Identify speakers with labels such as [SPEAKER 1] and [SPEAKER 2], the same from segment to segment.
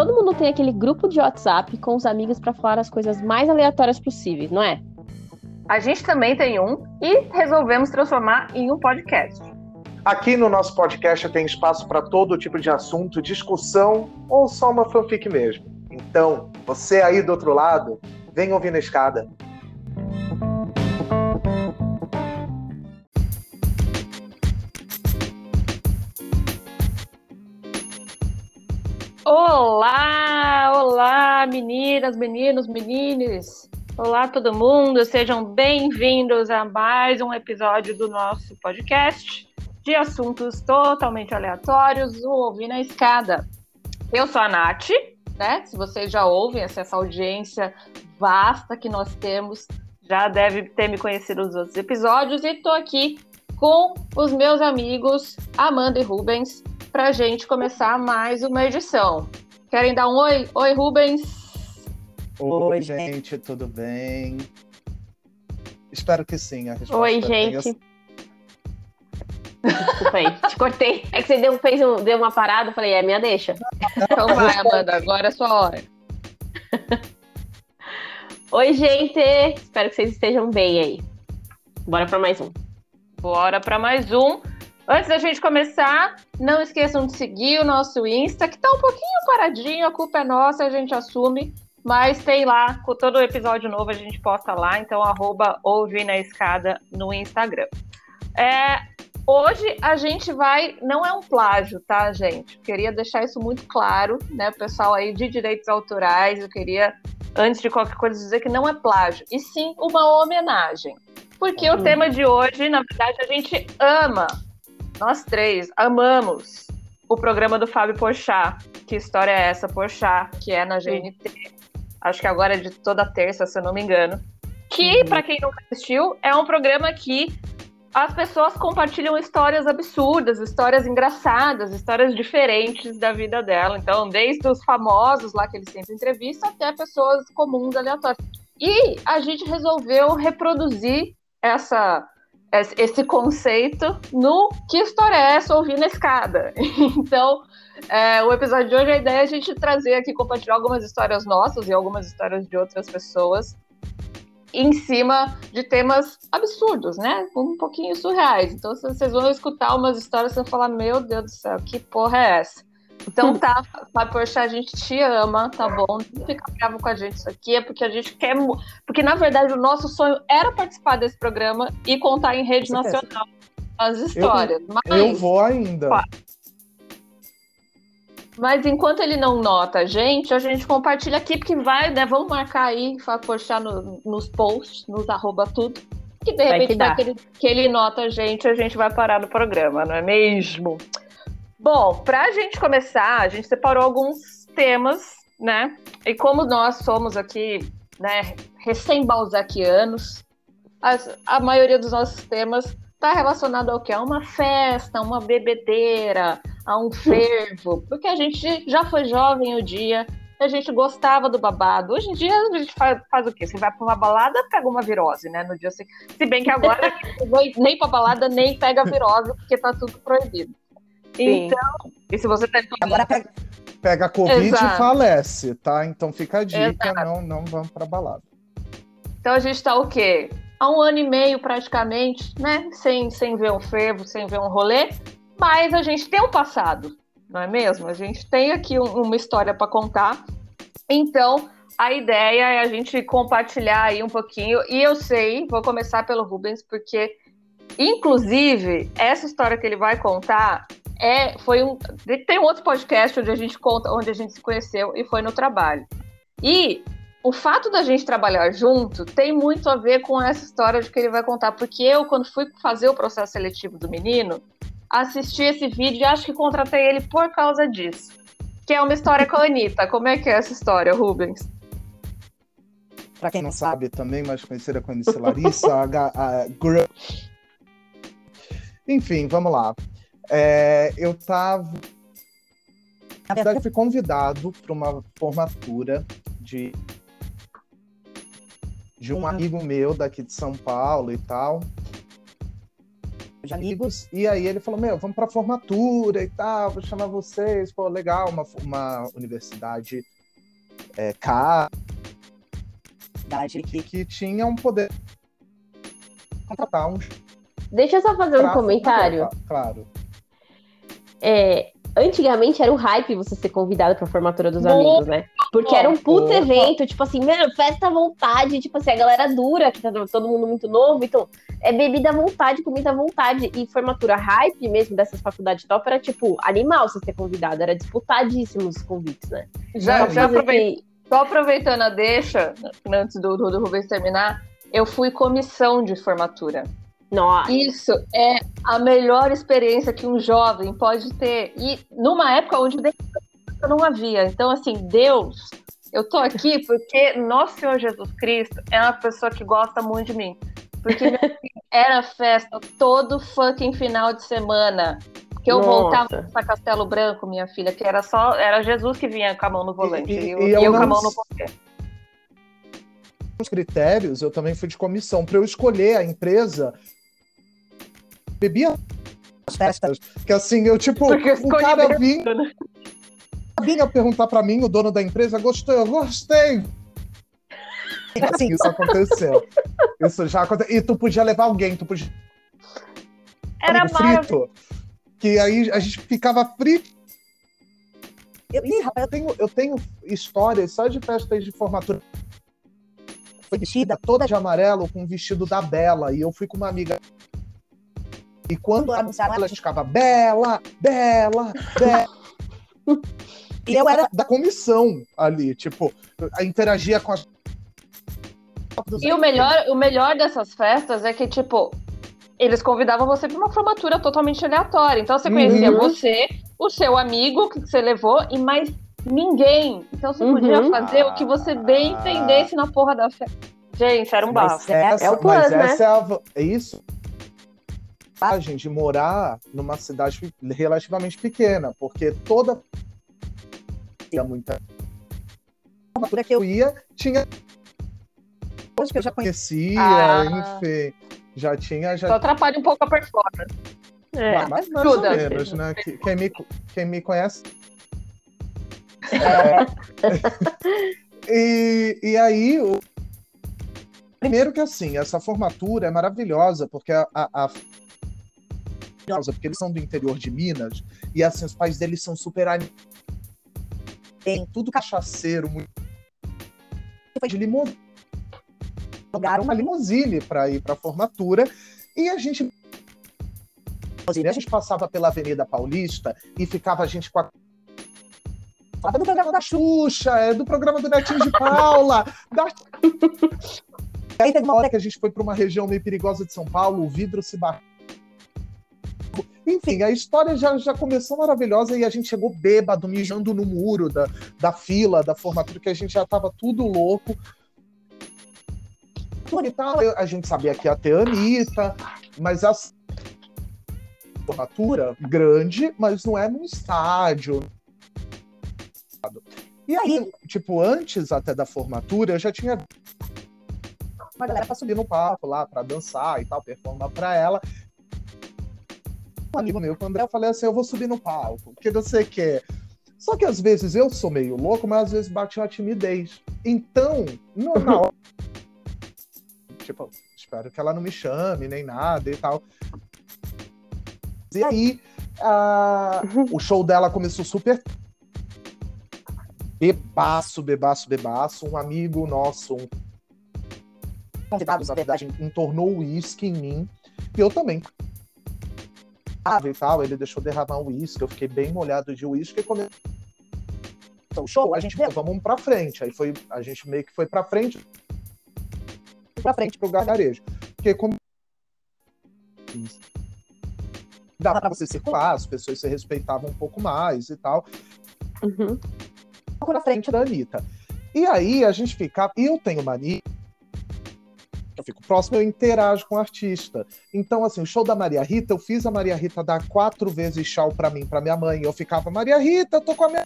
[SPEAKER 1] todo mundo tem aquele grupo de WhatsApp com os amigos para falar as coisas mais aleatórias possíveis, não é?
[SPEAKER 2] A gente também tem um e resolvemos transformar em um podcast.
[SPEAKER 3] Aqui no nosso podcast tem espaço para todo tipo de assunto, discussão ou só uma fanfic mesmo. Então, você aí do outro lado, vem ouvir na escada.
[SPEAKER 2] Olá, olá, meninas, meninos, menines. Olá, todo mundo. Sejam bem-vindos a mais um episódio do nosso podcast de assuntos totalmente aleatórios, o Ouvir na Escada. Eu sou a Nath, né? Se vocês já ouvem essa, audiência vasta que nós temos, já deve ter me conhecido nos outros episódios, e estou aqui com os meus amigos Amanda e Rubens para a gente começar mais uma edição. Querem dar um oi? Oi, Rubens.
[SPEAKER 3] Oi, gente, tudo bem? Espero que sim. A
[SPEAKER 1] oi, gente. Tenha... Desculpa aí, te cortei. É que você deu, fez um, deu uma parada, eu falei, é minha deixa.
[SPEAKER 2] Então vai, Amanda, agora é sua hora.
[SPEAKER 1] Oi, gente! Espero que vocês estejam bem aí. Bora para mais um.
[SPEAKER 2] Bora para mais um. Antes da gente começar, não esqueçam de seguir o nosso Insta, que tá um pouquinho paradinho, a culpa é nossa, a gente assume. Mas tem lá, com todo episódio novo a gente posta lá, então arroba ouve na escada no Instagram. É, hoje a gente vai. Não é um plágio, tá, gente? Queria deixar isso muito claro, né? Pessoal aí de direitos autorais, eu queria, antes de qualquer coisa, dizer que não é plágio, e sim uma homenagem. Porque uhum. o tema de hoje, na verdade, a gente ama nós três amamos o programa do Fábio Porchat. Que história é essa, Porchat, que é na GNT? Acho que agora é de toda terça, se eu não me engano. Que, uhum. para quem nunca assistiu, é um programa que as pessoas compartilham histórias absurdas, histórias engraçadas, histórias diferentes da vida dela. Então, desde os famosos lá que eles sempre entrevistam até pessoas comuns, aleatórias. E a gente resolveu reproduzir essa esse conceito no Que História é essa ouvir na escada. Então, é, o episódio de hoje, a ideia é a gente trazer aqui, compartilhar algumas histórias nossas e algumas histórias de outras pessoas em cima de temas absurdos, né? Um pouquinho surreais. Então, vocês vão escutar umas histórias e falar: Meu Deus do céu, que porra é essa? Então tá, Fábio Porchat, a gente te ama, tá bom? Não fica bravo com a gente isso aqui, é porque a gente quer... Porque, na verdade, o nosso sonho era participar desse programa e contar em rede nacional as histórias.
[SPEAKER 3] Eu, mas... eu vou ainda.
[SPEAKER 2] Mas enquanto ele não nota a gente, a gente compartilha aqui, porque vai, né? Vamos marcar aí, Fábio Porchat no, nos posts, nos arroba tudo. Que de repente, que, que, ele, que ele nota a gente, a gente vai parar no programa, não é mesmo? Bom, para a gente começar, a gente separou alguns temas, né? E como nós somos aqui, né, recém-balzaquianos, a maioria dos nossos temas está relacionado ao que? A uma festa, uma bebedeira, a um fervo, porque a gente já foi jovem o dia, a gente gostava do babado. Hoje em dia a gente faz, faz o quê? Você vai para uma balada, pega uma virose, né? No dia. Se bem que agora nem para balada nem pega virose, porque tá tudo proibido. Sim. Então, e se você tá
[SPEAKER 3] Agora pega, pega Covid Exato. e falece, tá? Então fica a dica, não, não vamos pra balada.
[SPEAKER 2] Então a gente tá o quê? Há um ano e meio praticamente, né? Sem, sem ver um fervo, sem ver um rolê, mas a gente tem um passado, não é mesmo? A gente tem aqui um, uma história para contar. Então, a ideia é a gente compartilhar aí um pouquinho. E eu sei, vou começar pelo Rubens, porque, inclusive, essa história que ele vai contar é, foi um. Tem um outro podcast onde a gente conta onde a gente se conheceu e foi no trabalho. E o fato da gente trabalhar junto tem muito a ver com essa história de que ele vai contar. Porque eu, quando fui fazer o processo seletivo do menino, assisti esse vídeo e acho que contratei ele por causa disso. Que é uma história com a Anitta. Como é que é essa história, Rubens?
[SPEAKER 3] Para quem não sabe, também mais conhecida como Larissa, a, a, a, Enfim, vamos lá. É, eu estava. Na verdade, eu fui convidado para uma formatura de, de um amigo meu daqui de São Paulo e tal. de amigos, e aí ele falou, meu, vamos pra formatura e tal, vou chamar vocês, pô, legal, uma, uma universidade é, cara, que, que tinha um poder contratar um
[SPEAKER 1] Deixa eu só fazer um comentário.
[SPEAKER 3] Claro.
[SPEAKER 1] É, antigamente era o hype você ser convidado pra formatura dos amigos, né? Porque era um puto evento, tipo assim, mano, festa à vontade, tipo assim, a galera dura, que tá todo mundo muito novo, então é bebida à vontade, comida à vontade. E formatura hype mesmo dessas faculdades top era, tipo, animal você ser convidado, era disputadíssimos os convites, né?
[SPEAKER 2] Já, já aproveitei. Só aproveitando a deixa, antes do, do, do Rubens terminar, eu fui comissão de formatura.
[SPEAKER 1] Nossa.
[SPEAKER 2] Isso é a melhor experiência que um jovem pode ter. E numa época onde não havia. Então, assim, Deus, eu tô aqui porque nosso Senhor Jesus Cristo é uma pessoa que gosta muito de mim. Porque era festa todo fucking final de semana. Que eu
[SPEAKER 1] Nossa.
[SPEAKER 2] voltava para Castelo Branco, minha filha, que era só. Era Jesus que vinha com a mão no volante.
[SPEAKER 3] E-
[SPEAKER 2] E, eu,
[SPEAKER 3] e eu
[SPEAKER 2] eu com a mão no volante.
[SPEAKER 3] os critérios, eu também fui de comissão. Para eu escolher a empresa, bebia as festas. Que assim, eu tipo,
[SPEAKER 2] Porque escolhi
[SPEAKER 3] cara vinha,
[SPEAKER 2] né?
[SPEAKER 3] vinha perguntar para mim, o dono da empresa, gostou, eu gostei. Assim, isso aconteceu. Isso já aconteceu. E tu podia levar alguém, tu podia
[SPEAKER 2] Era
[SPEAKER 3] frito. Que aí a gente ficava frito.
[SPEAKER 4] Eu, ih, rapaz,
[SPEAKER 3] Eu tenho, eu tenho histórias só de festas de formatura. Foi vestida toda de amarelo com o vestido da Bela. E eu fui com uma amiga. E quando ela, a gente ficava Bela, Bela, Bela.
[SPEAKER 4] E eu era
[SPEAKER 3] da comissão ali, tipo, a interagia com as.
[SPEAKER 2] E o melhor, o melhor dessas festas é que, tipo, eles convidavam você para uma formatura totalmente aleatória. Então você conhecia
[SPEAKER 1] Uhum.
[SPEAKER 2] você, o seu amigo que você levou e mais ninguém. Então você podia
[SPEAKER 1] Uhum.
[SPEAKER 2] fazer o que você bem entendesse na porra da festa. Gente, era um bafo.
[SPEAKER 4] é-
[SPEAKER 1] é o plus,
[SPEAKER 3] mas
[SPEAKER 1] né?
[SPEAKER 3] essa é, a, é isso. Vantagem de morar numa cidade relativamente pequena, porque toda tinha muita
[SPEAKER 4] formatura que eu
[SPEAKER 3] ia, tinha
[SPEAKER 4] hoje que eu já
[SPEAKER 3] conhecia,
[SPEAKER 2] Ah.
[SPEAKER 3] enfim, já tinha,
[SPEAKER 2] Só
[SPEAKER 3] já
[SPEAKER 2] atrapalha um pouco a performance.
[SPEAKER 1] É.
[SPEAKER 3] mas mais
[SPEAKER 2] Ajuda.
[SPEAKER 3] ou menos, né? Que- Quem me, quem me conhece. E, e aí, o... primeiro que assim, essa formatura é maravilhosa, porque a, a, a- porque eles são do interior de Minas, e assim, os pais deles são super tem tudo cachaceiro, muito de limousine,
[SPEAKER 4] Lugar,
[SPEAKER 3] uma limousine para ir para a formatura, e a gente a gente passava pela Avenida Paulista e ficava a gente com a Fala do programa da Xuxa, é do programa do Netinho de Paula. da... Aí teve uma hora que a gente foi para uma região meio perigosa de São Paulo, o vidro se bateu. Enfim, a história já, já começou maravilhosa e a gente chegou bêbado, mijando no muro da, da fila, da formatura, que a gente já tava tudo louco. E tal, a gente sabia que ia ter a Anitta, mas a formatura grande, mas não é num estádio. E aí, tipo, antes até da formatura, eu já tinha uma galera pra subir no palco lá, pra dançar e tal, performar pra ela. Um amigo meu, o André, eu falei assim, eu vou subir no palco, porque você quer. Só que às vezes eu sou meio louco, mas às vezes bate uma timidez. Então, na hora. tipo, espero que ela não me chame, nem nada e tal. E aí, a- o show dela começou super bebaço, bebaço, bebaço. Um amigo nosso, um convidado, na verdade, entornou o uísque em mim. E eu também. Ah, e tal, ele deixou derramar o uísque, eu fiquei bem molhado de uísque e começou o show. A gente, vamos pra frente. Aí foi, a gente meio que foi pra frente, pra frente pro gargarejo. Porque como dá pra você circular, as pessoas se respeitavam um pouco mais e tal
[SPEAKER 1] Uhum.
[SPEAKER 3] pouco na frente da Anitta. E aí a gente fica. E eu tenho mania. Fico próximo, eu interajo com o artista. Então, assim, o show da Maria Rita, eu fiz a Maria Rita dar quatro vezes tchau pra mim, pra minha mãe. Eu ficava, Maria Rita, eu tô com a minha.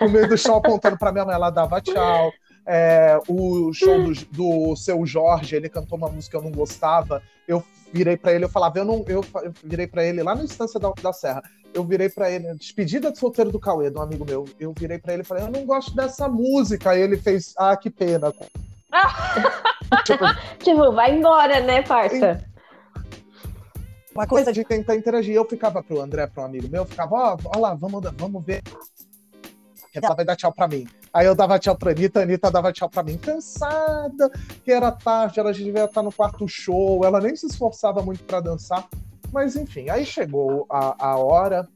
[SPEAKER 3] No meio do show apontando pra minha mãe, ela dava tchau. É, o show do, do seu Jorge, ele cantou uma música que eu não gostava. Eu virei pra ele, eu falava, eu não. Eu, eu virei pra ele lá na Estância da, da Serra. Eu virei pra ele, despedida de solteiro do Cauê, de um amigo meu. Eu virei pra ele e falei, eu não gosto dessa música. Aí ele fez, ah, que pena.
[SPEAKER 1] tipo, tipo, vai embora, né, parça?
[SPEAKER 3] Uma coisa de tentar interagir. Eu ficava pro André, pro amigo meu, eu ficava, ó, oh, ó lá, vamos, vamos ver. Ela vai dar tchau pra mim. Aí eu dava tchau pra Anitta, a Anitta dava tchau pra mim, cansada, que era tarde, ela devia estar no quarto show, ela nem se esforçava muito para dançar. Mas enfim, aí chegou a, a hora,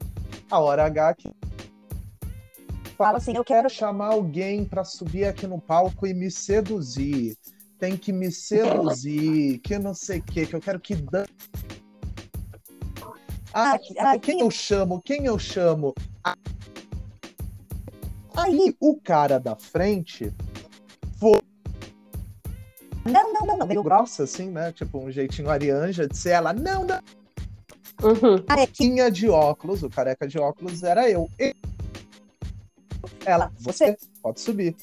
[SPEAKER 3] a hora H que fala assim, eu quero chamar alguém para subir aqui no palco e me seduzir. Tem que me seduzir, que não sei o que, que eu quero que dan ah, ah, quem eu chamo? Quem eu chamo? Aí o cara da frente foi. Não, não, não, não. Meio grossa, assim, né? Tipo, um jeitinho Arianja de ser ela. Não, não. Uhum. Carequinha de óculos, o careca de óculos era eu. Ela, você pode subir.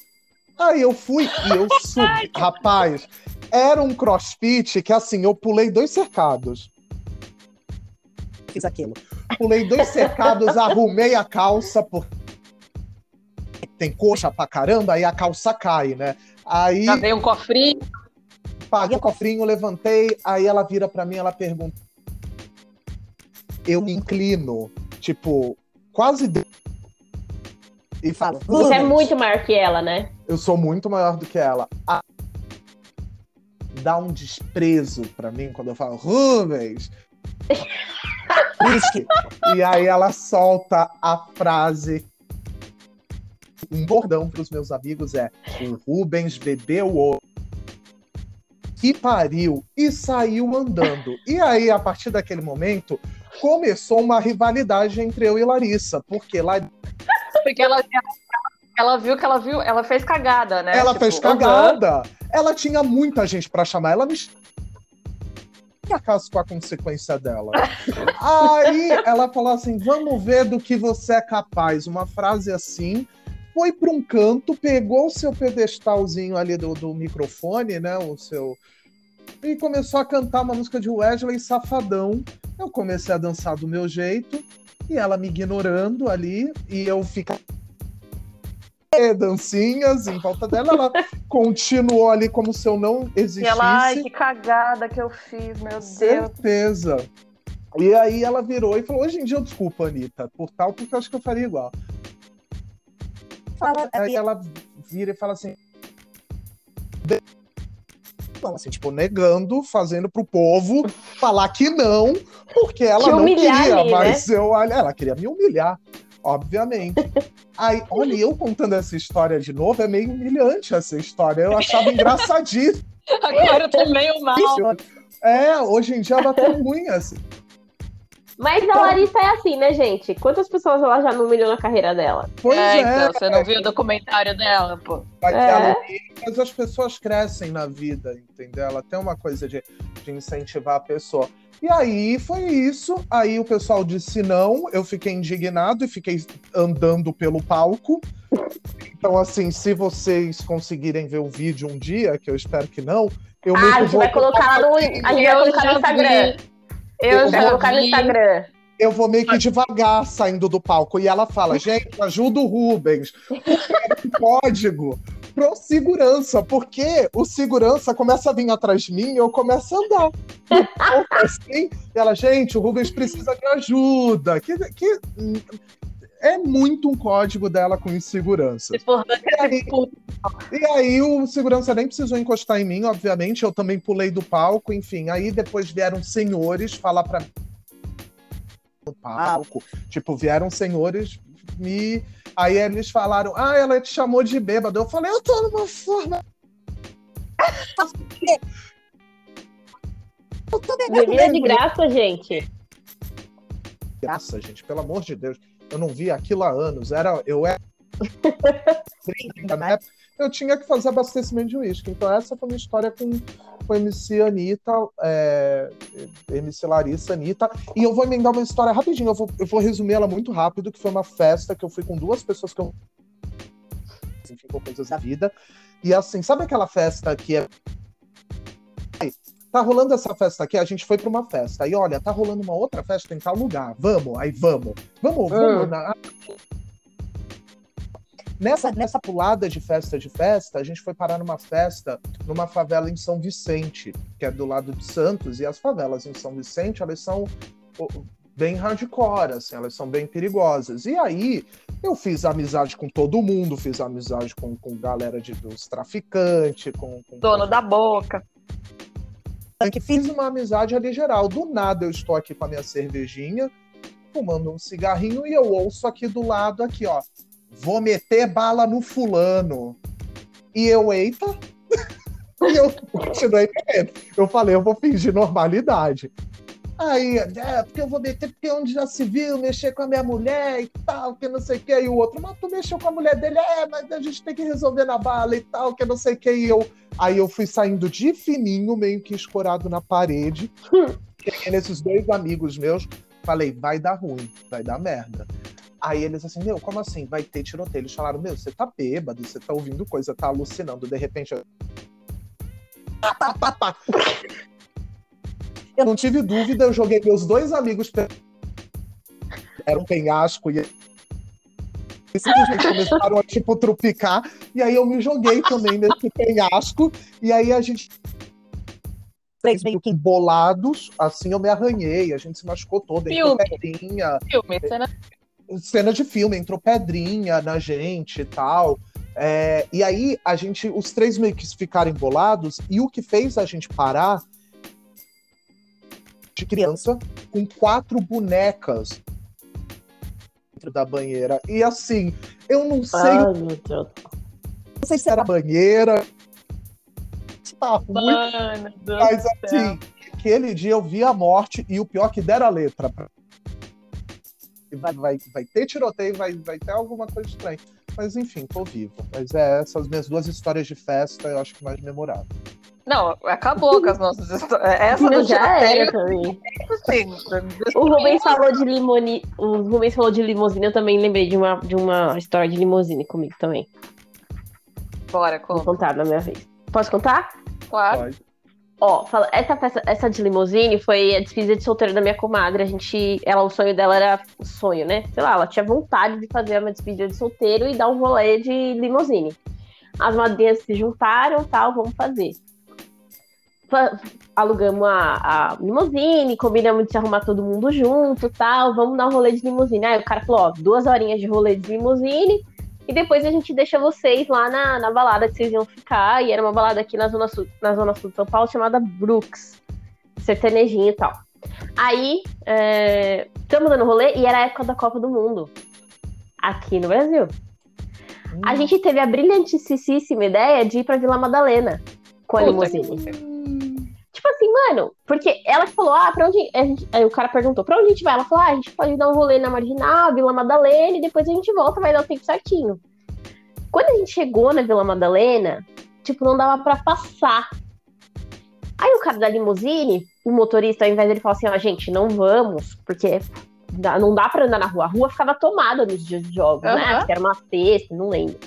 [SPEAKER 3] Aí eu fui e eu subi. Rapaz, era um crossfit que assim, eu pulei dois cercados fiz aquilo. Pulei dois cercados, arrumei a calça, porque tem coxa pra caramba, aí a calça cai, né? Aí.
[SPEAKER 2] Veio um cofrinho.
[SPEAKER 3] Paguei o cofrinho, levantei, aí ela vira pra mim, ela pergunta. Eu me inclino, tipo, quase.
[SPEAKER 1] E fala. Você é muito maior que ela, né?
[SPEAKER 3] Eu sou muito maior do que ela. Dá um desprezo pra mim quando eu falo, Rubens, e aí ela solta a frase. Um bordão para os meus amigos é: o Rubens bebeu o que pariu e saiu andando. E aí, a partir daquele momento, começou uma rivalidade entre eu e Larissa, porque lá.
[SPEAKER 2] Porque ela, ela viu que ela viu, ela fez cagada, né?
[SPEAKER 3] Ela tipo, fez cagada. Uhum. Ela tinha muita gente para chamar. Ela me acaso com a consequência dela. Aí ela falou assim: vamos ver do que você é capaz. Uma frase assim. Foi para um canto, pegou o seu pedestalzinho ali do, do microfone, né? O seu. E começou a cantar uma música de Wesley Safadão. Eu comecei a dançar do meu jeito e ela me ignorando ali e eu ficava dancinhas em volta dela. Ela continuou ali como se eu não existisse. E ela,
[SPEAKER 2] ai, que cagada que eu fiz, meu Deus.
[SPEAKER 3] Certeza. E aí ela virou e falou: hoje em dia eu desculpo, Anitta, por tal, porque eu acho que eu faria igual. Fala, aí ela vira e fala assim. Não, assim, tipo, negando, fazendo pro povo falar que não, porque ela não queria, ali, mas né? eu, ela queria me humilhar obviamente. Aí, olha, eu contando essa história de novo, é meio humilhante essa história. Eu achava engraçadíssimo.
[SPEAKER 2] Agora eu tô meio mal.
[SPEAKER 3] É, hoje em dia ela tá ruim, assim.
[SPEAKER 1] Mas a Larissa é assim, né, gente? Quantas pessoas ela já não humilhou na carreira dela?
[SPEAKER 2] Pois é, é então, você não viu o documentário dela, pô.
[SPEAKER 3] É. Mas as pessoas crescem na vida, entendeu? Ela tem uma coisa de, de incentivar a pessoa. E aí foi isso. Aí o pessoal disse não, eu fiquei indignado e fiquei andando pelo palco. Então, assim, se vocês conseguirem ver o vídeo um dia, que eu espero que não, eu
[SPEAKER 1] ah, a gente vai colocar no, a gente vai colocar no Instagram. Eu, eu já vou colocar no Instagram.
[SPEAKER 3] Eu vou meio que devagar saindo do palco. E ela fala, gente, ajuda o Rubens. Um código pro segurança, porque o segurança começa a vir atrás de mim e eu começo a andar. Assim, ela, gente, o Rubens precisa de ajuda. Que, que é muito um código dela com insegurança. E aí, e aí o segurança nem precisou encostar em mim, obviamente. Eu também pulei do palco, enfim. Aí depois vieram senhores falar para mim no palco. Tipo, vieram senhores me Aí eles falaram, ah, ela te chamou de bêbado. Eu falei, eu tô numa forma.
[SPEAKER 1] eu tô Bebida de graça, gente.
[SPEAKER 3] Graça, gente, pelo amor de Deus. Eu não vi aquilo há anos. Era, eu era. né? Eu tinha que fazer abastecimento de uísque. Então, essa foi a minha história com, com MC Anitta, é, MC Larissa, Anitta. E eu vou emendar uma história rapidinho, eu vou, eu vou resumir ela muito rápido, que foi uma festa que eu fui com duas pessoas que eu. Enfim, com coisas da vida. E assim, sabe aquela festa que é. Tá rolando essa festa aqui, a gente foi pra uma festa. Aí, olha, tá rolando uma outra festa em tal lugar. Vamos, aí vamos. Vamos, vamos.
[SPEAKER 1] Hum.
[SPEAKER 3] na- Nessa, nessa pulada de festa de festa, a gente foi parar numa festa numa favela em São Vicente, que é do lado de Santos, e as favelas em São Vicente, elas são bem hardcore, assim, elas são bem perigosas. E aí, eu fiz amizade com todo mundo, fiz amizade com, com galera de, dos traficantes, com, com
[SPEAKER 2] Dono da boca.
[SPEAKER 3] que fiz uma amizade ali geral. Do nada eu estou aqui com a minha cervejinha, fumando um cigarrinho e eu ouço aqui do lado aqui, ó. Vou meter bala no fulano. E eu, eita. e eu continuei bebendo. Eu falei, eu vou fingir normalidade. Aí, é, porque eu vou meter, porque onde já se viu, mexer com a minha mulher e tal, que não sei o que. E o outro, mas tu mexeu com a mulher dele, é, mas a gente tem que resolver na bala e tal, que não sei o que. E eu, Aí eu fui saindo de fininho, meio que escorado na parede. Cheguei nesses dois amigos meus, falei, vai dar ruim, vai dar merda. Aí eles assim, meu, como assim? Vai ter tiroteio. Eles falaram, meu, você tá bêbado, você tá ouvindo coisa, tá alucinando. De repente. eu- Pá, pá, pá, pá. Eu não tive dúvida, eu joguei meus dois amigos. Era um penhasco e. e simplesmente começaram a, tipo, trupicar. E aí eu me joguei também nesse penhasco. E aí a gente
[SPEAKER 4] Três meio que
[SPEAKER 3] bolados, assim eu me arranhei, a gente se machucou todo,
[SPEAKER 2] Filme.
[SPEAKER 3] pedrinha,
[SPEAKER 2] Filme, cena
[SPEAKER 3] cena de filme, entrou pedrinha na gente e tal. É, e aí a gente, os três meio que ficaram embolados, e o que fez a gente parar de criança com quatro bonecas dentro da banheira. E assim, eu não sei
[SPEAKER 1] Ai, meu Deus.
[SPEAKER 4] não sei se
[SPEAKER 3] era banheira, tá
[SPEAKER 2] Mano do
[SPEAKER 3] Mas assim, aquele dia eu vi a morte e o pior que deram a letra. pra- Vai, vai, vai ter tiroteio, vai, vai ter alguma coisa estranha. Mas enfim, tô vivo. Mas é essas minhas duas histórias de festa, eu acho que mais memorável.
[SPEAKER 2] Não, acabou com as nossas histórias. Essa
[SPEAKER 1] Não,
[SPEAKER 2] do
[SPEAKER 1] já era também.
[SPEAKER 2] sim.
[SPEAKER 1] O Rubens falou de limoni... O Rubens falou de limusine, eu também lembrei de uma, de uma história de limusine comigo também.
[SPEAKER 2] Bora,
[SPEAKER 1] Vou
[SPEAKER 2] conta.
[SPEAKER 1] contar na minha vez. Posso contar?
[SPEAKER 2] Claro.
[SPEAKER 3] Pode.
[SPEAKER 1] Ó, fala- essa festa, essa de limusine foi a despedida de solteiro da minha comadre. A gente, ela, o sonho dela era sonho, né? Sei lá, ela tinha vontade de fazer uma despedida de solteiro e dar um rolê de limusine. As madrinhas se juntaram, tal, vamos fazer. Fa- Alugamos a, a limusine, combinamos de se arrumar todo mundo junto, tal, vamos dar um rolê de limusine. Aí o cara falou, ó, duas horinhas de rolê de limusine e depois a gente deixa vocês lá na, na balada que vocês iam ficar. E era uma balada aqui na Zona Sul, na zona sul de São Paulo chamada Brooks. Sertanejinho e tal. Aí, estamos dando rolê e era a época da Copa do Mundo. Aqui no Brasil. A
[SPEAKER 3] Hum.
[SPEAKER 1] gente teve a brilhantíssima ideia de ir pra Vila Madalena com a
[SPEAKER 2] Puta
[SPEAKER 1] limusine. Tipo assim, mano, porque ela que falou, ah, pra onde. a gente- Aí o cara perguntou, pra onde a gente vai? Ela falou, ah, a gente pode dar um rolê na Marginal, Vila Madalena, e depois a gente volta, vai dar o tempo certinho. Quando a gente chegou na Vila Madalena, tipo, não dava pra passar. Aí o cara da limusine, o motorista, ao invés dele falar assim, ó, gente, não vamos, porque não dá pra andar na rua. A rua ficava tomada nos dias de jogos, né?
[SPEAKER 2] Aham.
[SPEAKER 1] Acho que era uma sexta, não lembro.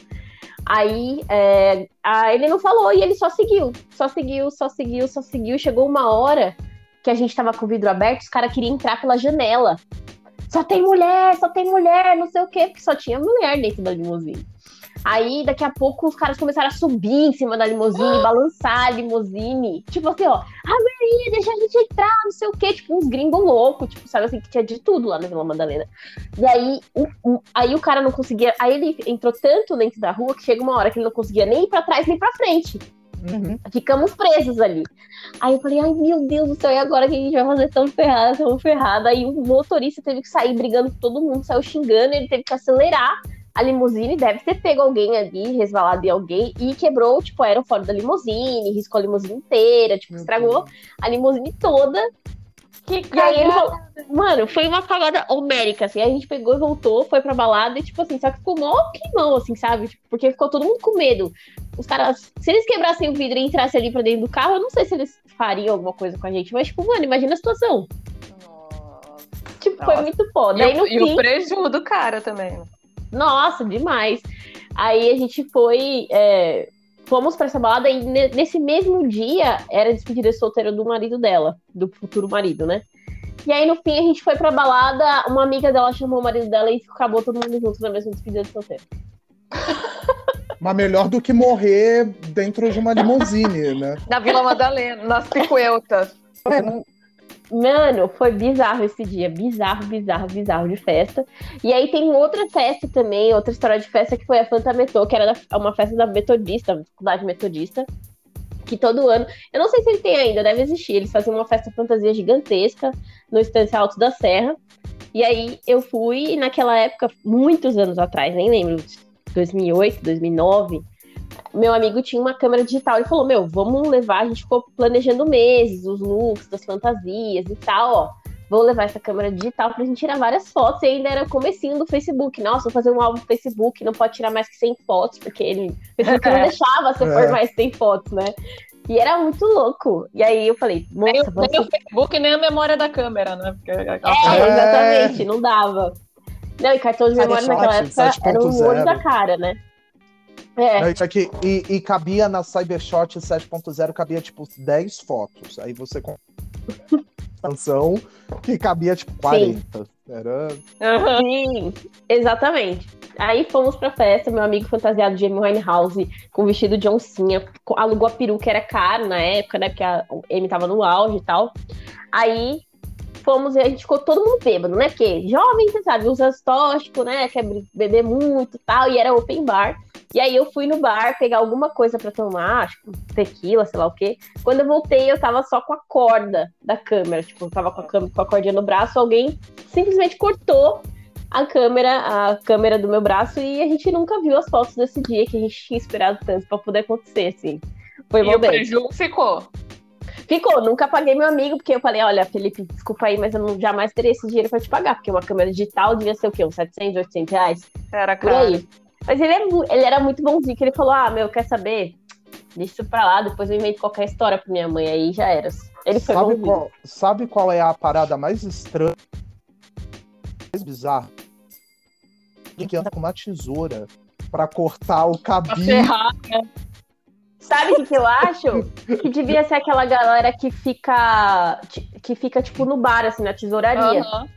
[SPEAKER 1] Aí, é, aí ele não falou e ele só seguiu. Só seguiu, só seguiu, só seguiu. Chegou uma hora que a gente tava com o vidro aberto, os caras queriam entrar pela janela. Só tem mulher, só tem mulher, não sei o quê, porque só tinha mulher dentro da limusine. Aí, daqui a pouco, os caras começaram a subir em cima da limusine, balançar a limusine. Tipo assim, ó, a Maria, deixa a gente entrar, não sei o quê. Tipo, uns gringos loucos, tipo, sabe assim, que tinha de tudo lá na Vila Madalena. E aí o, o- aí o cara não conseguia. Aí ele entrou tanto dentro da rua que chega uma hora que ele não conseguia nem ir pra trás nem pra frente.
[SPEAKER 3] Uhum.
[SPEAKER 1] Ficamos presos ali. Aí eu falei, ai meu Deus do céu, e agora o que a gente vai fazer tão ferrado, tão ferrado? Aí o motorista teve que sair brigando com todo mundo, saiu xingando, ele teve que acelerar a limusine, deve ter pego alguém ali, resvalado em alguém, e quebrou, tipo, era fora da limusine, riscou a limusine inteira, tipo, estragou a limusine toda.
[SPEAKER 2] Que
[SPEAKER 1] E aí ele falou, mano, foi uma cagada homérica, assim. Aí a gente pegou e voltou, foi pra balada e, tipo assim, só que ficou mó climão, assim, sabe? Tipo, Porque ficou todo mundo com medo. Os caras, se eles quebrassem o vidro e entrassem ali pra dentro do carro, eu não sei se eles fariam alguma coisa com a gente. Mas, tipo, mano, imagina a situação.
[SPEAKER 2] Nossa.
[SPEAKER 1] Tipo, foi
[SPEAKER 2] Nossa.
[SPEAKER 1] muito foda.
[SPEAKER 2] E,
[SPEAKER 1] Aí no
[SPEAKER 2] o, e o
[SPEAKER 1] fim,
[SPEAKER 2] prejuízo do cara também. né?
[SPEAKER 1] Nossa, demais. Aí a gente foi. é, fomos pra essa balada e ne- nesse mesmo dia era a despedida solteira do marido dela, do futuro marido, né? E aí, no fim, a gente foi pra balada, uma amiga dela chamou o marido dela e acabou todo mundo junto na mesma despedida de solteiro.
[SPEAKER 3] Mas melhor do que morrer dentro de uma limusine, né?
[SPEAKER 2] Na Vila Madalena, nas picueltas.
[SPEAKER 1] Mano, foi bizarro esse dia. Bizarro, bizarro, bizarro de festa. E aí tem outra festa também, outra história de festa que foi a Fanta Metô, que era da- uma festa da Metodista, faculdade Metodista. Que todo ano. Eu não sei se ele tem ainda, deve existir. Eles faziam uma festa fantasia gigantesca no Estância Alto da Serra. E aí eu fui, e naquela época, muitos anos atrás, nem lembro, 2008, 2009 meu amigo tinha uma câmera digital. Ele falou: Meu, vamos levar. A gente ficou planejando meses, os looks, das fantasias e tal, ó. Vamos levar essa câmera digital pra gente tirar várias fotos. E ainda era comecinho do Facebook. Nossa, vou fazer um álbum no Facebook, não pode tirar mais que 100 fotos, porque ele o Facebook não deixava você
[SPEAKER 3] É.
[SPEAKER 1] pôr mais 100 fotos, né? E era muito louco. E aí eu falei,
[SPEAKER 2] Nem,
[SPEAKER 1] moça,
[SPEAKER 2] o-
[SPEAKER 1] vamos
[SPEAKER 2] nem o Facebook, nem a memória da câmera, né? Porque
[SPEAKER 1] é,
[SPEAKER 3] É.
[SPEAKER 1] exatamente, não dava. Não, e cartão de memória naquela época era o
[SPEAKER 3] 7.0.
[SPEAKER 1] olho da cara, né? É,
[SPEAKER 3] Aí tinha que- e, e cabia na Cybershot 7.0, cabia tipo 10 fotos. Aí você com canção que cabia tipo 40. Era.
[SPEAKER 2] Aham.
[SPEAKER 1] Sim, exatamente. Aí fomos pra festa, meu amigo fantasiado de Amy Winehouse, com vestido de oncinha, alugou a peruca, era caro na época, né? Porque a Amy tava no auge e tal. Aí fomos e a gente ficou todo mundo bêbado, né? Porque jovem, você sabe, usa tóxico, né? Quer be- beber muito e tal, e era open bar. E aí eu fui no bar pegar alguma coisa pra tomar, acho que tequila, sei lá o quê. Quando eu voltei, eu tava só com a corda da câmera. Tipo, eu tava com a, câmera, com a cordinha no braço, alguém simplesmente cortou a câmera, a câmera do meu braço e a gente nunca viu as fotos desse dia que a gente tinha esperado tanto pra poder acontecer, assim. Foi
[SPEAKER 2] E o prejuízo ficou.
[SPEAKER 1] Ficou, nunca paguei meu amigo, porque eu falei, olha, Felipe, desculpa aí, mas eu não, jamais teria esse dinheiro pra te pagar, porque uma câmera digital devia ser o quê? Uns 700, 800 reais?
[SPEAKER 2] Era
[SPEAKER 1] Por
[SPEAKER 2] caro.
[SPEAKER 1] aí. Mas ele, é ele era muito bonzinho, que ele falou, ah, meu, quer saber? Deixa isso pra lá, depois eu invento qualquer história pra minha mãe, aí já era. Ele foi
[SPEAKER 3] Sabe
[SPEAKER 1] bonzinho.
[SPEAKER 3] qual, sabe qual é a parada mais estranha? Mais bizarra? Que anda com uma tesoura pra cortar o cabinho.
[SPEAKER 2] ferrar.
[SPEAKER 1] Sabe o que, que eu acho? Que devia ser aquela galera que fica, que fica tipo no bar, assim, na tesouraria.
[SPEAKER 2] Aham.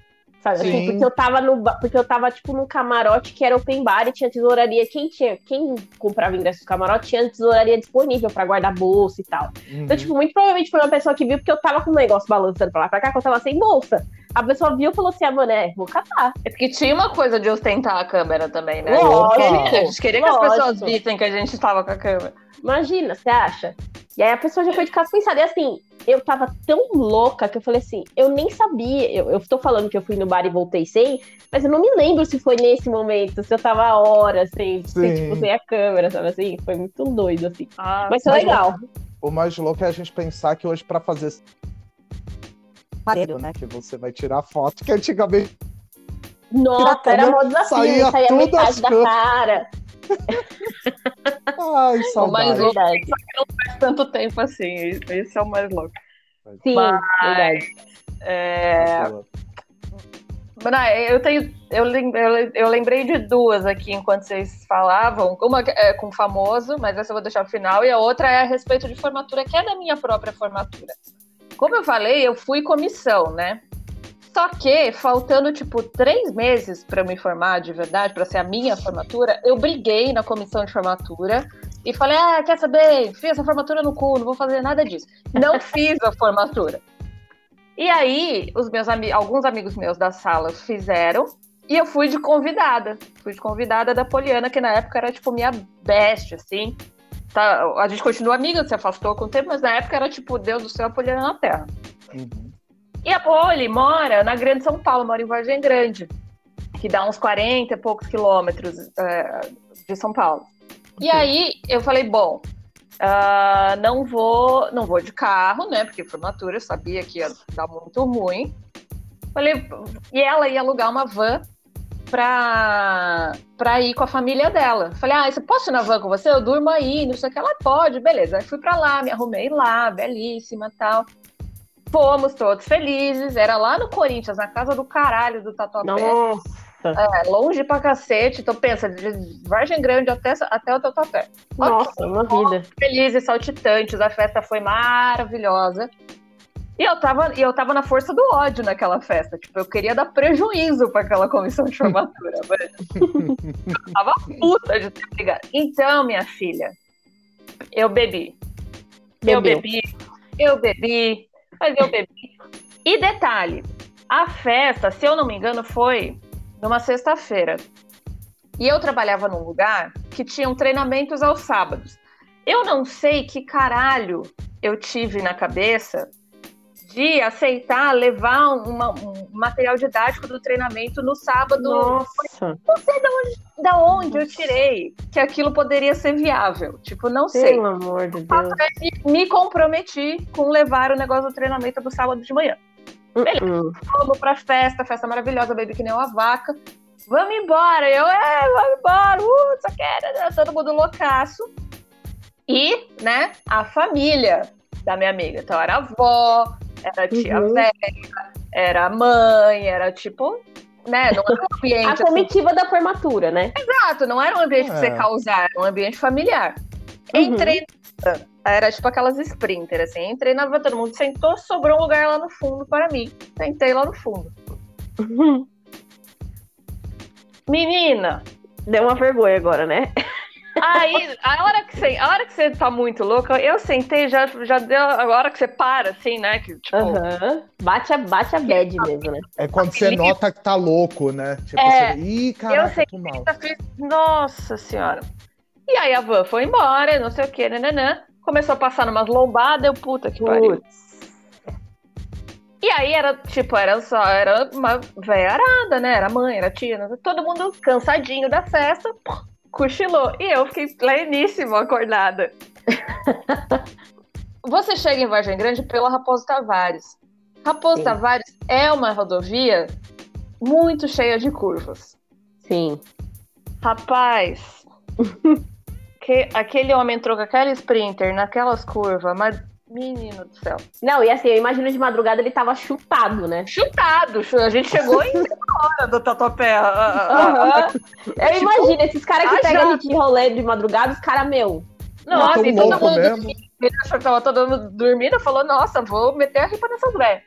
[SPEAKER 1] Sabe? Assim,
[SPEAKER 3] Sim.
[SPEAKER 1] porque eu tava no porque eu tava tipo num camarote que era open bar e tinha tesouraria. Quem tinha, quem comprava ingresso no camarote tinha tesouraria disponível pra guardar bolsa e tal.
[SPEAKER 3] Uhum.
[SPEAKER 1] Então, tipo, muito provavelmente foi uma pessoa que viu porque eu tava com o negócio balançando pra lá pra cá, que eu tava sem bolsa. A pessoa viu e falou assim: ah, mano, é, vou catar.
[SPEAKER 2] É porque tinha uma coisa de ostentar a câmera também, né?
[SPEAKER 1] Lógico,
[SPEAKER 2] a gente queria que as pessoas vissem que a gente estava com a câmera.
[SPEAKER 1] Imagina, você acha? E aí a pessoa já foi de casa pensada. E assim, eu tava tão louca que eu falei assim, eu nem sabia. Eu, eu tô falando que eu fui no bar e voltei sem, mas eu não me lembro se foi nesse momento, se eu tava horas sem, sem, tipo, sem a câmera, sabe assim? Foi muito doido, assim.
[SPEAKER 2] Ah,
[SPEAKER 1] Mas foi
[SPEAKER 3] mas-
[SPEAKER 1] legal.
[SPEAKER 3] O mais louco é a gente pensar que hoje, pra fazer esse
[SPEAKER 4] Aparelho, né?
[SPEAKER 3] que você vai tirar foto, que antigamente
[SPEAKER 1] Nossa, era
[SPEAKER 3] câmera,
[SPEAKER 1] desafio,
[SPEAKER 3] saía
[SPEAKER 1] saía, metade da cara.
[SPEAKER 3] Ai,
[SPEAKER 2] mais
[SPEAKER 3] saudade.
[SPEAKER 2] louco.
[SPEAKER 1] Verdade.
[SPEAKER 2] faz tanto tempo assim. Esse é o mais louco.
[SPEAKER 1] Sim,
[SPEAKER 2] Mas-
[SPEAKER 1] verdade.
[SPEAKER 2] É, Não, eu tenho. Eu, lem- eu lem- eu lembrei de duas aqui enquanto vocês falavam. Uma é com famoso, mas essa eu vou deixar pro final, e a outra é a respeito de formatura, que é da minha própria formatura. Como eu falei, eu fui comissão, né? Só que, faltando, tipo, três meses para me formar de verdade, para ser a minha formatura, eu briguei na comissão de formatura e falei: ah, quer saber? Fiz essa formatura no cu, não vou fazer nada disso. Não fiz a formatura. E aí, os meus ami alguns amigos meus da sala fizeram, e eu fui de convidada. Fui de convidada da Poliana, que na época era, tipo, minha best, assim. Tá, a gente continua amiga, se afastou com o tempo, mas na época era, tipo, Deus do céu, a Poliana na Terra.
[SPEAKER 3] Uhum.
[SPEAKER 2] E a Poli mora na Grande São Paulo, mora em Vargem Grande, que dá uns 40 e poucos quilômetros é, de São Paulo. E aí eu falei, bom, ah, não vou, não vou de carro, né? Porque formatura eu sabia que ia dar muito ruim. Falei, e ela ia alugar uma van pra, pra ir com a família dela. Falei, ah, você posso ir na van com você? Eu durmo aí, não sei o que. Ela pode, beleza. Aí fui pra lá, me arrumei lá, belíssima tal. Fomos todos felizes. Era lá no Corinthians, na casa do caralho do Tatuapé.
[SPEAKER 1] Nossa.
[SPEAKER 2] É, longe pra cacete. Então pensa, de Vargem Grande até, até o Tatuapé.
[SPEAKER 1] Nossa, uma vida.
[SPEAKER 2] Felizes, saltitantes, a festa foi maravilhosa. E eu tava, e eu tava na força do ódio naquela festa. Tipo, eu queria dar prejuízo para aquela comissão de formatura. eu tava puta de ter brigado. Então, minha filha, eu bebi. Eu
[SPEAKER 1] Bebeu.
[SPEAKER 2] bebi, eu bebi, mas eu bebi. E detalhe, a festa, se eu não me engano, foi numa sexta-feira. E eu trabalhava num lugar que tinham treinamentos aos sábados. Eu não sei que caralho eu tive na cabeça de aceitar levar uma- um material didático do treinamento no sábado.
[SPEAKER 1] Nossa,
[SPEAKER 2] Não sei de onde, da onde eu tirei que aquilo poderia ser viável. Tipo, não sei.
[SPEAKER 1] pelo amor de Deus.
[SPEAKER 2] E me comprometi com levar o negócio do treinamento no sábado de manhã. Beleza.
[SPEAKER 1] Uh-uh.
[SPEAKER 2] Vamos pra festa, festa maravilhosa, bebi que nem uma vaca. Vamos embora. Eu, é, vamos embora. Uh, só quero. Todo mundo loucaço. E, né, a família da minha amiga. Então, era a avó, era a tia
[SPEAKER 1] Uhum.
[SPEAKER 2] velha, era a mãe, era tipo, né, não era um
[SPEAKER 1] A
[SPEAKER 2] ambiente assim,
[SPEAKER 1] comitiva da formatura, né?
[SPEAKER 2] Exato, não era um ambiente pra você
[SPEAKER 3] É.
[SPEAKER 2] causar, era um ambiente familiar.
[SPEAKER 1] Uhum.
[SPEAKER 2] Entrei, era tipo aquelas sprinter, assim, entrei na todo mundo sentou, sobrou um lugar lá no fundo para mim. Sentei lá no fundo. Menina,
[SPEAKER 1] Deu uma vergonha agora, né?
[SPEAKER 2] Aí, a hora que você, a hora que você tá muito louca, eu sentei, já, já deu, a hora que você para, assim, né, que tipo...
[SPEAKER 1] Aham. Bate, a, bate a bad mesmo, né?
[SPEAKER 3] É quando você nota que tá louco, né? Tipo,
[SPEAKER 2] É,
[SPEAKER 3] você... Ih, caraca,
[SPEAKER 2] sei
[SPEAKER 3] tô mal.
[SPEAKER 2] Eu fiz, Nossa senhora. E aí a van foi embora, não sei o que, nananã. Começou a passar numas lombadas, eu, puta que pariu.
[SPEAKER 1] Putz.
[SPEAKER 2] E aí era, tipo, era só, era uma velha arada, né? Era mãe, era tia, né? todo mundo cansadinho da festa, pô, cochilou. E eu fiquei pleníssimo acordada. Você chega em Vargem Grande pela Raposo Tavares. Raposo
[SPEAKER 1] Sim.
[SPEAKER 2] Tavares é uma rodovia muito cheia de curvas.
[SPEAKER 1] Sim.
[SPEAKER 2] Rapaz, que, aquele homem entrou com aquela sprinter naquelas curvas, mas menino do céu.
[SPEAKER 1] Não, e assim, eu imagino de madrugada ele tava chutado, né?
[SPEAKER 2] Chutado, chu- a gente chegou em uma hora do Tatuapé.
[SPEAKER 1] Aham. Eu
[SPEAKER 2] tipo,
[SPEAKER 1] imagino, esses caras que pegam a gente de rolê de madrugada, os caras, meu.
[SPEAKER 2] Nossa,
[SPEAKER 3] Tão
[SPEAKER 2] e todo
[SPEAKER 3] louco
[SPEAKER 2] mundo dormindo, ele achou que tava todo mundo dormindo, falou, nossa, vou meter a ripa nessas velhas.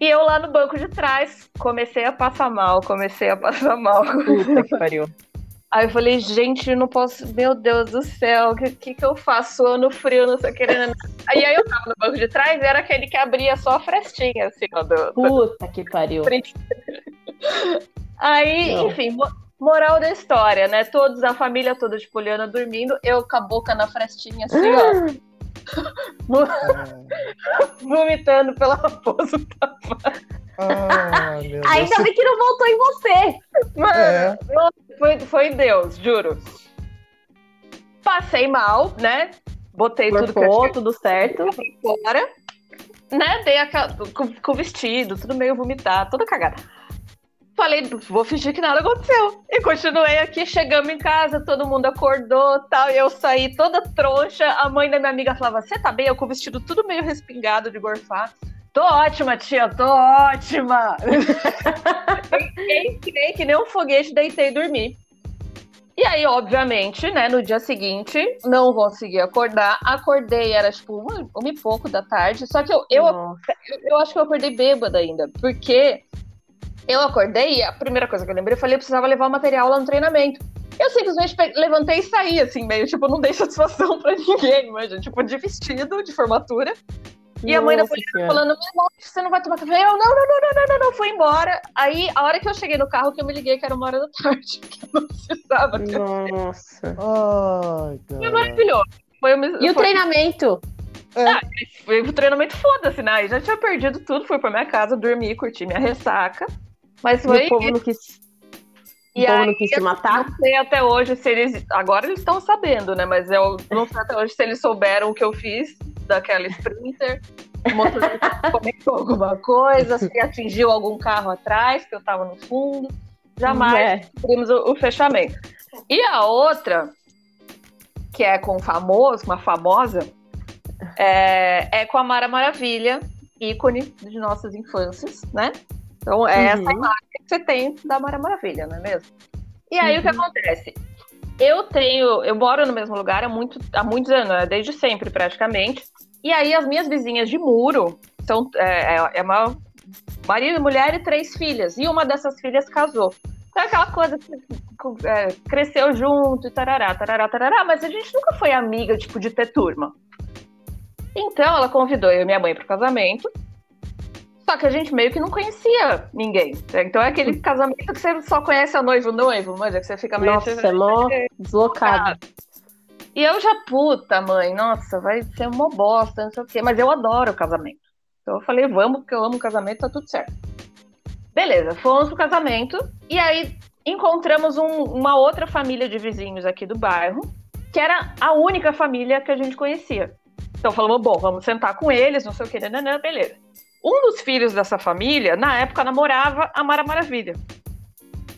[SPEAKER 2] E eu lá no banco de trás, comecei a passar mal, comecei a passar mal.
[SPEAKER 1] Puta que pariu.
[SPEAKER 2] Aí eu falei, gente, eu não posso, meu Deus do céu, o que, que, que eu faço? Ano frio, não sei o que. né, né. Aí, aí eu tava no banco de trás e era aquele que abria só a frestinha, assim, ó, do, do
[SPEAKER 1] Puta que pariu.
[SPEAKER 2] Aí,
[SPEAKER 1] Não.
[SPEAKER 2] enfim, mo- moral da história, né? Todos, a família toda de Poliana dormindo, eu com a boca na frestinha, assim, ó, vomitando pela raposa.
[SPEAKER 3] Ah, meu Deus.
[SPEAKER 1] Ainda bem que não voltou em você.
[SPEAKER 2] Mano,
[SPEAKER 3] É.
[SPEAKER 2] foi, foi Deus, juro. Passei mal, né? Botei tudo que eu
[SPEAKER 1] tudo certo.
[SPEAKER 2] fora, né? Dei aquela, com, com o vestido, tudo meio vomitado, toda cagada. Falei, vou fingir que nada aconteceu. E continuei aqui, chegamos em casa, todo mundo acordou tal. E eu saí toda troncha. A mãe da minha amiga falava: Você tá bem? Eu com o vestido tudo meio respingado de gorfar. Tô ótima, tia, tô ótima. Entrei que nem um foguete, deitei e dormi. E aí, obviamente, né, no dia seguinte, não consegui acordar. Acordei, era tipo uma, uma e pouco da tarde. Só que eu, eu, eu, eu acho que eu acordei bêbada ainda. Porque eu acordei e a primeira coisa que eu lembrei, eu falei, eu precisava levar o material lá no treinamento. Eu simplesmente levantei e saí, assim, meio, tipo, não dei satisfação pra ninguém, imagina. Tipo, de vestido, de formatura. E a mãe da
[SPEAKER 1] Senhora.
[SPEAKER 2] falando, "Mas você não vai tomar café? Eu, não, não, não, não, não, não, não, fui embora. Aí, a hora que eu cheguei no carro, que eu me liguei que era uma hora da tarde, que eu não precisava. ter-
[SPEAKER 1] Nossa.
[SPEAKER 3] Ai,
[SPEAKER 2] Foi
[SPEAKER 3] cara.
[SPEAKER 2] maravilhoso. Foi, uma-
[SPEAKER 1] E o
[SPEAKER 2] foi-
[SPEAKER 1] treinamento?
[SPEAKER 2] foi o treinamento foda-se, né? Aí já tinha perdido tudo, fui pra minha casa, dormi, curti minha ressaca. Mas
[SPEAKER 1] E
[SPEAKER 2] foi.
[SPEAKER 1] o povo não quis, o
[SPEAKER 2] E
[SPEAKER 1] povo
[SPEAKER 2] aí,
[SPEAKER 1] não quis se matar?
[SPEAKER 2] Não sei até hoje se eles. Agora eles estão sabendo, né? Mas eu não sei até hoje se eles souberam o que eu fiz daquela Sprinter. O motorista comentou alguma coisa, se atingiu algum carro atrás, que eu tava no fundo. Jamais
[SPEAKER 1] É.
[SPEAKER 2] descobrimos o, o fechamento. E a outra, que é com o famoso, uma famosa, é, é com a Mara Maravilha, ícone de nossas infâncias, né? Então, é essa
[SPEAKER 1] Uhum.
[SPEAKER 2] imagem que você tem da Mara Maravilha, não é mesmo? E aí, o que acontece? Eu tenho, eu moro no mesmo lugar há, muito, há muitos anos, né? desde sempre, praticamente. E aí, as minhas vizinhas de muro são é, é- é uma marido, mulher e três filhas. E uma dessas filhas casou. Então, é aquela coisa que é, cresceu junto e tarará, tarará, tarará, mas a gente nunca foi amiga, tipo, de ter turma. Então, ela convidou eu e minha mãe pro casamento. Só que a gente meio que não conhecia ninguém. Então é aquele casamento que você só conhece a noiva e o noivo, mas é que você fica meio.
[SPEAKER 1] Nossa, é mó deslocado.
[SPEAKER 2] E eu já, puta, mãe, nossa, vai ser uma bosta, não sei o quê. Mas eu adoro o casamento. Então eu falei, vamos, porque eu amo o casamento, tá tudo certo. Beleza, fomos pro casamento. E aí encontramos um- uma outra família de vizinhos aqui do bairro, que era a única família que a gente conhecia. Então falamos, bom, vamos sentar com eles, não sei o que, nananã, beleza. Um dos filhos dessa família, na época, namorava a Mara Maravilha.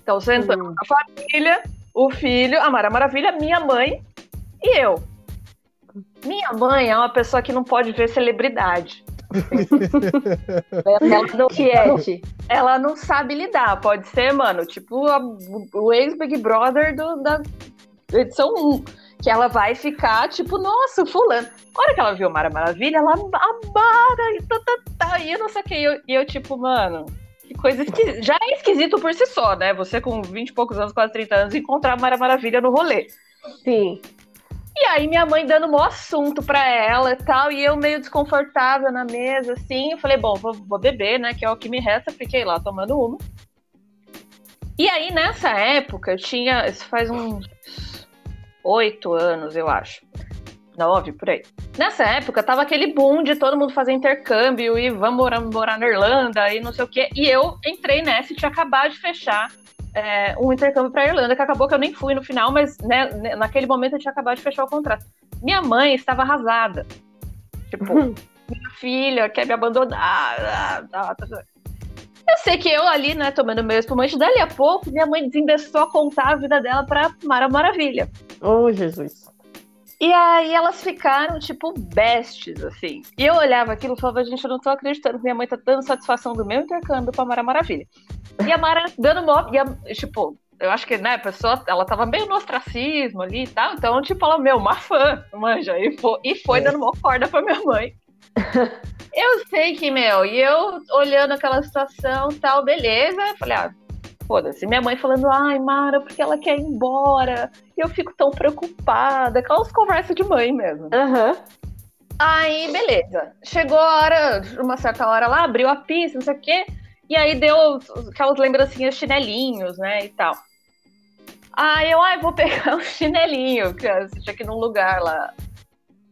[SPEAKER 2] Então sentamos
[SPEAKER 1] Hum.
[SPEAKER 2] a família, o filho, a Mara Maravilha, minha mãe e eu. Minha mãe é uma pessoa que não pode ver celebridade. Ela não, ela não sabe lidar. Pode ser, mano, tipo a- o ex-Big Brother do- da edição 1. Que ela vai ficar, tipo, nossa, fulano. A hora que ela viu Mara Maravilha, ela amara e tá, tá, tá, e eu não sei o que. E eu, e eu, tipo, mano, que coisa esquisita. Já é esquisito por si só, né? Você com 20 e poucos anos, quase 30 anos, encontrar a Mara Maravilha no rolê.
[SPEAKER 1] Sim.
[SPEAKER 2] E aí minha mãe dando um assunto pra ela e tal, e eu meio desconfortável na mesa, assim, eu falei, bom, vou, vou beber, né, que é o que me resta, fiquei lá tomando uma. E aí, nessa época, eu tinha, isso faz uns oito anos, eu acho, nove, por aí. Nessa época, tava aquele boom de todo mundo fazer intercâmbio e vamos morar, morar na Irlanda e não sei o quê, e eu entrei nessa e tinha acabado de fechar é, um intercâmbio para Irlanda, que acabou que eu nem fui no final, mas né, né, naquele momento eu tinha acabado de fechar o contrato. Minha mãe estava arrasada. Tipo, minha filha quer me abandonar. ah, tá, tá, tá. Eu sei que eu ali, né, tomando meu espumante, dali a pouco, minha mãe desembestou a contar a vida dela pra Mara Maravilha.
[SPEAKER 1] Oh, Jesus.
[SPEAKER 2] E aí elas ficaram, tipo, bestes, assim. E eu olhava aquilo e falava, gente, eu não tô acreditando que minha mãe tá dando satisfação do meu intercâmbio pra Mara Maravilha. E a Mara dando mó. E a, tipo, eu acho que, né, a pessoa, ela tava meio no ostracismo ali e tal. Então, tipo, ela, meu, uma fã, manja. E foi, e foi dando mó corda pra minha mãe. eu sei que, meu, e eu olhando aquela situação tal, beleza. Falei, ah, foda-se. Minha mãe falando, ai, Mara, porque ela quer ir embora. E eu fico tão preocupada. Aquelas conversas de mãe mesmo.
[SPEAKER 1] Aham.
[SPEAKER 2] Aí, beleza. Chegou a hora, uma certa hora lá, abriu a pista, não sei o quê. E aí deu aquelas lembrancinhas chinelinhos, né, e tal. Aí eu, ai, vou pegar um chinelinho, que eu assisti aqui num lugar lá.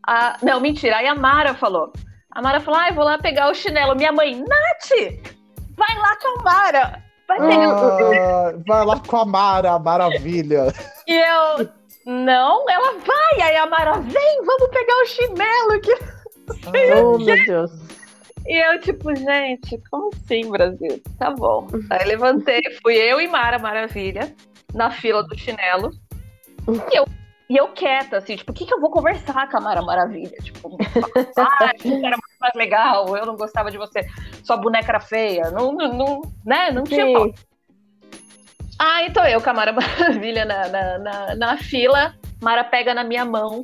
[SPEAKER 2] Ah, não, mentira. Aí a Mara falou. A Mara falou, ai, vou lá pegar o chinelo. Minha mãe, Nath, vai lá com a Mara. Vai.
[SPEAKER 3] Ah, vai lá com a Mara, maravilha.
[SPEAKER 2] E eu, não, ela vai. Aí a Mara, vem, vamos pegar o chinelo que
[SPEAKER 1] Oh, meu Deus.
[SPEAKER 2] E eu, tipo, gente, como assim, Brasil? Tá bom. Aí levantei, fui eu e Mara Maravilha na fila do chinelo. E eu, e eu quieta, assim, tipo, o que, que eu vou conversar com a Mara Maravilha? Tipo, ah, muito mais legal, eu não gostava de você, sua boneca era feia. Não, não, não né? Não tinha pau.
[SPEAKER 1] Sim.
[SPEAKER 2] Ah, então eu com a Mara Maravilha na, na, na, na fila, Mara pega na minha mão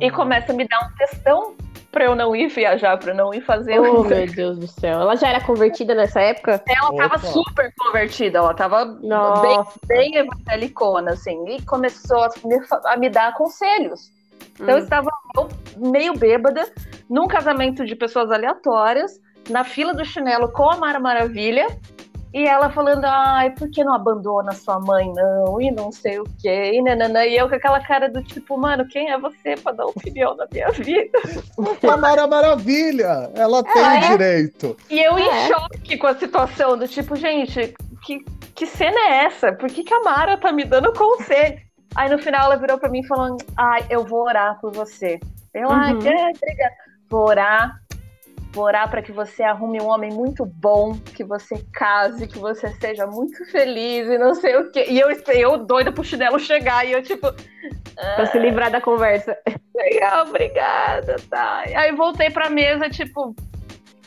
[SPEAKER 2] e começa a me dar um textão pra eu não ir viajar, pra eu não ir fazer
[SPEAKER 1] Oh,
[SPEAKER 2] o
[SPEAKER 1] meu Deus do céu. Ela já era convertida nessa época?
[SPEAKER 2] Ela tava
[SPEAKER 3] Opa.
[SPEAKER 2] super convertida, ela tava bem,
[SPEAKER 1] Nossa.
[SPEAKER 2] bem evangelicona, assim, e começou a me, a me dar conselhos. Então eu
[SPEAKER 1] Hum.
[SPEAKER 2] estava eu, meio bêbada, num casamento de pessoas aleatórias, na fila do chinelo com a Mara Maravilha, e ela falando, ai, por que não abandona sua mãe, não? E não sei o quê, e nananã. E eu com aquela cara do tipo, mano, quem é você pra dar opinião na minha vida?
[SPEAKER 3] A Mara Maravilha, ela tem
[SPEAKER 2] é?
[SPEAKER 3] direito.
[SPEAKER 2] E eu em
[SPEAKER 1] É.
[SPEAKER 2] choque com a situação, do tipo, gente, que, que cena é essa? Por que, que a Mara tá me dando conselho? Aí no final ela virou pra mim falando, ai, eu vou orar por você. Eu, ai,
[SPEAKER 1] Uhum.
[SPEAKER 2] é, obrigada. Vou orar, vou orar pra que você arrume um homem muito bom, que você case, que você seja muito feliz e não sei o quê. E eu, eu doida pro chinelo chegar, e eu tipo,
[SPEAKER 1] Pra se livrar da conversa.
[SPEAKER 2] legal, obrigada, tá. E aí voltei pra mesa, tipo,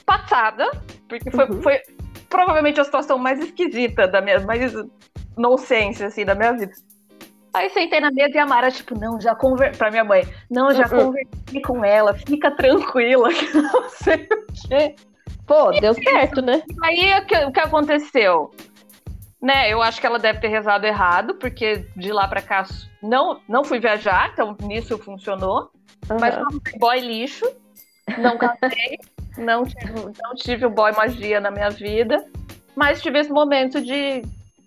[SPEAKER 2] passada, porque foi,
[SPEAKER 1] Uhum.
[SPEAKER 2] foi, provavelmente a situação mais esquisita da minha, mais nonsense, assim, da minha vida. Aí sentei na mesa e a Mara, tipo, não, já conversei. Pra minha mãe, não, já uhum. conversei com ela, fica tranquila, que não sei o quê.
[SPEAKER 1] Pô, deu certo, né?
[SPEAKER 2] Aí o que, o que aconteceu? Né, eu acho que ela deve ter rezado errado, porque de lá pra cá não, não fui viajar, então nisso funcionou. Uhum. Mas foi boy lixo, não casei, não, tive, não tive o boy magia na minha vida, mas tive esse momento de,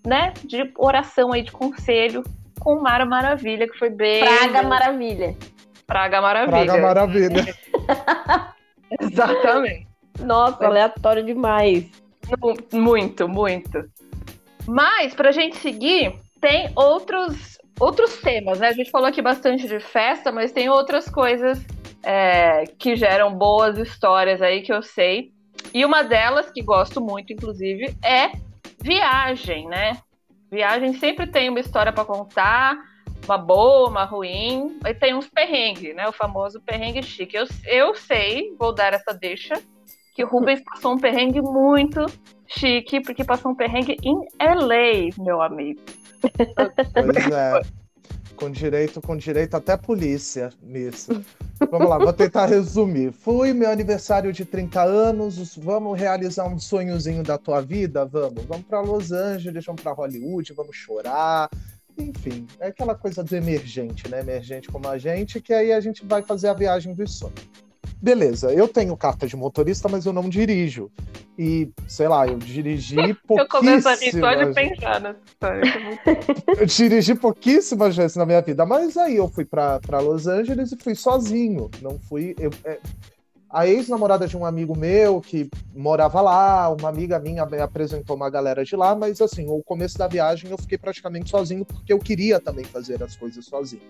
[SPEAKER 2] né, de oração aí, de conselho com Mara Maravilha, que foi bem.
[SPEAKER 1] Praga Maravilha.
[SPEAKER 2] Praga Maravilha.
[SPEAKER 3] Praga Maravilha.
[SPEAKER 2] Exatamente.
[SPEAKER 1] Nossa, foi... aleatório demais.
[SPEAKER 2] Muito, muito. Mas, para a gente seguir, tem outros, outros temas, né? A gente falou aqui bastante de festa, mas tem outras coisas é, que geram boas histórias aí que eu sei. E uma delas, que gosto muito, inclusive, é viagem, né? Viagem sempre tem uma história para contar, uma boa, uma ruim, e tem uns perrengues, né? O famoso perrengue chique. Eu, eu sei, vou dar essa deixa, que o Rubens passou um perrengue muito chique, porque passou um perrengue em LA, meu amigo.
[SPEAKER 3] Pois é. Com direito, com direito até polícia nisso. Vamos lá, vou tentar resumir. Fui meu aniversário de 30 anos, vamos realizar um sonhozinho da tua vida? Vamos. Vamos para Los Angeles, vamos para Hollywood, vamos chorar. Enfim, é aquela coisa do emergente, né? Emergente como a gente, que aí a gente vai fazer a viagem dos sonhos. Beleza, eu tenho carta de motorista, mas eu não dirijo. E, sei lá, eu dirigi pouquíssimas... Eu começo a rir só de pensar nessa história. eu dirigi pouquíssimas vezes na minha vida, mas aí eu fui para Los Angeles e fui sozinho. Não fui... Eu, é... A ex-namorada de um amigo meu que morava lá, uma amiga minha me apresentou uma galera de lá, mas assim, o começo da viagem eu fiquei praticamente sozinho porque eu queria também fazer as coisas sozinho.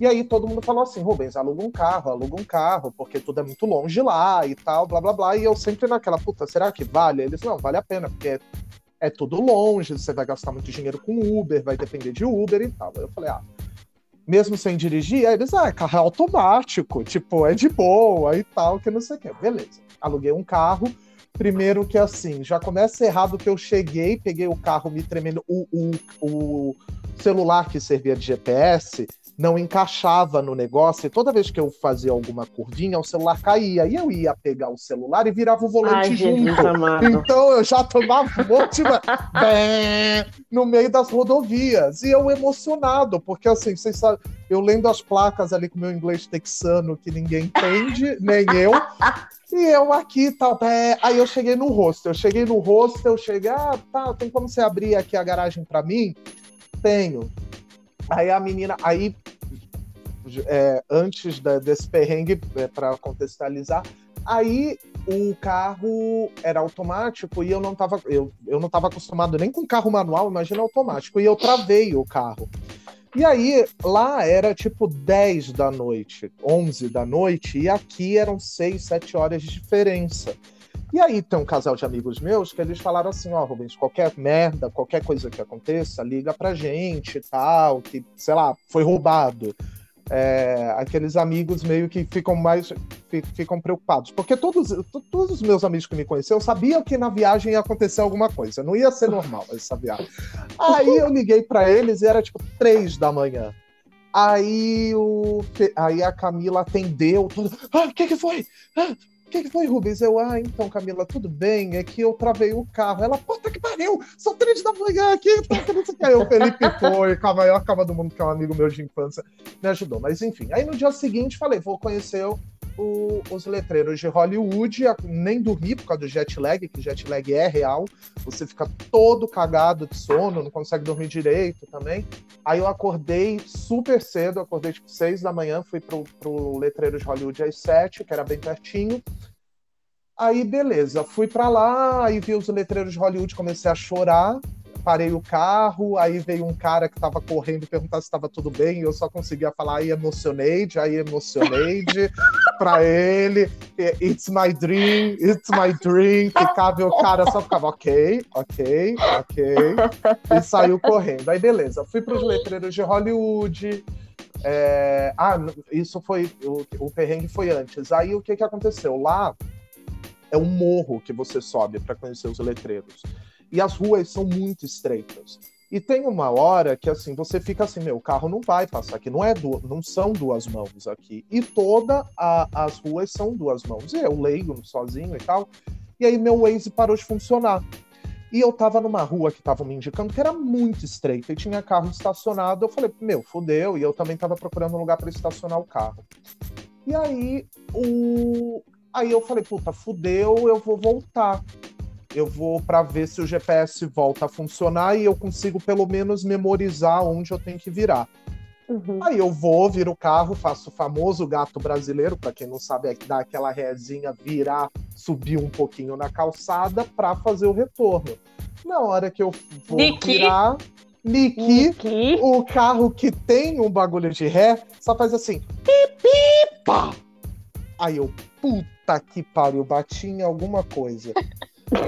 [SPEAKER 3] E aí todo mundo falou assim, Rubens, aluga um carro, aluga um carro, porque tudo é muito longe lá e tal, blá blá blá. E eu sempre naquela, puta, será que vale? Eles, não, vale a pena, porque é, é tudo longe, você vai gastar muito dinheiro com Uber, vai depender de Uber e tal. Eu falei, ah, mesmo sem dirigir, aí eles, ah, carro é automático, tipo, é de boa e tal, que não sei o que. Beleza. Aluguei um carro. Primeiro que assim, já começa errado que eu cheguei, peguei o carro me tremendo, o, o, o celular que servia de GPS, não encaixava no negócio, e toda vez que eu fazia alguma curvinha, o celular caía, e eu ia pegar o celular e virava o volante Ai, junto. Então eu já tomava um monte no meio das rodovias, e eu emocionado, porque assim, vocês sabem, eu lendo as placas ali com meu inglês texano, que ninguém entende, nem eu, e eu aqui, tal, tá, aí eu cheguei no hostel, eu cheguei no hostel, eu cheguei, ah, tá, tem como você abrir aqui a garagem para mim? Tenho. Aí a menina, aí é, antes da, desse perrengue, é, para contextualizar, aí o carro era automático e eu não estava eu, eu não tava acostumado nem com carro manual, imagina automático, e eu travei o carro. E aí, lá era tipo 10 da noite, 11 da noite, e aqui eram 6, 7 horas de diferença. E aí tem um casal de amigos meus que eles falaram assim, ó, oh, Rubens, qualquer merda, qualquer coisa que aconteça, liga pra gente tal, que, sei lá, foi roubado. É, aqueles amigos meio que ficam mais ficam preocupados. Porque todos, todos os meus amigos que me conheciam sabiam que na viagem ia acontecer alguma coisa. Não ia ser normal essa viagem. Aí eu liguei para eles e era tipo três da manhã. Aí o aí a Camila atendeu tudo ah o que que foi? Ah, que, que foi, Rubens? Eu, ah, então, Camila, tudo bem, é que eu travei o carro. Ela, puta que pariu, são três da manhã aqui, tá, que aí o Felipe foi, com a maior cama do mundo, que é um amigo meu de infância, me ajudou. Mas enfim, aí no dia seguinte falei, vou conhecer o, os letreiros de Hollywood, nem dormi por causa do jet lag, que jet lag é real, você fica todo cagado de sono, não consegue dormir direito também. Aí eu acordei super cedo, acordei tipo seis da manhã, fui pro, pro letreiro de Hollywood às sete, que era bem pertinho. Aí beleza, fui para lá, aí vi os letreiros de Hollywood, comecei a chorar, parei o carro, aí veio um cara que tava correndo perguntar se estava tudo bem, e eu só conseguia falar aí emocionei, aí emocionei para ele, it's my dream, it's my dream, ficava o cara só ficava ok, ok, ok, e saiu correndo. Aí beleza, fui para os letreiros de Hollywood, é... ah, isso foi, o, o perrengue foi antes. Aí o que que aconteceu? Lá é um morro que você sobe para conhecer os letreiros. E as ruas são muito estreitas. E tem uma hora que assim, você fica assim, meu, o carro não vai passar aqui, não é não são duas mãos aqui. E todas as ruas são duas mãos. E eu leigo sozinho e tal. E aí meu Waze parou de funcionar. E eu tava numa rua que estavam me indicando que era muito estreita e tinha carro estacionado. Eu falei, meu, fodeu. E eu também tava procurando um lugar para estacionar o carro. E aí, o... aí eu falei, puta, fudeu, eu vou voltar. Eu vou para ver se o GPS volta a funcionar e eu consigo pelo menos memorizar onde eu tenho que virar. Uhum. Aí eu vou, viro o carro, faço o famoso gato brasileiro, para quem não sabe, é dar aquela rezinha, virar, subir um pouquinho na calçada para fazer o retorno. Na hora que eu vou Niki. virar, Niki, Niki, o carro que tem um bagulho de ré, só faz assim, pipi, pá. Aí eu, puta que pariu, bati em alguma coisa.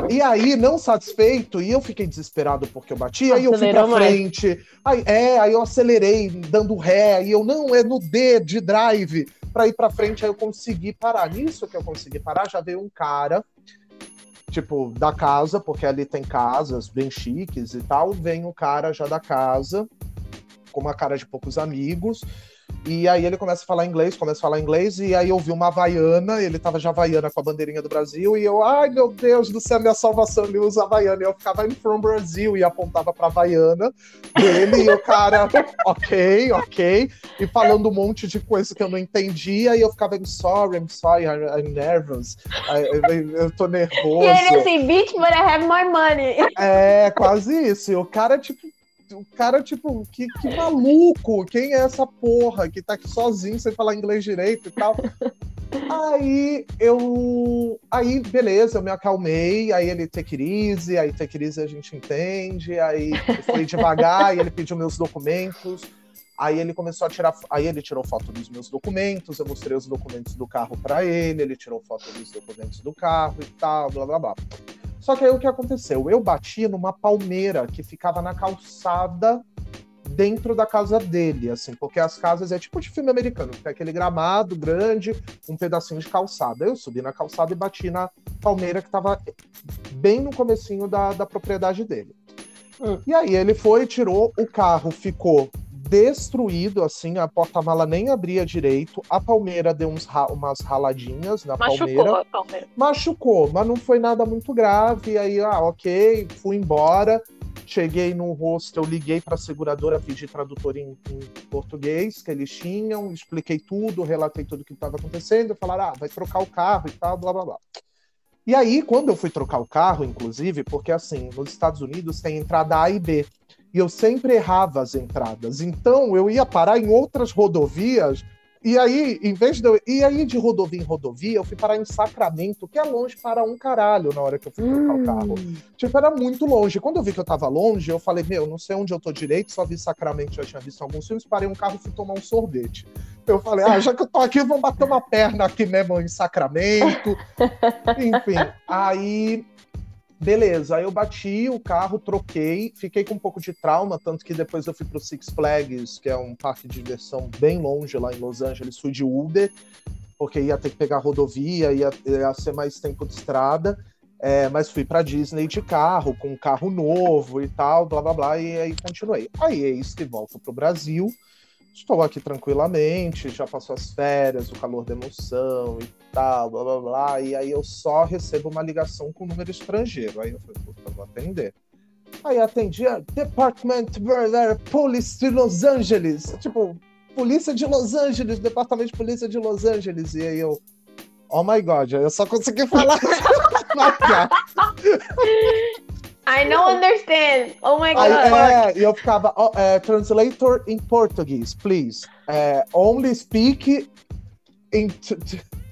[SPEAKER 3] E aí, não satisfeito, e eu fiquei desesperado porque eu bati, aí eu fui pra frente. Aí, é, aí eu acelerei, dando ré, e eu, não, é no D de drive, pra ir pra frente, aí eu consegui parar. Nisso que eu consegui parar, já veio um cara, tipo, da casa, porque ali tem casas bem chiques e tal, vem o cara já da casa, com uma cara de poucos amigos, e aí ele começa a falar inglês, começa a falar inglês, e aí eu vi uma havaiana, ele tava já havaiana com a bandeirinha do Brasil, e eu, ai meu Deus do céu, minha salvação, ele usa havaiana. E eu ficava in from Brasil e apontava pra havaiana dele, e o cara, ok, ok, e falando um monte de coisa que eu não entendia, e eu ficava, I'm sorry, I'm sorry, I'm, nervous, I, eu tô nervoso. E
[SPEAKER 1] ele assim, bitch, but I have my money.
[SPEAKER 3] É, quase isso. E o cara, tipo, o cara, tipo, que, que maluco, quem é essa porra que tá aqui sozinho sem falar inglês direito e tal. Aí eu. Aí, beleza, eu me acalmei. Aí ele take it easy, aí it easy a gente entende. Aí foi devagar, e ele pediu meus documentos. Aí ele começou a tirar. Aí ele tirou foto dos meus documentos, eu mostrei os documentos do carro para ele, ele tirou foto dos documentos do carro e tal, blá blá blá. Só que aí o que aconteceu? Eu bati numa palmeira que ficava na calçada dentro da casa dele, assim, porque as casas é tipo de filme americano, tem aquele gramado grande, um pedacinho de calçada. Eu subi na calçada e bati na palmeira que estava bem no comecinho da, da propriedade dele. Hum. E aí ele foi, tirou, o carro ficou destruído, assim, a porta-mala nem abria direito, a palmeira deu uns ra umas raladinhas na Machucou palmeira. A palmeira. Machucou, mas não foi nada muito grave. Aí, ah, ok, fui embora. Cheguei no hostel, liguei para a seguradora, pedi tradutor em, em, português que eles tinham, expliquei tudo, relatei tudo o que estava acontecendo. Falaram, ah, vai trocar o carro e tal, blá blá blá. E aí, quando eu fui trocar o carro, inclusive, porque assim, nos Estados Unidos tem entrada A e B e eu sempre errava as entradas. Então eu ia parar em outras rodovias. E aí, em vez de eu ir aí de rodovia em rodovia, eu fui parar em Sacramento, que é longe para um caralho na hora que eu fui trocar hum. o carro. Tipo, era muito longe. Quando eu vi que eu tava longe, eu falei, meu, não sei onde eu tô direito, só vi Sacramento, já tinha visto alguns filmes, parei um carro e fui tomar um sorvete. Eu falei, ah, já que eu tô aqui, vou bater uma perna aqui mesmo em Sacramento. Enfim, aí Beleza, aí eu bati o carro, troquei, fiquei com um pouco de trauma, tanto que depois eu fui pro Six Flags, que é um parque de diversão bem longe lá em Los Angeles, fui de Uber, porque ia ter que pegar rodovia, ia, ia ser mais tempo de estrada. É, mas fui para Disney de carro, com um carro novo e tal, blá blá blá, e aí continuei. Aí é isso que volto pro Brasil estou aqui tranquilamente, já passou as férias, o calor da emoção e tal, blá blá blá. E aí eu só recebo uma ligação com número estrangeiro. Aí eu falei, puta, vou atender. Aí atendi a Department Police de Los Angeles. Tipo, Polícia de Los Angeles, Departamento de Polícia de Los Angeles. E aí eu, oh my god, eu só consegui falar.
[SPEAKER 1] I don't understand. Oh my God. é,
[SPEAKER 3] e eu ficava, oh, é, translator in Portuguese, please. É, only speak in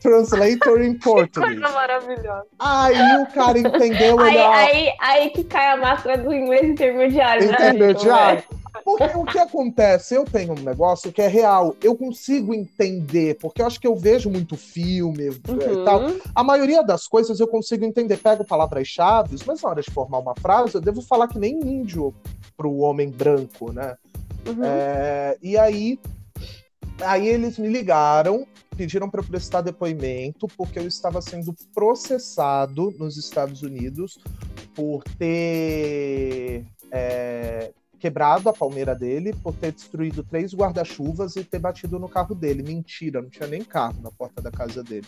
[SPEAKER 3] translator in Portuguese.
[SPEAKER 2] Coisa maravilhosa.
[SPEAKER 3] Aí o cara entendeu.
[SPEAKER 1] Aí, aí, aí que cai a máscara do inglês intermediário.
[SPEAKER 3] Né, intermediário. Né? Porque o que acontece? Eu tenho um negócio que é real. Eu consigo entender, porque eu acho que eu vejo muito filme uhum. e tal. A maioria das coisas eu consigo entender. Pego palavras-chave, mas na hora de formar uma frase, eu devo falar que nem índio pro homem branco, né? Uhum. É, e aí, aí eles me ligaram pediram para eu prestar depoimento porque eu estava sendo processado nos Estados Unidos por ter é, quebrado a palmeira dele, por ter destruído três guarda-chuvas e ter batido no carro dele. Mentira, não tinha nem carro na porta da casa dele.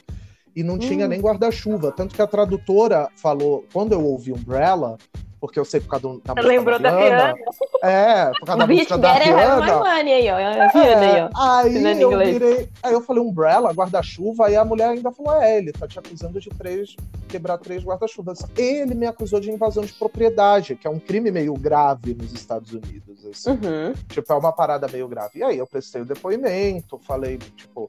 [SPEAKER 3] E não hum. tinha nem guarda-chuva. Tanto que a tradutora falou, quando eu ouvi Umbrella, porque eu sei por causa da música
[SPEAKER 2] Lembrou da Rihanna?
[SPEAKER 3] É, por causa da música da Rihanna.
[SPEAKER 1] aí, ó. É, aí, ó.
[SPEAKER 3] Aí eu virei, aí eu falei Umbrella, guarda-chuva, aí a mulher ainda falou, é, ele tá te acusando de três, quebrar três guarda-chuvas. Ele me acusou de invasão de propriedade, que é um crime meio grave nos Estados Unidos, assim. Uhum. Tipo, é uma parada meio grave. E aí eu prestei o depoimento, falei, tipo,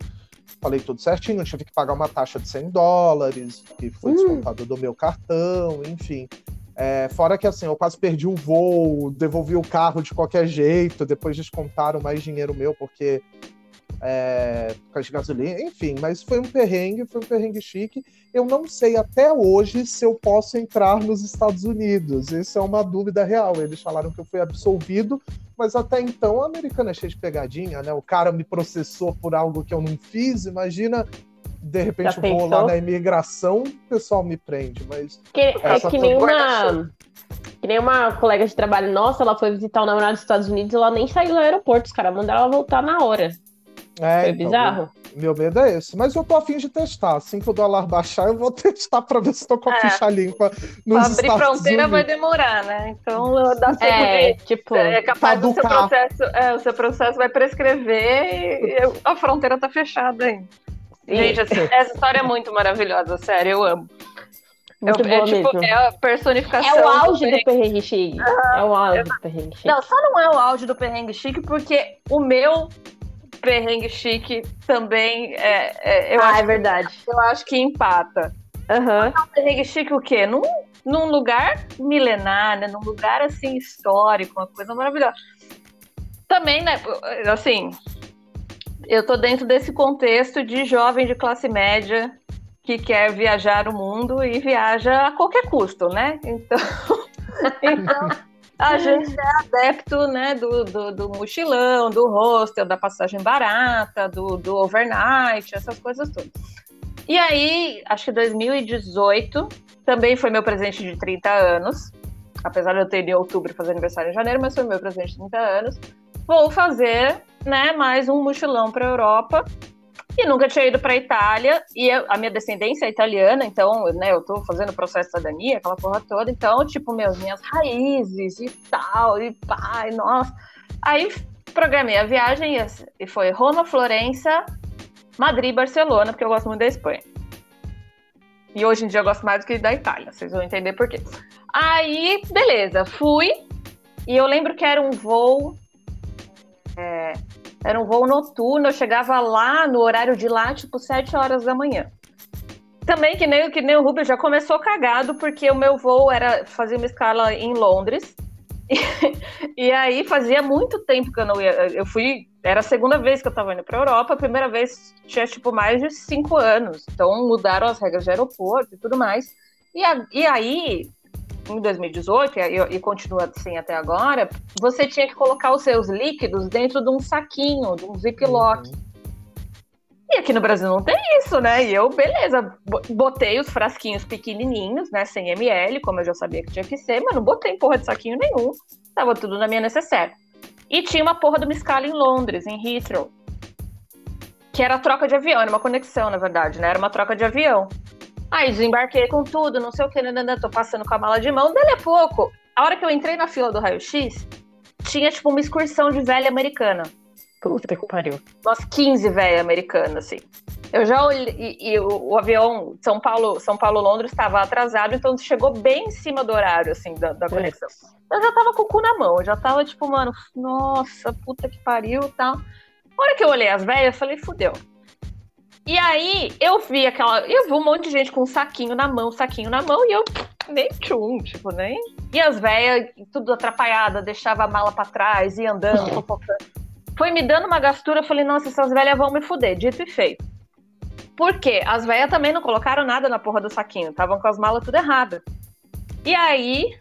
[SPEAKER 3] falei tudo certinho, tive que pagar uma taxa de 100 dólares, que foi hum. descontado do meu cartão, enfim. É, fora que assim, eu quase perdi o voo, devolvi o carro de qualquer jeito, depois descontaram mais dinheiro meu, porque é, por causa de gasolina, enfim, mas foi um perrengue, foi um perrengue chique. Eu não sei até hoje se eu posso entrar nos Estados Unidos. Isso é uma dúvida real. Eles falaram que eu fui absolvido, mas até então a americana é cheia de pegadinha, né? O cara me processou por algo que eu não fiz. Imagina de repente eu vou lá na imigração, o pessoal me prende, mas.
[SPEAKER 1] Que, é que nem uma. Que nem uma colega de trabalho nossa, ela foi visitar o namorado dos Estados Unidos e ela nem saiu do aeroporto, os caras mandaram ela voltar na hora. É, foi então, bizarro.
[SPEAKER 3] Meu, meu medo é esse. Mas eu tô afim de testar. Assim que o dólar baixar, eu vou testar pra ver se tô com a é. ficha limpa nos pra abrir
[SPEAKER 2] Estados fronteira
[SPEAKER 3] Unidos.
[SPEAKER 2] vai demorar, né? Então dá tempo
[SPEAKER 1] é, de, tipo,
[SPEAKER 2] é capaz do seu processo. É, o seu processo vai prescrever e a fronteira tá fechada ainda. Gente, assim, essa história é muito maravilhosa, sério, eu amo.
[SPEAKER 1] Muito é, é, tipo,
[SPEAKER 2] é a personificação.
[SPEAKER 1] É o auge do perrengue, chique. é o auge do perrengue chique.
[SPEAKER 2] Não, só não é o auge do perrengue chique, porque o meu perrengue chique também é. é eu
[SPEAKER 1] ah,
[SPEAKER 2] acho
[SPEAKER 1] é verdade.
[SPEAKER 2] Que, eu acho que empata.
[SPEAKER 1] Uhum.
[SPEAKER 2] Mas perrengue chique o quê? Num, num lugar milenar, né? Num lugar assim histórico, uma coisa maravilhosa. Também, né? Assim, eu tô dentro desse contexto de jovem de classe média que quer viajar o mundo e viaja a qualquer custo, né? Então, então a gente é adepto né, do, do, do, mochilão, do hostel, da passagem barata, do, do overnight, essas coisas todas. E aí, acho que 2018 também foi meu presente de 30 anos. Apesar de eu ter em outubro fazer aniversário em janeiro, mas foi meu presente de 30 anos. Vou fazer né, mais um mochilão para a Europa. E nunca tinha ido para a Itália, e a minha descendência é italiana, então, né, eu estou fazendo o processo de cidadania, aquela porra toda, então, tipo, meus, minhas raízes e tal, e pai, nossa. Aí programei a viagem e foi Roma, Florença, Madrid Barcelona, porque eu gosto muito da Espanha. E hoje em dia eu gosto mais do que da Itália, vocês vão entender por quê. Aí, beleza, fui, e eu lembro que era um voo é, era um voo noturno, eu chegava lá no horário de lá, tipo, 7 horas da manhã. Também, que nem, que nem o Rubio, já começou cagado, porque o meu voo era fazer uma escala em Londres. E, e, aí fazia muito tempo que eu não ia. Eu fui. Era a segunda vez que eu tava indo pra Europa, a primeira vez tinha tipo mais de cinco anos. Então mudaram as regras de aeroporto e tudo mais. E, a, e aí em 2018, e, e continua assim até agora, você tinha que colocar os seus líquidos dentro de um saquinho, de um ziplock. Uhum. E aqui no Brasil não tem isso, né? E eu, beleza, botei os frasquinhos pequenininhos, né, 100 ml, como eu já sabia que tinha que ser, mas não botei porra de saquinho nenhum. Tava tudo na minha necessaire. E tinha uma porra de uma escala em Londres, em Heathrow. Que era troca de avião, era uma conexão, na verdade, né? Era uma troca de avião. Aí desembarquei com tudo, não sei o que, né, né, né, tô passando com a mala de mão. Dali a pouco, a hora que eu entrei na fila do raio-x, tinha tipo uma excursão de velha americana.
[SPEAKER 1] Puta que pariu.
[SPEAKER 2] Umas 15 velhas americanas, assim. Eu já olhei, e, e o, o, avião São Paulo, São Paulo Londres estava atrasado, então chegou bem em cima do horário, assim, da, da conexão. Eu já tava com o cu na mão, eu já tava tipo, mano, nossa, puta que pariu e tal. A hora que eu olhei as velhas, eu falei, fudeu. E aí eu vi aquela. Eu vi um monte de gente com um saquinho na mão, saquinho na mão, e eu nem tchum, tipo, nem. E as velhas, tudo atrapalhada, deixava a mala para trás, ia andando, fofocando. Foi me dando uma gastura, eu falei, nossa, essas velhas vão me fuder, dito e feito. Por quê? As velhas também não colocaram nada na porra do saquinho, estavam com as malas tudo errada. E aí,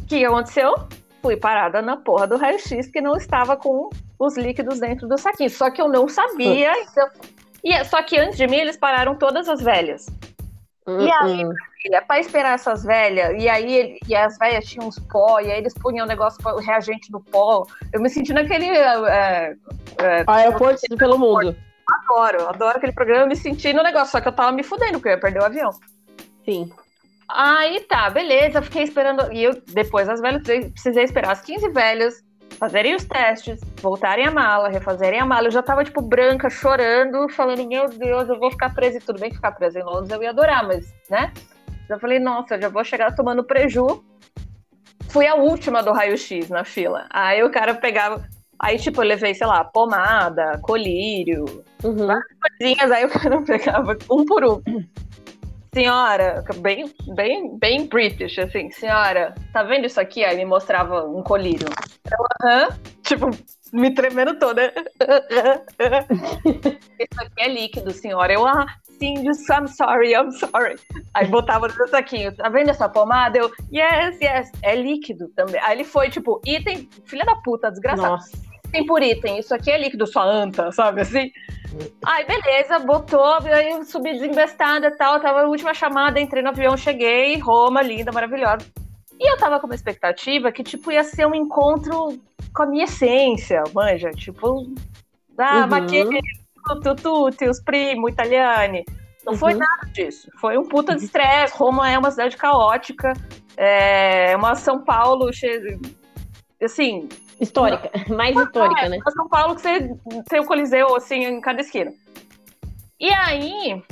[SPEAKER 2] o que aconteceu? Fui parada na porra do raio-x, que não estava com os líquidos dentro do saquinho. Só que eu não sabia, então E, só que antes de mim, eles pararam todas as velhas.
[SPEAKER 1] Hum,
[SPEAKER 2] E aí,
[SPEAKER 1] hum.
[SPEAKER 2] filha, pra esperar essas velhas, e aí ele- e as velhas tinham uns pó, e aí eles punham o negócio, o reagente do pó. Eu me senti naquele. é, é,
[SPEAKER 1] Aeroportos pelo mundo.
[SPEAKER 2] adoro, adoro aquele programa, eu me senti no negócio, só que eu tava me fudendo, porque eu ia perder o avião.
[SPEAKER 1] Sim.
[SPEAKER 2] Aí tá, beleza, fiquei esperando. E eu, depois as velhas, precisei esperar as 15 velhas fazerem os testes, voltarem a mala, refazerem a mala. Eu já tava, tipo, branca, chorando, falando, meu Deus, eu vou ficar presa. E tudo bem que ficar presa em Londres eu ia adorar, mas, né? Já falei, nossa, eu já vou chegar tomando preju. Fui a última do raio-x na fila. Aí o cara pegava. Aí, tipo, eu levei, sei lá, pomada, colírio,
[SPEAKER 1] Uhum.
[SPEAKER 2] coisinhas, aí o cara pegava um por um. Senhora, bem, bem, bem British, assim, senhora, tá vendo isso aqui? Aí me mostrava um colírio. Eu, aham, tipo, me tremendo toda. Isso aqui é líquido, senhora. Eu, ah, sim, just, I'm sorry, I'm sorry. Aí botava no saquinho, tá vendo essa pomada? Eu, yes, yes, é líquido também. Aí ele foi, tipo, item, filha da puta, desgraçado
[SPEAKER 1] Nossa.
[SPEAKER 2] Item por item, isso aqui é líquido, sua anta, sabe assim? Aí, beleza, botou, aí eu subi desembestada e tal, tava a última chamada, entrei no avião, cheguei, Roma, linda, maravilhosa. E eu tava com uma expectativa que, tipo, ia ser um encontro com a minha essência, manja, tipo, ah,
[SPEAKER 1] Uhum.
[SPEAKER 2] maquete, os primo, italiani. Não foi
[SPEAKER 1] Uhum.
[SPEAKER 2] nada disso. Foi um puta de estresse. Roma é uma cidade caótica, é uma São Paulo cheia. Assim,
[SPEAKER 1] Histórica. Mais histórica,
[SPEAKER 2] é,
[SPEAKER 1] né?
[SPEAKER 2] São Paulo que você tem o Coliseu assim em cada esquina. E aí,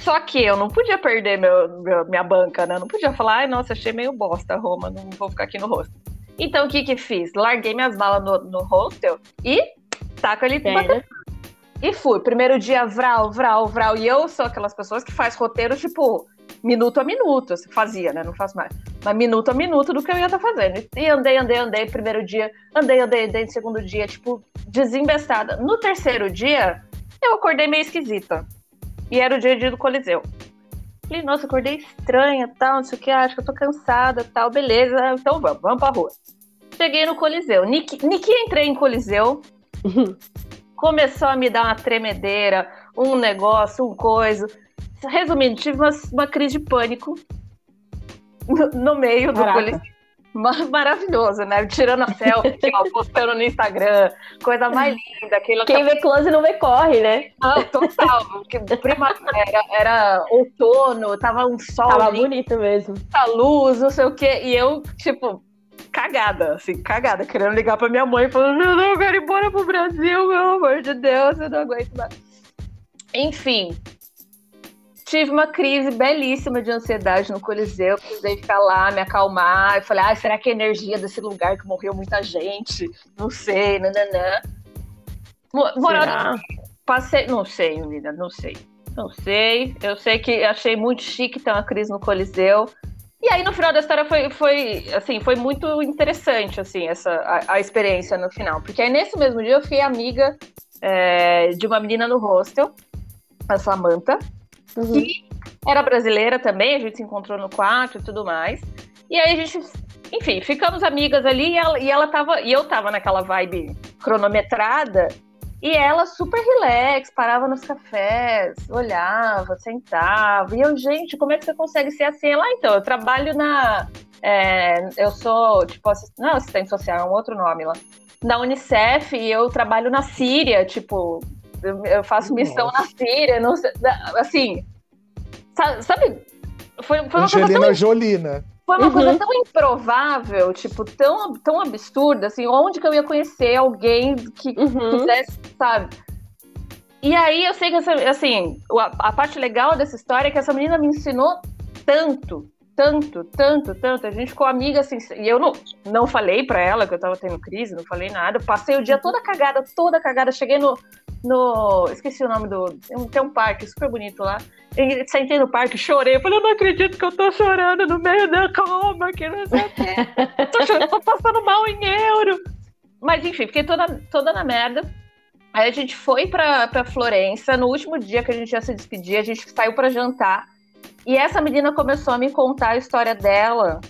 [SPEAKER 2] só que eu não podia perder meu, meu- minha banca, né? Eu não podia falar, ai, nossa, achei meio bosta Roma, não vou ficar aqui no hostel. Então o que que fiz? Larguei minhas malas no, no hostel e ali
[SPEAKER 1] Pera.
[SPEAKER 2] e fui. Primeiro dia, vral, vral, vral. E eu sou aquelas pessoas que faz roteiro, tipo, minuto a minuto. Fazia, né? Não faço mais. Mas minuto a minuto do que eu ia estar fazendo. E andei, andei, andei. Primeiro dia, andei, andei, andei. Segundo dia, tipo, desembestada. No terceiro dia, eu acordei meio esquisita. E era o dia, dia do Coliseu. Falei, nossa, acordei estranha, tal, não sei o que, acho que eu tô cansada, tal, beleza, então vamos, vamos pra rua. Cheguei no Coliseu. Niki, Niki entrei em Coliseu, começou a me dar uma tremedeira, um negócio, um coisa. Resumindo, tive uma, uma crise de pânico no, meio do. Ma- Maravilhoso, né? Tirando a selfie, ó, postando no Instagram, coisa mais linda. Aquilo
[SPEAKER 1] Quem vê close não vê corre, né?
[SPEAKER 2] não, total. porque primavera, era outono, tava um sol
[SPEAKER 1] Tava
[SPEAKER 2] lindo,
[SPEAKER 1] bonito mesmo.
[SPEAKER 2] muita luz, não sei o quê. E eu, tipo, cagada, assim, cagada, querendo ligar pra minha mãe, falando, não, não, eu quero ir embora pro Brasil, meu amor de Deus, eu não aguento mais. Enfim, tive uma crise belíssima de ansiedade no Coliseu, precisei ficar lá, me acalmar. Eu falei, ah, será que é a energia desse lugar que morreu muita gente? Não sei, nananã. Mo- Morando
[SPEAKER 1] Será?
[SPEAKER 2] Passei, não sei, menina, não sei. Não sei. Eu sei que achei muito chique ter uma crise no Coliseu. E aí, no final da história, foi, foi, assim, foi muito interessante, assim, essa, a, a experiência no final. Porque aí, nesse mesmo dia, eu fui amiga é, de uma menina no hostel, a Samantha.
[SPEAKER 1] Uhum.
[SPEAKER 2] Era brasileira também, a gente se encontrou no quarto e tudo mais. E aí, a gente, enfim, ficamos amigas ali e ela, e ela tava, e eu tava naquela vibe cronometrada. E ela super relax, parava nos cafés, olhava, sentava. E eu, gente, como é que você consegue ser assim? Ela, "Ah, então, eu trabalho na. é, eu sou, tipo, assist... não assistente social, é um outro nome lá. Na Unicef e eu trabalho na Síria, tipo, eu, faço missão
[SPEAKER 3] Nossa.
[SPEAKER 2] na Síria, não sei, assim. sa- Sabe? Foi, foi uma coisa tão
[SPEAKER 3] Angelina Jolie, né?
[SPEAKER 2] foi uma
[SPEAKER 1] Uhum.
[SPEAKER 2] coisa tão improvável, tipo, tão, tão absurda, assim, onde que eu ia conhecer alguém que
[SPEAKER 1] Uhum.
[SPEAKER 2] quisesse, sabe? E aí eu sei que, essa, assim, a, a parte legal dessa história é que essa menina me ensinou tanto, tanto, tanto, tanto. A gente ficou amiga, assim, e eu não, não falei pra ela que eu tava tendo crise, não falei nada. Passei o dia toda cagada, toda cagada. Cheguei no. No esqueci o nome do. Tem um, parque super bonito lá. Sentei no parque, chorei. Eu falei, eu não acredito que eu tô chorando no meio da coma, que não sei o quê. tô, chorando, tô passando mal em euro. Mas enfim, fiquei toda, toda na merda. Aí a gente foi pra, pra Florença. No último dia que a gente ia se despedir, a gente saiu pra jantar. E essa menina começou a me contar a história dela.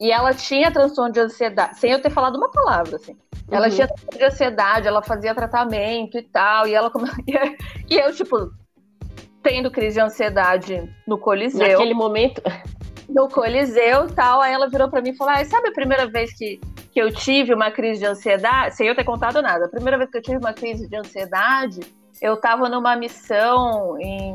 [SPEAKER 2] E ela tinha transtorno de ansiedade, sem eu ter falado uma palavra, assim. Ela
[SPEAKER 1] Uhum.
[SPEAKER 2] tinha de ansiedade, ela fazia tratamento e tal. E ela come... e eu, tipo, tendo crise de ansiedade no Coliseu.
[SPEAKER 1] Naquele momento.
[SPEAKER 2] No Coliseu tal. Aí ela virou pra mim e falou: ah, sabe a primeira vez que, que eu tive uma crise de ansiedade? Sem eu ter contado nada. A primeira vez que eu tive uma crise de ansiedade, eu tava numa missão em.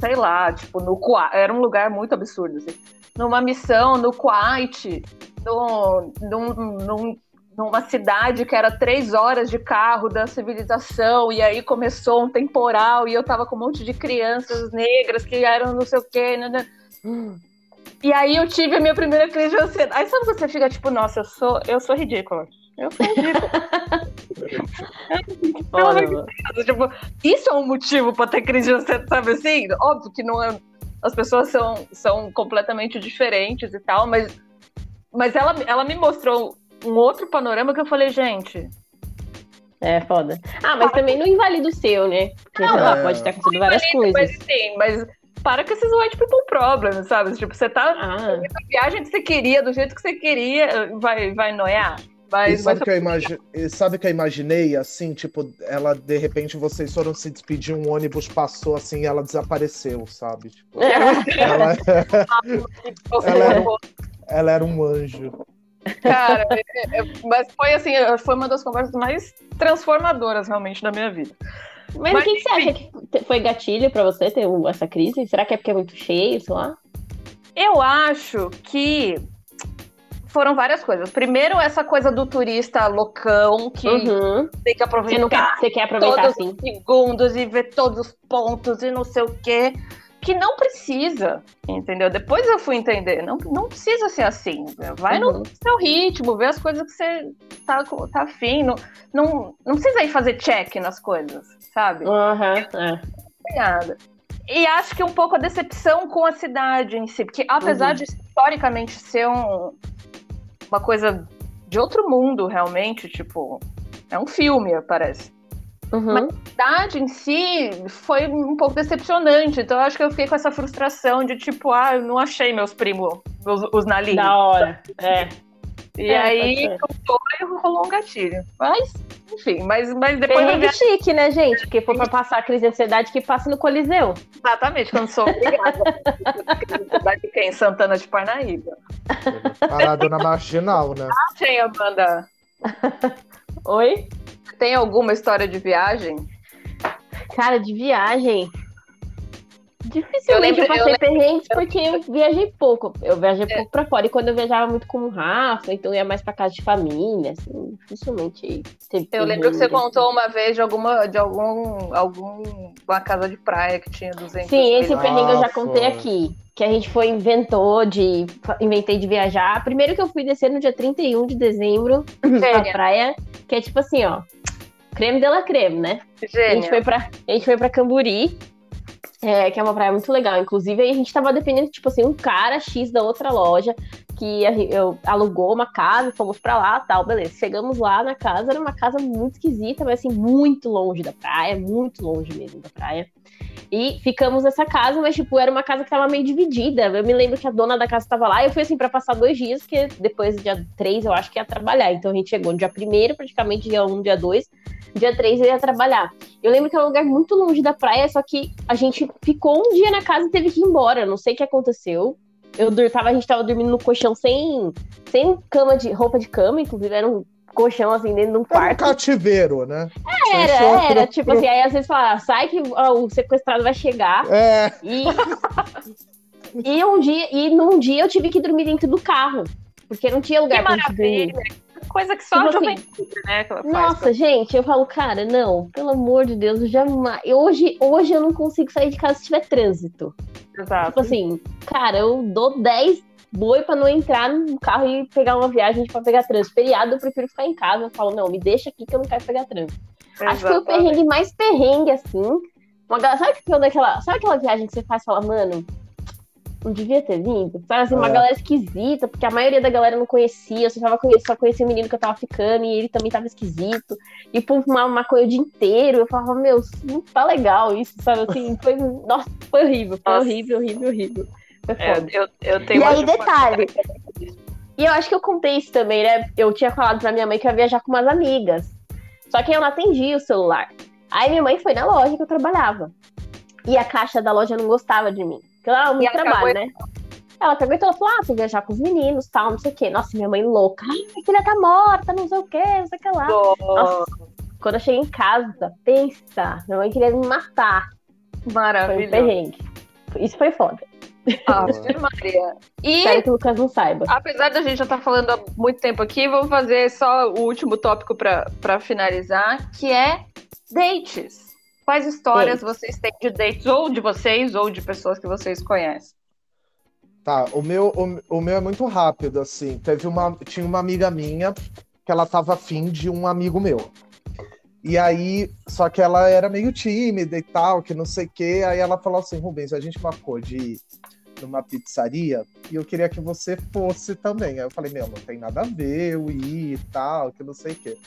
[SPEAKER 2] Sei lá, tipo, no Kuwait. Era um lugar muito absurdo, assim. Numa missão no Kuwait, no, num, num numa cidade que era três horas de carro da civilização, e aí começou um temporal, e eu tava com um monte de crianças negras que eram não sei o quê. Né, né. E aí eu tive a minha primeira crise de ansiedade. Aí sabe você fica tipo, nossa, eu sou, eu sou ridícula. Eu sou ridícula. Olha, tipo, isso é um motivo pra ter crise de ansiedade, sabe assim? Óbvio que não é. As pessoas são, são completamente diferentes e tal, mas, mas ela, ela me mostrou um outro panorama que eu falei, gente.
[SPEAKER 1] É foda. Ah, mas também não invalida o seu, né? Porque, não, sei lá, pode estar acontecendo várias coisas.
[SPEAKER 2] Mas sim, mas para com esses white people problems, sabe? Tipo, você tá ah. na viagem que você queria, do jeito que você queria, vai, vai noiar.
[SPEAKER 3] Mas, e sabe, que eu imagi... sabe que eu imaginei, assim, tipo, ela, de repente, vocês foram se despedir, um ônibus passou, assim, e ela desapareceu, sabe? Tipo, é. ela... ela, era... ela era um anjo.
[SPEAKER 2] Cara, é, é, mas foi assim, foi uma das conversas mais transformadoras realmente da minha vida.
[SPEAKER 1] Mas, mas o que, que, você acha que foi gatilho para você ter essa crise? Será que é porque é muito cheio, sei lá?
[SPEAKER 2] Eu acho que foram várias coisas. Primeiro, essa coisa do turista loucão que uhum. tem que aproveitar. Você,
[SPEAKER 1] quer, você quer aproveitar
[SPEAKER 2] todos os segundos e ver todos os pontos e não sei o quê que não precisa, entendeu? Depois eu fui entender, não, não precisa ser assim. Vai uhum. no seu ritmo, vê as coisas que você tá, tá afim. Não, não, não precisa ir fazer check nas coisas, sabe?
[SPEAKER 1] Uhum, é.
[SPEAKER 2] Obrigada. E acho que um pouco a decepção com a cidade em si, porque apesar uhum. de historicamente ser um, uma coisa de outro mundo, realmente, tipo, é um filme, parece. Uhum. Mas a cidade em si foi um pouco decepcionante. Então eu acho que eu fiquei com essa frustração de tipo, ah, eu não achei meus primos, os, os nalinhos.
[SPEAKER 1] Da hora, é.
[SPEAKER 2] E é, aí rolou um gatilho. Mas, enfim, mas, mas depois.
[SPEAKER 1] É já... chique, né, gente? Porque for pra passar a crise de ansiedade que passa no Coliseu.
[SPEAKER 2] Exatamente, quando sou obrigada. ansiedade que em Santana de Parnaíba.
[SPEAKER 3] Parado na marginal, né?
[SPEAKER 2] Ah, sim, Amanda.
[SPEAKER 1] Oi?
[SPEAKER 2] Tem alguma história de viagem?
[SPEAKER 1] Cara, de viagem. Dificilmente eu, lembro, eu passei perrengues porque eu viajei pouco. Eu viajei é. pouco pra fora. E quando eu viajava muito com o Rafa, então eu ia mais pra casa de família, assim, dificilmente
[SPEAKER 2] teve Eu lembro que você contou uma vez de alguma, de algum, algum, uma casa de praia que tinha 200
[SPEAKER 1] Sim, esse perrengue eu já contei aqui. Que a gente foi, inventou de, inventei de viajar. Primeiro que eu fui descer no dia 31 de dezembro na praia, que é tipo assim, ó, creme de la creme, né? A gente foi pra, a gente foi pra Camburi, é, que é uma praia muito legal. Inclusive, aí a gente tava dependendo, tipo assim, um cara X da outra loja que eu, alugou uma casa, fomos pra lá tal, beleza. Chegamos lá na casa, era uma casa muito esquisita, mas assim, muito longe da praia, muito longe mesmo da praia. E ficamos nessa casa, mas, tipo, era uma casa que tava meio dividida. Eu me lembro que a dona da casa tava lá, eu fui, assim, para passar dois dias, porque depois, dia três, eu acho que ia trabalhar. Então a gente chegou no dia primeiro, praticamente dia um, dia dois. Dia três eu ia trabalhar. Eu lembro que era um lugar muito longe da praia, só que a gente ficou um dia na casa e teve que ir embora. Não sei o que aconteceu. Eu tava, a gente tava dormindo no colchão sem, sem cama de roupa de cama, inclusive era um colchão, assim, dentro de um quarto.
[SPEAKER 3] Era um cativeiro, né?
[SPEAKER 1] Era, era. Tipo assim, aí às vezes fala, sai que ó, o sequestrado vai chegar.
[SPEAKER 3] É.
[SPEAKER 1] E, e um dia, e num dia eu tive que dormir dentro do carro. Porque não tinha lugar
[SPEAKER 2] que pra dormir. Coisa que só tipo a assim, né? Que
[SPEAKER 1] nossa, faz. gente, eu falo, cara, não, pelo amor de Deus, eu jamais. Hoje, hoje eu não consigo sair de casa se tiver trânsito.
[SPEAKER 2] Exato.
[SPEAKER 1] Tipo assim, cara, eu dou 10 boi para não entrar no carro e pegar uma viagem para pegar trânsito. Feriado, eu prefiro ficar em casa. Eu falo, não, me deixa aqui que eu não quero pegar trânsito. Exatamente. Acho que foi o perrengue mais perrengue, assim. Uma, sabe, que daquela, sabe aquela viagem que você faz e fala, mano, não devia ter vindo? Sabe assim, uma é. galera esquisita, porque a maioria da galera não conhecia, eu só, tava conhecendo, só conhecia o menino que eu tava ficando e ele também tava esquisito. E pô, fumava maconha o dia inteiro. Eu falava, meu, não tá legal isso, sabe? Assim, foi, nossa, foi horrível, foi nossa. horrível, horrível, horrível.
[SPEAKER 2] É, eu, eu tenho
[SPEAKER 1] e aí, detalhe. E eu acho que eu contei isso também, né? Eu tinha falado pra minha mãe que eu ia viajar com umas amigas. Só que eu não atendi o celular. Aí minha mãe foi na loja que eu trabalhava. E a caixa da loja não gostava de mim. Porque ela era muito trabalho, né? Ela pegou e falou: ah, fui viajar com os meninos, tal, não sei o quê. Nossa, minha mãe louca. Ai, minha filha tá morta, não sei o quê, não sei o que lá. Nossa, quando eu cheguei em casa, pensa, minha mãe queria me matar.
[SPEAKER 2] Maravilha.
[SPEAKER 1] Foi um perrengue. Isso foi foda.
[SPEAKER 2] Ah, Maria. E
[SPEAKER 1] Espero que o Lucas não saiba.
[SPEAKER 2] apesar da gente já estar falando há muito tempo aqui, vamos fazer só o último tópico para finalizar, que é dates. Quais histórias vocês têm de dates, ou de vocês, ou de pessoas que vocês conhecem?
[SPEAKER 3] Tá, o meu, o, o meu é muito rápido, assim. Teve uma, tinha uma amiga minha que ela tava afim de um amigo meu. E aí, só que ela era meio tímida e tal, que não sei o quê. Aí ela falou assim, Rubens, a gente marcou de ir numa pizzaria e eu queria que você fosse também. Aí eu falei, meu, não tem nada a ver eu ir e tal, que não sei o quê.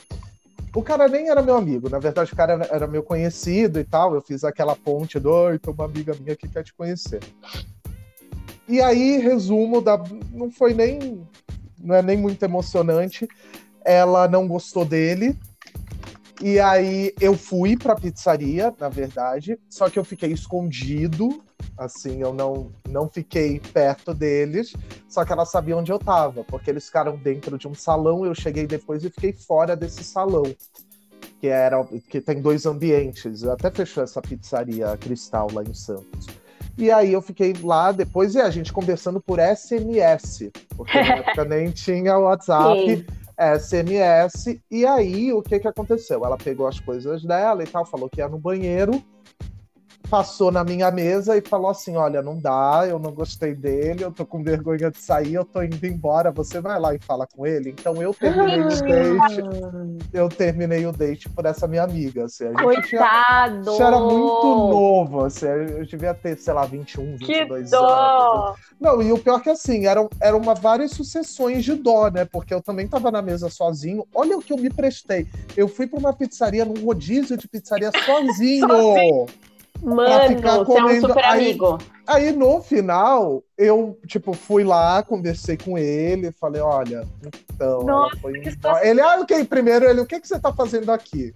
[SPEAKER 3] O cara nem era meu amigo, na verdade o cara era- meu conhecido e tal. Eu fiz aquela ponte do, oi, uma amiga minha que quer te conhecer. E aí, resumo da. Não foi nem. Não é nem muito emocionante. Ela não gostou dele. E aí eu fui pra pizzaria, na verdade. Só que eu fiquei escondido. Assim, eu não, não fiquei perto deles. Só que ela sabia onde eu tava. Porque eles ficaram dentro de um salão. Eu cheguei depois e fiquei fora desse salão. Que, era, que tem dois ambientes. Até fechou essa pizzaria Cristal lá em Santos. E aí eu fiquei lá depois e a gente conversando por SMS, porque na época nem tinha WhatsApp,
[SPEAKER 1] Sim.
[SPEAKER 3] SMS. E aí o que que aconteceu? Ela pegou as coisas dela e tal, falou que ia no banheiro, passou na minha mesa e falou assim: Olha, não dá, eu não gostei dele, eu tô com vergonha de sair, eu tô indo embora, você vai lá e fala com ele. Então eu terminei o date, eu terminei o date por essa minha amiga. Assim, a gente tinha
[SPEAKER 1] Coitado!
[SPEAKER 3] isso era muito novo, assim, eu devia ter, sei lá, 21,
[SPEAKER 2] Que
[SPEAKER 3] 22 anos.
[SPEAKER 2] dó!
[SPEAKER 3] Não, e o pior que assim, eram, eram uma, várias sucessões de dó, né? Porque eu também tava na mesa sozinho. Olha o que eu me prestei. Eu fui pra uma pizzaria, num rodízio de pizzaria sozinho.
[SPEAKER 2] Sozinho.
[SPEAKER 1] Mano, você é um super
[SPEAKER 3] aí-
[SPEAKER 1] amigo.
[SPEAKER 3] Aí no final, eu, tipo, fui lá, conversei com ele, falei, olha, então.
[SPEAKER 2] Nossa,
[SPEAKER 3] foi. Ele, ah, ok, primeiro ele, o que, que você tá fazendo aqui?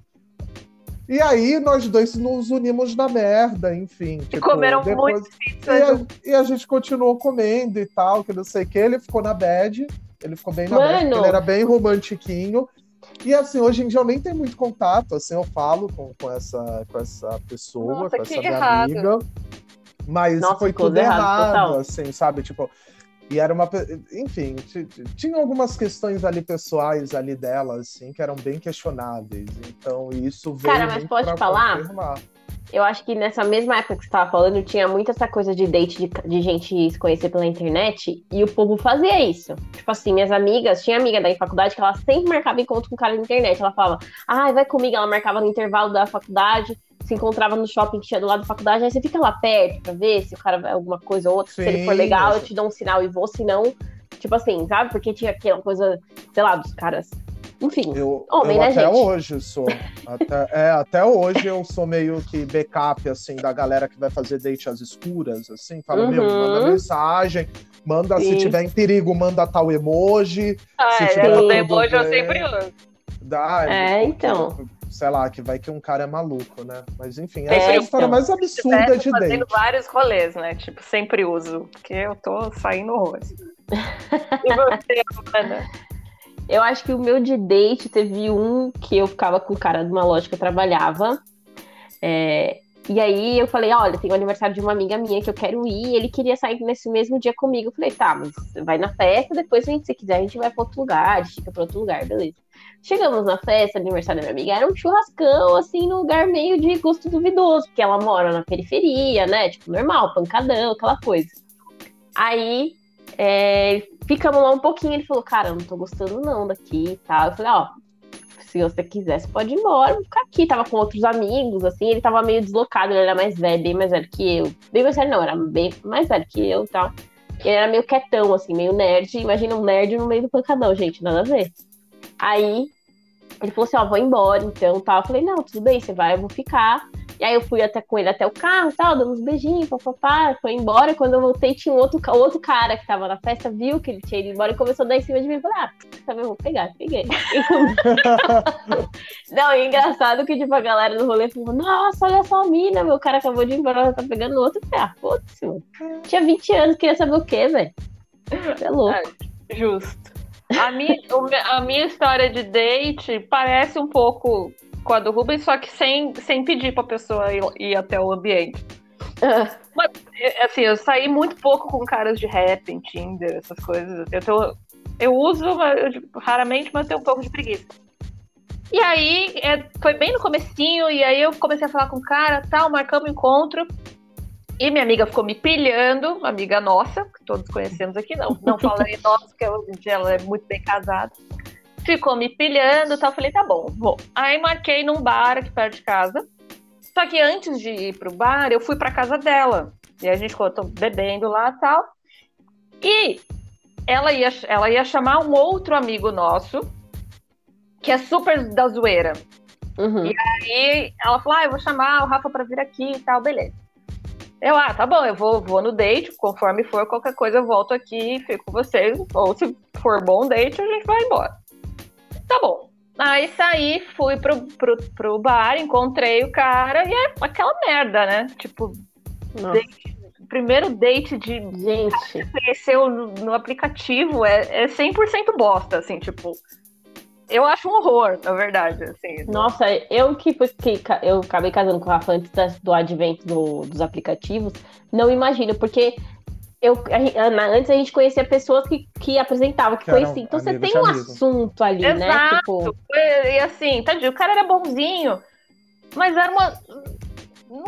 [SPEAKER 3] E aí nós dois nos unimos na merda, enfim.
[SPEAKER 2] E
[SPEAKER 3] tipo,
[SPEAKER 2] comeram
[SPEAKER 3] depois-
[SPEAKER 2] muito
[SPEAKER 3] E
[SPEAKER 2] pizza
[SPEAKER 3] a,
[SPEAKER 2] junto.
[SPEAKER 3] e a gente continuou comendo e tal, que não sei o que. Ele ficou na bad. Ele ficou bem na
[SPEAKER 1] Mano.
[SPEAKER 3] bad, ele era bem romantiquinho. E assim, hoje em dia eu nem tenho muito contato, assim, eu falo com, com, essa, com essa pessoa,
[SPEAKER 2] Nossa,
[SPEAKER 3] com essa minha
[SPEAKER 2] errado.
[SPEAKER 3] amiga. Mas
[SPEAKER 1] Nossa,
[SPEAKER 3] foi tudo
[SPEAKER 1] errado,
[SPEAKER 3] errado, assim, sabe? Tipo, e era uma. Enfim, tinha algumas questões ali pessoais ali dela, assim, que eram bem questionáveis. Então, isso veio.
[SPEAKER 1] Cara, mas pode falar?
[SPEAKER 3] confirmar.
[SPEAKER 1] Eu acho que nessa mesma época que você tava falando, tinha muito essa coisa de date de, de gente se conhecer pela internet e o povo fazia isso. Tipo assim, minhas amigas, tinha amiga da faculdade que ela sempre marcava encontro com o cara na internet. Ela falava, ai, vai comigo. Ela marcava no intervalo da faculdade, se encontrava no shopping que tinha do lado da faculdade. Aí você fica lá perto pra ver se o cara vai alguma coisa ou outra. se ele for
[SPEAKER 3] Sim,
[SPEAKER 1] legal, eu te dou um sinal e vou, se não. Tipo assim, sabe? Porque tinha aquela coisa, sei lá, dos caras. Enfim.
[SPEAKER 3] Eu,
[SPEAKER 1] Homem,
[SPEAKER 3] eu
[SPEAKER 1] né,
[SPEAKER 3] até
[SPEAKER 1] gente?
[SPEAKER 3] hoje sou. Até, é, até hoje eu sou meio que backup, assim, da galera que vai fazer date às escuras, assim. Fala, meu,
[SPEAKER 1] Uhum.
[SPEAKER 3] manda mensagem, manda, se
[SPEAKER 1] Sim.
[SPEAKER 3] tiver em perigo, manda tal emoji.
[SPEAKER 2] Ah,
[SPEAKER 3] se
[SPEAKER 2] é,
[SPEAKER 3] tiver
[SPEAKER 2] o
[SPEAKER 3] tudo
[SPEAKER 2] emoji eu sempre uso.
[SPEAKER 3] Dá,
[SPEAKER 1] É,
[SPEAKER 3] porque,
[SPEAKER 1] então.
[SPEAKER 3] Sei lá, que vai que um cara é maluco, né? Mas enfim,
[SPEAKER 1] É,
[SPEAKER 3] essa é a história
[SPEAKER 1] então.
[SPEAKER 3] mais absurda de
[SPEAKER 2] fazendo
[SPEAKER 3] date.
[SPEAKER 2] vários rolês, né? Tipo, sempre uso. Porque eu tô saindo horrores. E você, Ana?
[SPEAKER 1] Eu acho que o meu de date teve um que eu ficava com o cara de uma loja que eu trabalhava. É, e aí eu falei, olha, tem o aniversário de uma amiga minha que eu quero ir, ele queria sair nesse mesmo dia comigo. Eu falei, tá, mas vai na festa, depois a gente, se quiser, a gente vai pra outro lugar, a gente fica pra outro lugar, beleza. Chegamos na festa, aniversário da minha amiga, era um churrascão, assim, num lugar meio de gosto duvidoso, porque ela mora na periferia, né? Tipo, normal, pancadão, aquela coisa. Aí é, ficamos lá um pouquinho, ele falou, cara, eu não tô gostando não daqui e tal. Eu falei, ó, se você quiser, você pode ir embora, vou ficar aqui. Tava com outros amigos, assim, ele tava meio deslocado, ele era mais velho, bem mais velho que eu. Bem mais velho não, era bem mais velho que eu e tal. Ele era meio quietão, assim, meio nerd. Imagina um nerd no meio do pancadão, gente, nada a ver. Aí ele falou assim, ó, vou embora, então, tal. Eu falei, não, tudo bem, você vai, eu vou ficar. E aí eu fui até com ele até o carro, tal, dando uns beijinhos, papapá, foi embora. Quando eu voltei, tinha um outro, outro cara que tava na festa, viu que ele tinha ido embora e começou a dar em cima de mim. Eu falei, ah, eu vou pegar, peguei. Não, e engraçado que, tipo, a galera do rolê falou, nossa, olha só a mina, meu cara acabou de ir embora, ela tá pegando outro. Eu falei, ah, foda-se. Tinha 20 anos, queria saber o quê, velho? É louco.
[SPEAKER 2] É, justo. A minha, a minha história de date parece um pouco com a do Rubens, só que sem, sem pedir pra pessoa ir, ir até o ambiente.
[SPEAKER 1] Ah,
[SPEAKER 2] Mas, é, assim, eu saí muito pouco com caras de rap, em Tinder, essas coisas. Eu, tô, eu uso eu, raramente, mas tenho um pouco de preguiça. E aí, é, foi bem no comecinho, e aí eu comecei a falar com o cara, tal, marcamos um encontro. E minha amiga ficou me pilhando, uma amiga nossa, que todos conhecemos aqui, não, não falarei nossa, porque hoje em dia ela é muito bem casada. Ficou me pilhando e tal, falei, tá bom, vou. Aí marquei num bar aqui perto de casa. Só que antes de ir pro bar, eu fui pra casa dela. E a gente ficou bebendo lá e tal. E ela ia, ela ia chamar um outro amigo nosso, que é super da zoeira.
[SPEAKER 1] uhum.
[SPEAKER 2] E ela falou: ah, eu vou chamar o Rafa pra vir aqui e tal, beleza. Eu, ah, tá bom, eu vou, vou no date, conforme for qualquer coisa, eu volto aqui e fico com vocês. Ou se for bom date, a gente vai embora. Tá bom. Aí saí, fui pro, pro, pro bar, encontrei o cara e é aquela merda, né? Tipo,
[SPEAKER 1] Nossa,
[SPEAKER 2] primeiro date de
[SPEAKER 1] gente.
[SPEAKER 2] conheceu no, no aplicativo é, é 100% bosta, assim, tipo. Eu acho um horror, na verdade, assim.
[SPEAKER 1] Nossa, eu que, que eu acabei casando com o Rafa antes do advento do- dos aplicativos, não imagino, porque eu, a gente- Ana, antes a gente conhecia pessoas que, que apresentavam, que
[SPEAKER 3] Que eram
[SPEAKER 1] conheciam. Então você tem um
[SPEAKER 3] amigo.
[SPEAKER 1] assunto ali, né?
[SPEAKER 2] Exato.
[SPEAKER 1] Tipo,
[SPEAKER 2] E, e assim, tadinho, o cara era bonzinho, mas era uma. Não,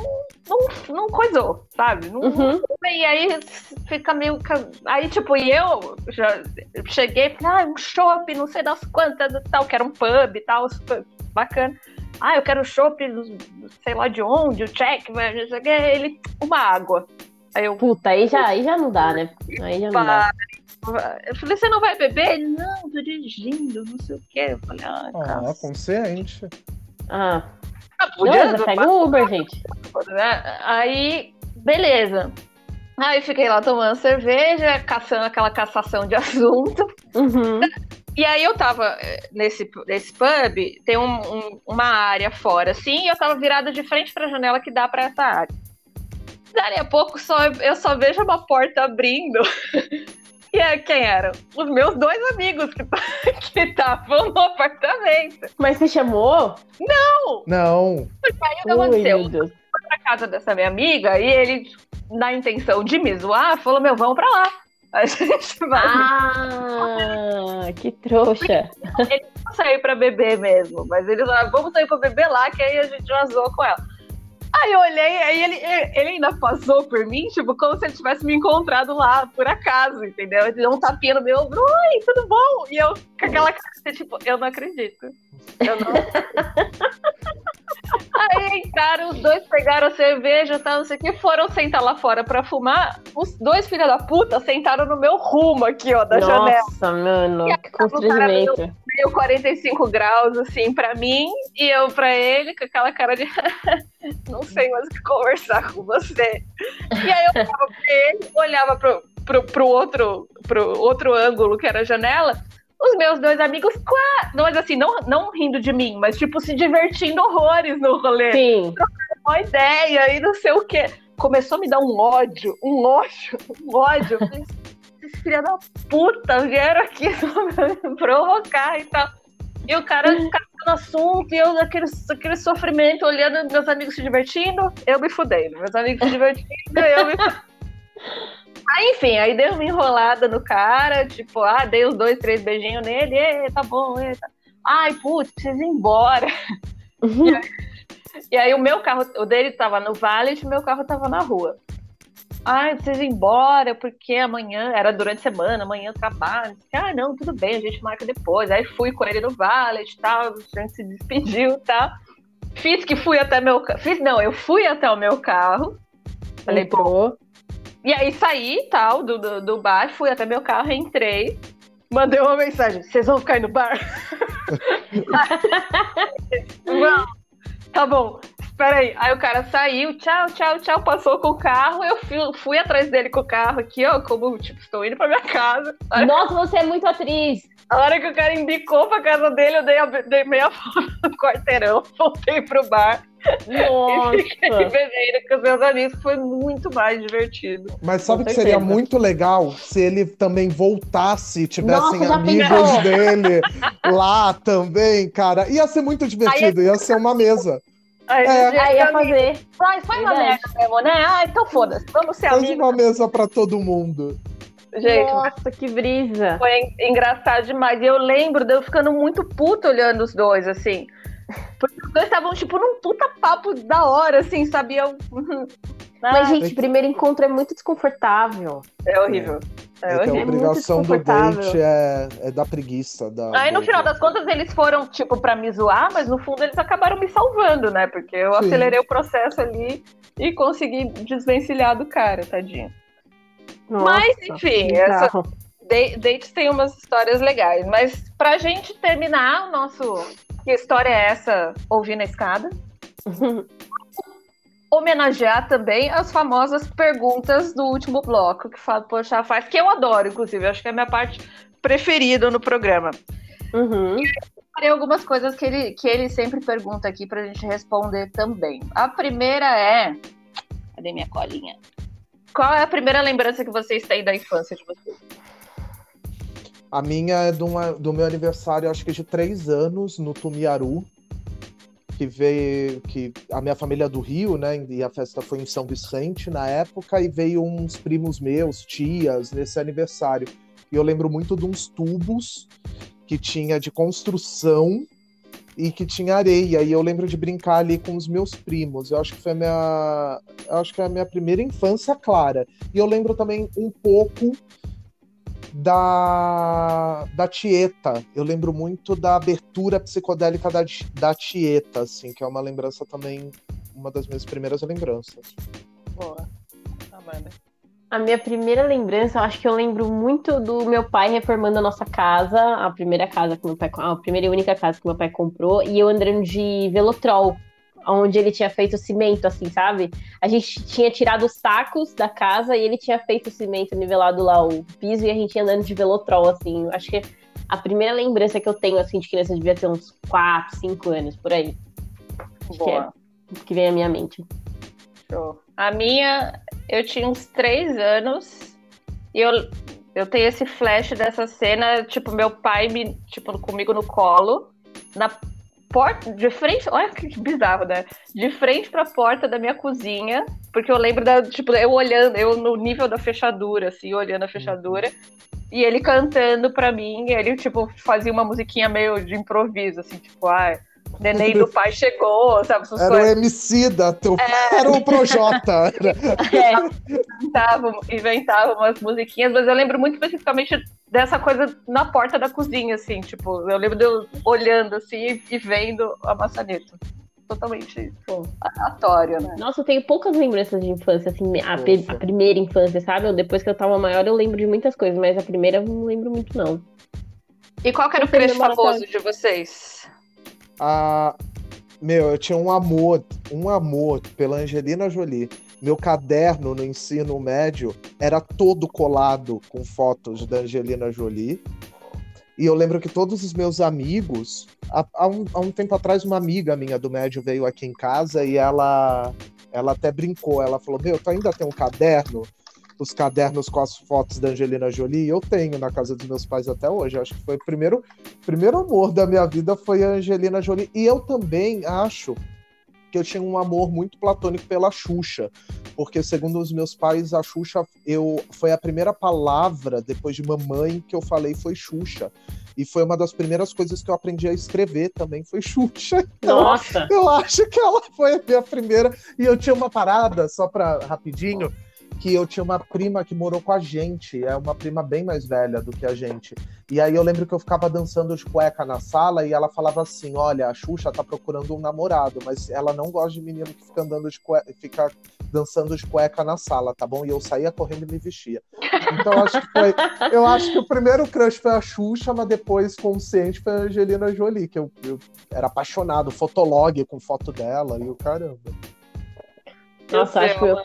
[SPEAKER 2] não, não coisou, sabe? Não,
[SPEAKER 1] Uhum.
[SPEAKER 2] E aí fica meio. Aí, tipo, e eu já cheguei e falei, ah, um shopping, não sei das quantas tal, que era um pub e tal, super bacana. Ah, eu quero shopping, sei lá de onde, o check, mas. Ele, uma água. Aí eu,
[SPEAKER 1] puta, aí já, aí já não dá, né? Aí já não dá.
[SPEAKER 2] eu falei, você não vai beber? Ele, não, tô dirigindo, não sei o quê. Eu falei, ah,
[SPEAKER 3] Ah,
[SPEAKER 2] cara.
[SPEAKER 3] consciente.
[SPEAKER 1] Ah,
[SPEAKER 2] podia
[SPEAKER 1] beleza, pega o Uber, gente.
[SPEAKER 2] né? Aí, beleza. Aí fiquei lá tomando cerveja, caçando aquela cassação de assunto.
[SPEAKER 1] Uhum.
[SPEAKER 2] E aí eu tava eh, nesse, nesse pub, tem um- um- uma área fora, assim, e eu tava virada de frente pra janela que dá pra essa área. Dali a pouco só, eu só vejo uma porta abrindo. E é, quem eram? Os meus dois amigos que que estavam no apartamento.
[SPEAKER 1] Mas você chamou?
[SPEAKER 3] Não.
[SPEAKER 2] Aí o que
[SPEAKER 1] Ui,
[SPEAKER 2] aconteceu? pra casa dessa minha amiga e ele, na intenção de me zoar, falou: Meu, vamos pra lá. A gente vai
[SPEAKER 1] Ah, que trouxa.
[SPEAKER 2] sair pra beber mesmo. Mas eles falaram: Vamos sair pra beber lá, que aí a gente já zoou com ela. Aí eu olhei, aí ele, ele ainda passou por mim, tipo, como se ele tivesse me encontrado lá, por acaso, entendeu? Ele deu um tapinha no meu ombro, oi, tudo bom? E eu, com aquela cara, tipo, eu não acredito. Eu não Aí entraram, os dois pegaram a cerveja, tal, não sei o que, foram sentar lá fora pra fumar. Os dois filha da puta sentaram no meu rumo aqui, ó, da janela.
[SPEAKER 1] Nossa, mano,
[SPEAKER 2] E aí,
[SPEAKER 1] que
[SPEAKER 2] cara
[SPEAKER 1] constrangimento.
[SPEAKER 2] Meio 45 graus, assim, pra mim, e eu pra ele, com aquela cara de não sei mais o que conversar com você. E aí eu olhava pra ele, olhava pro, pro, pro, outro, pro outro ângulo, que era a janela, os meus dois amigos, quá, mas assim, não, não rindo de mim, mas tipo, se divertindo horrores no rolê.
[SPEAKER 1] Sim.
[SPEAKER 2] Uma ideia e não sei o quê. Começou a me dar um ódio, um ódio, um ódio. Esses filha da puta vieram aqui só pra me provocar e tal. E o cara catando assunto, e eu naquele, aquele sofrimento, olhando meus amigos se divertindo, eu me fudei. Meus amigos se divertindo, eu me fudei. Aí, enfim, aí dei uma enrolada no cara, tipo, ah, dei os dois, três beijinhos nele, e, tá bom, e, tá. Ai, putz, preciso ir embora. E aí o meu carro, o dele tava no valet, o meu carro tava na rua. Ai, preciso ir embora, porque amanhã, era durante a semana, amanhã eu trabalho. Ah, não, tudo bem, a gente marca depois. Aí fui com ele no valet e tal, a gente se despediu e tal. Fiz que fui até meu carro. Fiz, não, eu fui até o meu carro. Falei, pô,
[SPEAKER 1] Entrou.
[SPEAKER 2] E aí saí tal do, do, do bar, fui até meu carro, entrei, mandei uma mensagem: vocês vão ficar aí no bar? Não, tá bom, peraí. Aí o cara saiu, tchau, tchau, tchau, passou com o carro. Eu fui, fui atrás dele com o carro aqui, ó, como, tipo, estou indo pra minha casa.
[SPEAKER 1] Nossa, você é muito atriz.
[SPEAKER 2] A hora que o cara indicou pra casa dele, eu dei, a, dei meia volta no quarteirão, voltei pro bar.
[SPEAKER 1] Nossa.
[SPEAKER 2] E fiquei com os meus amigos, foi muito mais divertido.
[SPEAKER 3] Mas sabe
[SPEAKER 1] Com
[SPEAKER 3] que seria muito legal se ele também voltasse, tivessem
[SPEAKER 1] Nossa,
[SPEAKER 3] amigos
[SPEAKER 1] pensou?
[SPEAKER 3] dele lá também, cara. Ia ser muito divertido, ia ser uma mesa.
[SPEAKER 2] Aí,
[SPEAKER 3] É.
[SPEAKER 1] Aí ia fazer.
[SPEAKER 2] Ai, foi uma merda mesmo, né? Ah, então foda-se, vamos ser
[SPEAKER 3] Faz
[SPEAKER 2] amigos.
[SPEAKER 3] uma mesa pra todo mundo.
[SPEAKER 2] Gente,
[SPEAKER 1] Nossa, que brisa.
[SPEAKER 2] Foi en- engraçado demais. E eu lembro de eu ficando muito puta olhando os dois, assim. Porque os dois estavam, tipo, num puta papo da hora, assim, sabiam?
[SPEAKER 1] Mas,
[SPEAKER 2] Ah,
[SPEAKER 1] gente, primeiro encontro é muito desconfortável.
[SPEAKER 2] é horrível. É
[SPEAKER 3] É a
[SPEAKER 2] horrível.
[SPEAKER 1] muito
[SPEAKER 3] obrigação do
[SPEAKER 1] desconfortável.
[SPEAKER 3] date é, é da preguiça. Da,
[SPEAKER 2] Aí no
[SPEAKER 3] do-
[SPEAKER 2] final das contas eles foram, tipo, pra me zoar, mas no fundo eles acabaram me salvando, né? Porque eu
[SPEAKER 3] Sim.
[SPEAKER 2] acelerei o processo ali e consegui desvencilhar do cara, tadinho. Mas,
[SPEAKER 1] Nossa,
[SPEAKER 2] enfim,
[SPEAKER 1] bizarro.
[SPEAKER 2] Da- Dates tem umas histórias legais, mas pra gente terminar o nosso. Que história é essa? Ouvir na escada. Homenagear também as famosas perguntas do último bloco que Fábio Pochá faz, que eu adoro, inclusive, acho que é a minha parte preferida no programa.
[SPEAKER 1] Uhum.
[SPEAKER 2] Tem algumas coisas que ele, que ele sempre pergunta aqui pra gente responder também. A primeira é. Cadê minha colinha? Qual é a primeira lembrança que vocês têm da infância de vocês?
[SPEAKER 3] A minha é uma- do meu aniversário, acho que de três anos, no Tumiaru. Que veio. Que a minha família é do Rio, né? E a festa foi em São Vicente na época, e veio uns primos meus, tias, nesse aniversário. E eu lembro muito de uns tubos que tinha de construção e que tinha areia. E eu lembro de brincar ali com os meus primos. Eu acho que foi a minha. Eu acho que é a minha primeira infância clara. E eu lembro também um pouco da, da Tieta. Eu lembro muito da abertura psicodélica da, da Tieta, assim, que é uma lembrança também, uma das minhas primeiras lembranças.
[SPEAKER 2] Boa. Amanda.
[SPEAKER 1] A minha primeira lembrança, eu acho que eu lembro muito do meu pai reformando a nossa casa, a primeira casa que meu pai, a primeira e única casa que meu pai comprou, e eu andando de velotrol, onde ele tinha feito cimento, assim, sabe? A gente tinha tirado os sacos da casa e ele tinha feito o cimento, nivelado lá o piso, e a gente ia andando de velotrol, assim. Eu Acho que a primeira lembrança que eu tenho, assim, de criança devia ter uns 4, 5 anos, por aí,
[SPEAKER 2] Boa.
[SPEAKER 1] que vem à minha mente.
[SPEAKER 2] Show. A minha, eu tinha uns três anos e eu, eu tenho esse flash dessa cena, tipo, meu pai me, tipo, comigo no colo, na porta, de frente, olha que bizarro, né? De frente pra porta da minha cozinha, porque eu lembro da, tipo, eu olhando, eu no nível da fechadura, assim, olhando a fechadura, e ele cantando pra mim, e ele, tipo, fazia uma musiquinha meio de improviso, assim, tipo, ah, neném do pai chegou, sabe? essas
[SPEAKER 3] Era o
[SPEAKER 2] coisas.
[SPEAKER 3] Emicida, teu... era o Projota.
[SPEAKER 2] É, inventavam, inventavam umas musiquinhas, mas eu lembro muito especificamente dessa coisa na porta da cozinha, assim, tipo, eu lembro de eu olhando assim e vendo a maçaneta. Totalmente
[SPEAKER 1] Pô.
[SPEAKER 2] aleatório, né?
[SPEAKER 1] Nossa, eu tenho poucas lembranças de infância, assim, a, a primeira infância, sabe? Depois que eu tava maior, eu lembro de muitas coisas, mas a primeira eu não lembro muito, não.
[SPEAKER 2] E qual que era o
[SPEAKER 1] Eu
[SPEAKER 2] crush
[SPEAKER 1] memória
[SPEAKER 2] famoso de vocês?
[SPEAKER 3] Ah, meu, eu tinha um amor, um amor pela Angelina Jolie. Meu caderno no ensino médio era todo colado com fotos da Angelina Jolie. E eu lembro que todos os meus amigos, há, há um, há um tempo atrás, uma amiga minha do médio veio aqui em casa e ela, ela até brincou. Ela falou: Meu, tu ainda tem um caderno? Os cadernos com as fotos da Angelina Jolie? Eu tenho na casa dos meus pais até hoje. Acho que foi o primeiro primeiro amor da minha vida foi a Angelina Jolie. E eu também acho que eu tinha um amor muito platônico pela Xuxa. Porque, segundo os meus pais, a Xuxa eu, foi a primeira palavra, depois de mamãe, que eu falei foi Xuxa. E foi uma das primeiras coisas que eu aprendi a escrever também, foi Xuxa. Então,
[SPEAKER 1] Nossa!
[SPEAKER 3] eu acho que ela foi a minha primeira. E eu tinha uma parada, só pra rapidinho, que eu tinha uma prima que morou com a gente, é uma prima bem mais velha do que a gente. E aí eu lembro que eu ficava dançando de cueca na sala e ela falava assim: olha, a Xuxa tá procurando um namorado, mas ela não gosta de menino que fica andando de cueca, fica dançando de cueca na sala, tá bom? E eu saía correndo e me vestia. Então eu acho que foi. Eu acho que o primeiro crush foi a Xuxa, mas depois, consciente, foi a Angelina Jolie, que eu, eu era apaixonado, fotolog com foto dela e o caramba.
[SPEAKER 1] Nossa, acho que meu,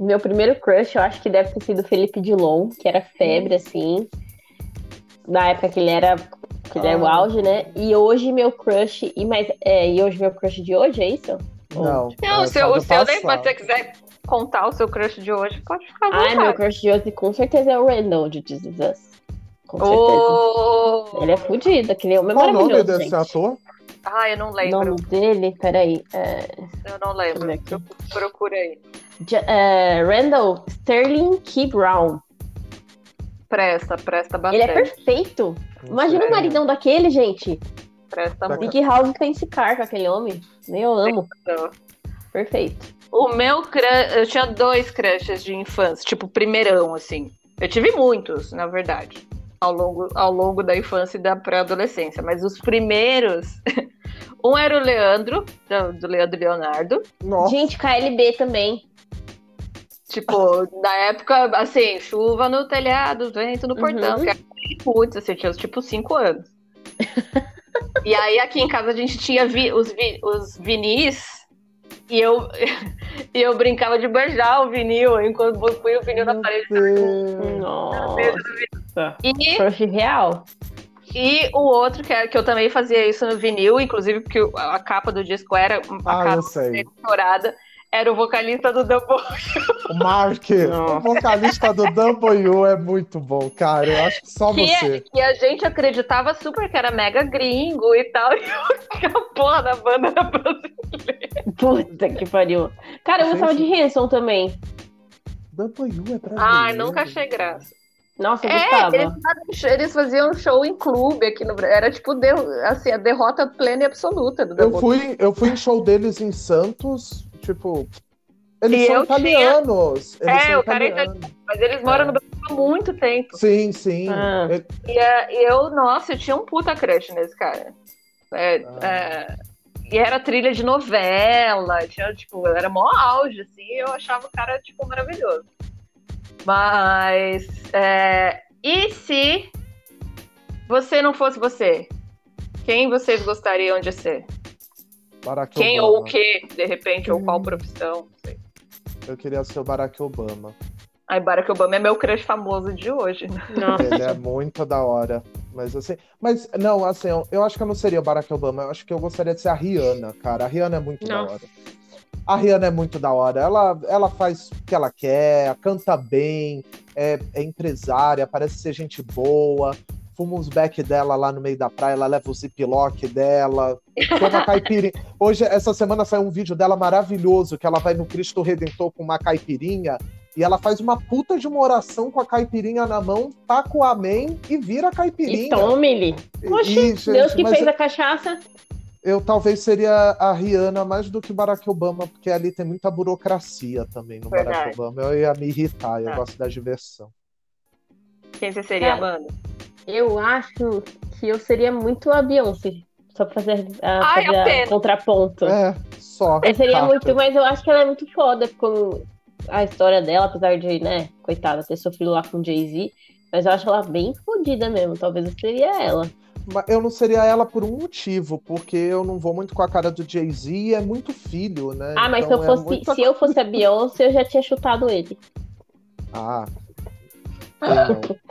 [SPEAKER 1] meu primeiro crush, eu acho que deve ter sido Felipe Dilon, que era febre, assim. Na época que ele era. Que ele era o
[SPEAKER 3] Ah.
[SPEAKER 1] auge, né? E hoje meu crush. E, mais, é, e hoje meu crush de hoje, é isso?
[SPEAKER 3] Não,
[SPEAKER 2] Não,
[SPEAKER 3] é
[SPEAKER 2] o seu, o seu
[SPEAKER 3] passado.
[SPEAKER 2] se você quiser contar o seu crush de hoje, pode ficar
[SPEAKER 1] Ah, meu crush de hoje com certeza é o Randall de This Is Us. Com certeza.
[SPEAKER 2] Oh!
[SPEAKER 1] Ele é fudido, aquele homem é
[SPEAKER 3] Qual o nome desse
[SPEAKER 1] gente.
[SPEAKER 3] ator?
[SPEAKER 2] Ah, eu não
[SPEAKER 1] O
[SPEAKER 2] lembro.
[SPEAKER 1] nome dele, peraí. É,
[SPEAKER 2] Eu não
[SPEAKER 1] eu
[SPEAKER 2] lembro.
[SPEAKER 1] aqui.
[SPEAKER 2] Procura aí.
[SPEAKER 1] Ja- é, Randall Sterling Key Brown.
[SPEAKER 2] Presta, presta
[SPEAKER 1] Ele é
[SPEAKER 2] bastante.
[SPEAKER 1] perfeito. Imagina
[SPEAKER 3] sei.
[SPEAKER 1] o maridão daquele, gente.
[SPEAKER 2] Presta
[SPEAKER 3] Tá
[SPEAKER 2] muito.
[SPEAKER 1] Big House tem esse car com aquele homem. Nem eu amo. Perfeito.
[SPEAKER 2] O meu crush, eu tinha dois crushes de infância, tipo primeirão, assim. Eu tive muitos, na verdade, ao longo, ao longo da infância e da pré-adolescência. Mas os primeiros, um era o Leandro, do, do Leandro Leonardo.
[SPEAKER 3] Nossa,
[SPEAKER 1] Gente, KLB também.
[SPEAKER 2] Tipo, na época, assim, chuva no telhado, vento no portão.
[SPEAKER 1] Uhum.
[SPEAKER 2] Que era putz, assim, eu tinha tipo cinco anos. e aí aqui em casa a gente tinha vi- os, vi- os vinis e eu, e eu brincava de beijar o vinil enquanto eu fui o vinil na
[SPEAKER 3] meu
[SPEAKER 2] parede.
[SPEAKER 3] Deus.
[SPEAKER 1] Nossa.
[SPEAKER 2] E,
[SPEAKER 1] Crush real.
[SPEAKER 2] e o outro, que, é, que eu também fazia isso no vinil, inclusive porque o- a capa do disco era a
[SPEAKER 3] Ah,
[SPEAKER 2] capa dourada, era o vocalista do Double.
[SPEAKER 3] O Mark, o
[SPEAKER 1] Nossa.
[SPEAKER 3] vocalista do W é muito bom, cara. Eu acho que só
[SPEAKER 2] Que, é-
[SPEAKER 3] você.
[SPEAKER 2] que a gente acreditava super que era mega gringo e tal, e a porra da banda era brasileira.
[SPEAKER 1] Puta que pariu. Cara, eu gostava de Hanson também.
[SPEAKER 3] W é brasileiro.
[SPEAKER 2] Ai, nunca achei graça.
[SPEAKER 1] Nossa, eu
[SPEAKER 2] É,
[SPEAKER 1] gostava.
[SPEAKER 2] eles, faziam- eles faziam show em clube aqui no Brasil. Era tipo de- assim, a derrota plena e absoluta do
[SPEAKER 3] Eu fui, eu fui em show deles em Santos, tipo. Eles
[SPEAKER 2] E
[SPEAKER 3] são
[SPEAKER 2] eu tinha-
[SPEAKER 3] italianos. Eles
[SPEAKER 2] É,
[SPEAKER 3] são
[SPEAKER 2] o cara é
[SPEAKER 3] italianos.
[SPEAKER 2] Mas eles moram
[SPEAKER 3] É.
[SPEAKER 2] no Brasil há muito tempo.
[SPEAKER 3] Sim, sim.
[SPEAKER 1] Ah.
[SPEAKER 3] Ele-
[SPEAKER 2] E é, e eu, nossa, eu tinha um puta crush nesse cara. É,
[SPEAKER 3] Ah.
[SPEAKER 2] é, e era trilha de novela, tinha, tipo, era mó auge, assim, e eu achava o cara, tipo, maravilhoso. Mas, é, e se você não fosse você? Quem vocês gostariam de ser?
[SPEAKER 3] Barack
[SPEAKER 2] Quem
[SPEAKER 3] Obama.
[SPEAKER 2] ou o que, de repente, ou
[SPEAKER 3] Hum.
[SPEAKER 2] qual profissão? Não sei.
[SPEAKER 3] Eu queria ser o Barack Obama.
[SPEAKER 2] Aí, Barack Obama é meu crush famoso de hoje.
[SPEAKER 1] Nossa.
[SPEAKER 3] Ele é muito da hora. Mas assim. Mas não, assim, eu, eu acho que eu não seria o Barack Obama. Eu acho que eu gostaria de ser a Rihanna, cara. A Rihanna é muito
[SPEAKER 1] Não.
[SPEAKER 3] da hora. A Rihanna é muito da hora. Ela, ela faz o que ela quer, canta bem, é, é empresária, parece ser gente boa. Fuma uns back dela lá no meio da praia, ela leva o ziplock dela, toma caipirinha. Hoje, essa semana, saiu um vídeo dela maravilhoso, que ela vai no Cristo Redentor com uma caipirinha e ela faz uma puta de uma oração com a caipirinha na mão, taca o amém e vira a
[SPEAKER 1] E
[SPEAKER 3] caipirinha.
[SPEAKER 1] tome-lhe. Oxi,
[SPEAKER 3] E, gente,
[SPEAKER 1] Deus que
[SPEAKER 3] mas
[SPEAKER 1] fez a cachaça.
[SPEAKER 3] Eu talvez seria a Rihanna mais do que Barack Obama, porque ali tem muita burocracia também no Barack
[SPEAKER 2] Verdade.
[SPEAKER 3] Obama. Eu ia me irritar, eu
[SPEAKER 2] Ah.
[SPEAKER 3] gosto da diversão.
[SPEAKER 2] Quem você seria. Amanda?
[SPEAKER 1] Eu acho que eu seria muito a Beyoncé. Só pra fazer, a,
[SPEAKER 2] Ai,
[SPEAKER 1] fazer contraponto.
[SPEAKER 3] É, só.
[SPEAKER 1] Eu seria
[SPEAKER 3] Carter.
[SPEAKER 1] muito, mas eu acho que ela é muito foda com a história dela, apesar de, né, coitada, ter sofrido lá com Jay-Z. Mas eu acho ela bem fodida mesmo. Talvez eu seria ela.
[SPEAKER 3] Eu não seria ela por um motivo, porque eu não vou muito com a cara do Jay-Z e é muito filho, né?
[SPEAKER 1] Ah, mas
[SPEAKER 3] Então
[SPEAKER 1] se eu
[SPEAKER 3] é
[SPEAKER 1] fosse,
[SPEAKER 3] muita
[SPEAKER 1] se eu fosse a Beyoncé, eu já tinha chutado ele.
[SPEAKER 3] Ah.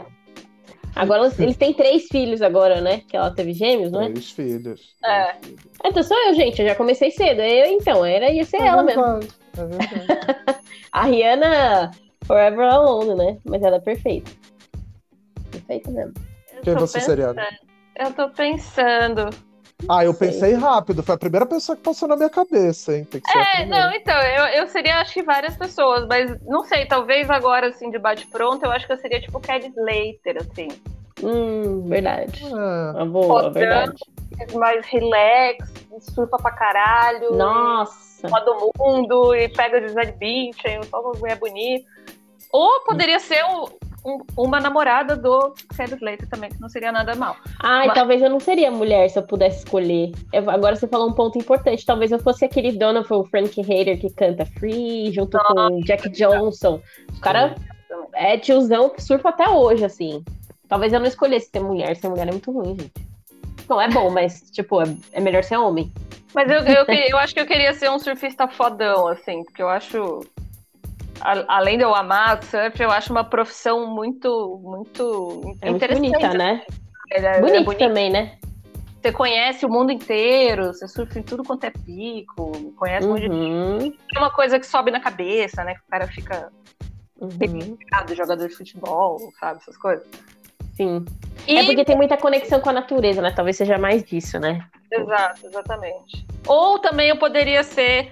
[SPEAKER 1] Agora eles- têm três filhos agora, né? Que ela teve gêmeos, não é?
[SPEAKER 3] três filhos.
[SPEAKER 2] É.
[SPEAKER 3] Três filhos.
[SPEAKER 1] Então sou eu, gente. Eu já comecei cedo. Eu, então, era, ia ser
[SPEAKER 3] É
[SPEAKER 1] ela mesmo.
[SPEAKER 3] verdade, É verdade.
[SPEAKER 1] A Rihanna Forever Alone, né? Mas ela é perfeita. Perfeita mesmo.
[SPEAKER 2] Eu
[SPEAKER 3] Quem você seria?
[SPEAKER 2] Eu tô pensando.
[SPEAKER 3] Ah, eu
[SPEAKER 1] Sei.
[SPEAKER 3] pensei rápido. Foi a primeira pessoa que passou na minha cabeça, hein? Tem que ser a
[SPEAKER 2] É, não, então, eu, eu seria, acho que várias pessoas, mas não sei, talvez agora, assim, de bate-pronto, eu acho que eu seria tipo Kelly Slater, assim.
[SPEAKER 1] Hum, verdade.
[SPEAKER 3] É.
[SPEAKER 1] Uma boa, verdade.
[SPEAKER 2] Mais relax, surfa pra caralho.
[SPEAKER 1] Nossa.
[SPEAKER 2] Todo mundo, e pega o Gisele Bündchen, só uma mulher bonita. Ou poderia ser um, um- uma namorada do Jared Leto também, que não seria nada mal.
[SPEAKER 1] Ai,
[SPEAKER 2] Mas-
[SPEAKER 1] talvez eu não seria mulher se eu pudesse escolher. Eu- agora você falou um ponto importante. Talvez eu fosse aquele Donovan, o Frank Hater que canta Free, junto com o Jack Johnson. O cara é tiozão que surfa até hoje, assim. Talvez eu não escolhesse ser mulher. Ser mulher é muito ruim, gente. Não, é bom, mas, tipo, é, é melhor ser homem.
[SPEAKER 2] Mas eu, eu, eu acho que eu queria ser um surfista fodão, assim, porque eu acho. A- além de eu amar surf, eu acho uma profissão muito, muito
[SPEAKER 1] É muito
[SPEAKER 2] interessante.
[SPEAKER 1] bonita, né?
[SPEAKER 2] É, é
[SPEAKER 1] Bonito também, né?
[SPEAKER 2] Você conhece o mundo inteiro, você surfa em tudo quanto é pico, conhece um monte de
[SPEAKER 1] Uhum,
[SPEAKER 2] É uma coisa que sobe na cabeça, né? Que o cara fica
[SPEAKER 1] uhum,
[SPEAKER 2] jogador de futebol, sabe? Essas coisas.
[SPEAKER 1] sim.
[SPEAKER 2] E...
[SPEAKER 1] É porque tem muita conexão com a natureza, né? Talvez seja mais disso, né?
[SPEAKER 2] Exato, exatamente. Ou também eu poderia ser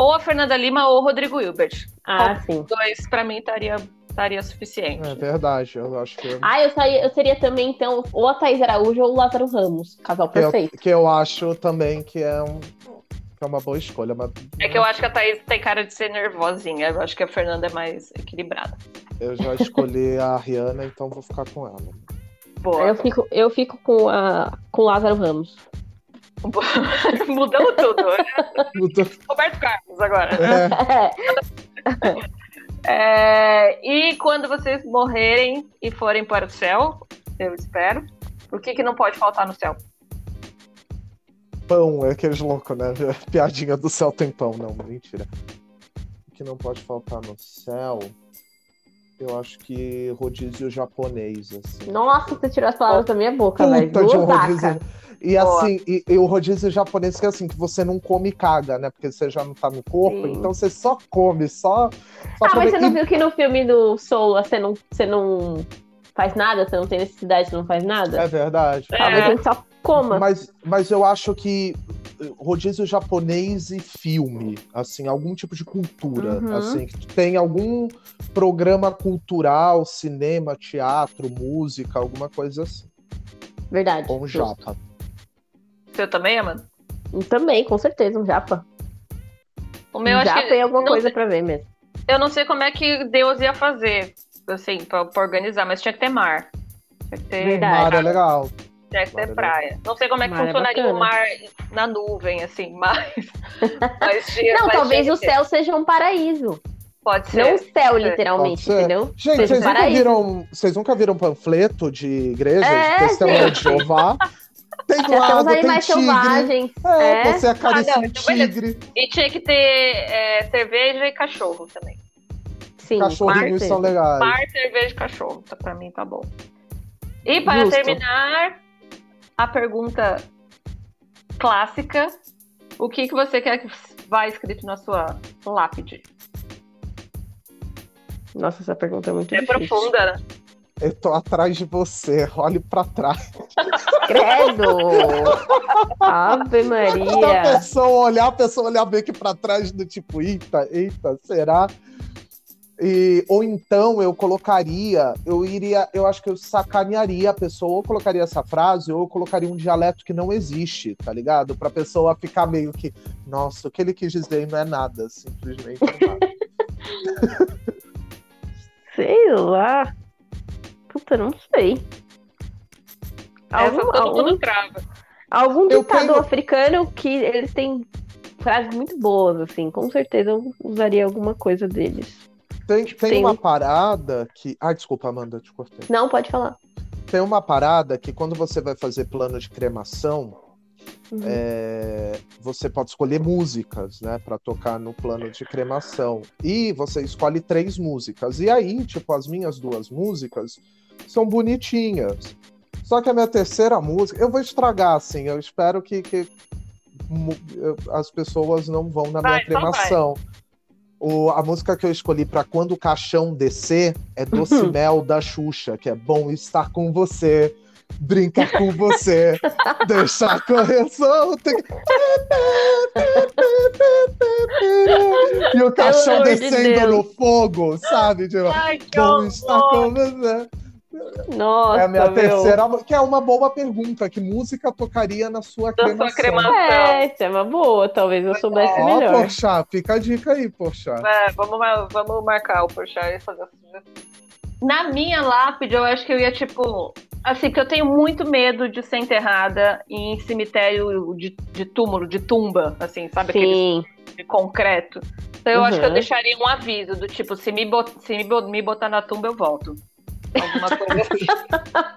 [SPEAKER 2] ou a Fernanda Lima ou o Rodrigo Hilbert.
[SPEAKER 1] Ah, sim.
[SPEAKER 2] Os dois, pra mim, estaria, estaria suficiente.
[SPEAKER 3] É verdade, eu acho que,
[SPEAKER 1] Ah, eu, saí, eu seria também, então, ou a Thaís Araújo ou o Lázaro Ramos. Casal
[SPEAKER 3] que, eu,
[SPEAKER 1] perfeito.
[SPEAKER 3] que eu acho também que é, um, que é uma boa escolha. Mas
[SPEAKER 2] É que eu acho que a Thaís tem cara de ser nervosinha. Eu acho que a Fernanda é mais equilibrada.
[SPEAKER 3] eu já escolhi a Rihanna, então vou ficar com ela.
[SPEAKER 2] Boa.
[SPEAKER 1] Eu fico, eu fico com, a, com o Lázaro Ramos.
[SPEAKER 2] Mudamos tudo.
[SPEAKER 3] Muito-
[SPEAKER 2] Roberto Carlos agora.
[SPEAKER 3] É,
[SPEAKER 2] É, e quando vocês morrerem e forem para o céu, eu espero, o que, que não pode faltar no céu?
[SPEAKER 3] pão, é aqueles loucos, né? Piadinha do céu tem pão. Não, mentira. O que não pode faltar no céu, eu acho que rodízio japonês, assim.
[SPEAKER 1] Nossa, você tirou as palavras da minha boca, velho.
[SPEAKER 3] Puta de um rodízio. E
[SPEAKER 2] Boa.
[SPEAKER 3] assim, e, e o rodízio japonês que é assim, que você não come e caga, né? Porque você já não tá no corpo,
[SPEAKER 1] Sim.
[SPEAKER 3] então você só come, só. só
[SPEAKER 1] Ah, mas você não
[SPEAKER 3] E-
[SPEAKER 1] viu que no filme do Soul você não, você não faz nada? Você não tem necessidade, você não faz nada?
[SPEAKER 3] É verdade.
[SPEAKER 1] Talvez
[SPEAKER 2] É.
[SPEAKER 1] a gente só coma.
[SPEAKER 3] Mas, mas eu acho que rodízio japonês e filme, assim, algum tipo de cultura,
[SPEAKER 1] Uhum.
[SPEAKER 3] assim, tem algum programa cultural, cinema, teatro, música, alguma coisa assim.
[SPEAKER 1] Verdade.
[SPEAKER 3] Ou um japa.
[SPEAKER 2] Seu também, Amanda?
[SPEAKER 1] Também, com certeza, um japa.
[SPEAKER 2] O meu
[SPEAKER 1] um
[SPEAKER 2] acho
[SPEAKER 1] japa
[SPEAKER 2] que
[SPEAKER 1] e alguma
[SPEAKER 2] não
[SPEAKER 1] coisa
[SPEAKER 2] sei-
[SPEAKER 1] pra ver mesmo.
[SPEAKER 2] eu não sei como é que Deus ia fazer, assim, pra, pra organizar, mas tinha que ter mar. Tinha que ter,
[SPEAKER 1] Verdade.
[SPEAKER 3] Mar é legal.
[SPEAKER 2] Tinha que
[SPEAKER 3] é
[SPEAKER 2] praia. Não sei como é que
[SPEAKER 1] Mar é
[SPEAKER 2] funcionaria o
[SPEAKER 1] bacana.
[SPEAKER 2] mar na nuvem, assim, mas. mas tinha-
[SPEAKER 1] Não,
[SPEAKER 2] mas
[SPEAKER 1] talvez o céu seja um paraíso.
[SPEAKER 2] Pode ser.
[SPEAKER 1] Não o céu, literalmente, entendeu?
[SPEAKER 3] Gente, vocês
[SPEAKER 1] um
[SPEAKER 3] nunca, viram, vocês nunca viram panfleto de igreja,
[SPEAKER 1] É,
[SPEAKER 3] de testemunho de Jeová? Tem lado, tem tigre.
[SPEAKER 1] selvagens.
[SPEAKER 3] É,
[SPEAKER 1] É.
[SPEAKER 3] você acaricia
[SPEAKER 2] Ah, não,
[SPEAKER 3] um
[SPEAKER 2] então
[SPEAKER 3] tigre,
[SPEAKER 2] E tinha que ter é, cerveja e cachorro também.
[SPEAKER 1] Sim,
[SPEAKER 3] cachorrinhos são legais.
[SPEAKER 2] Mar, cerveja e cachorro. Pra mim tá bom. E para
[SPEAKER 1] Justo.
[SPEAKER 2] terminar, a pergunta clássica: o que, que você quer que vá escrito na sua lápide?
[SPEAKER 1] Nossa, essa pergunta é muito
[SPEAKER 2] É
[SPEAKER 1] difícil.
[SPEAKER 2] profunda, né?
[SPEAKER 3] Eu tô atrás de você, olhe pra trás.
[SPEAKER 1] Credo! Ave
[SPEAKER 3] Se a
[SPEAKER 1] Maria!
[SPEAKER 3] pessoa olhar, a pessoa olhar bem aqui pra trás do tipo, eita, eita, será? E, ou então eu colocaria, eu iria, eu acho que eu sacanearia a pessoa, ou colocaria essa frase, ou eu colocaria um dialeto que não existe, tá ligado? Pra pessoa ficar meio que, nossa, o que ele quis dizer não é nada, simplesmente nada.
[SPEAKER 1] Sei lá. Puta, não sei.
[SPEAKER 2] Essa
[SPEAKER 1] Algum,
[SPEAKER 2] todo
[SPEAKER 1] algum,
[SPEAKER 2] mundo trava.
[SPEAKER 1] algum
[SPEAKER 3] tenho-
[SPEAKER 1] africano que eles têm frases muito boas, assim. Com certeza eu usaria alguma coisa deles.
[SPEAKER 3] Tem, tem uma
[SPEAKER 1] um-
[SPEAKER 3] parada que. Ah, desculpa, Amanda, te cortei.
[SPEAKER 1] Não, pode falar.
[SPEAKER 3] Tem uma parada que quando você vai fazer plano de cremação,
[SPEAKER 1] Uhum.
[SPEAKER 3] é, você pode escolher músicas, né, para tocar no plano de cremação. E você escolhe três músicas. E aí, tipo, as minhas duas músicas são bonitinhas. Só que a minha terceira música, eu vou estragar, assim. Eu espero que, que as pessoas não vão na
[SPEAKER 2] Vai,
[SPEAKER 3] minha
[SPEAKER 2] então vai.
[SPEAKER 3] O, a música que eu escolhi para quando o caixão descer é Doce Mel da Xuxa, que é bom estar com você, brincar com você, deixar correr solto. E o caixão
[SPEAKER 1] de
[SPEAKER 3] descendo no fogo, sabe? Tipo,
[SPEAKER 2] Ai,
[SPEAKER 3] bom estar com você.
[SPEAKER 1] Nossa,
[SPEAKER 3] É a minha
[SPEAKER 1] meu.
[SPEAKER 3] terceira, que é uma boa pergunta. Que música tocaria na sua
[SPEAKER 2] Na sua
[SPEAKER 3] cremação?
[SPEAKER 2] cremação.
[SPEAKER 1] É, isso é uma boa. Talvez eu soubesse
[SPEAKER 3] Ó,
[SPEAKER 1] melhor.
[SPEAKER 3] Porchat, fica a dica aí, Porchat.
[SPEAKER 2] É, vamos, vamos marcar o Porchat e fazer essa sugestão. Na minha lápide, eu acho que eu ia, tipo... Assim, porque eu tenho muito medo de ser enterrada em cemitério de, de túmulo, de tumba, assim, sabe?
[SPEAKER 1] Sim.
[SPEAKER 2] de concreto. Então eu acho que eu
[SPEAKER 1] Uhum.
[SPEAKER 2] deixaria um aviso do tipo, se me, bot- se me botar na tumba, eu volto. Alguma coisa assim.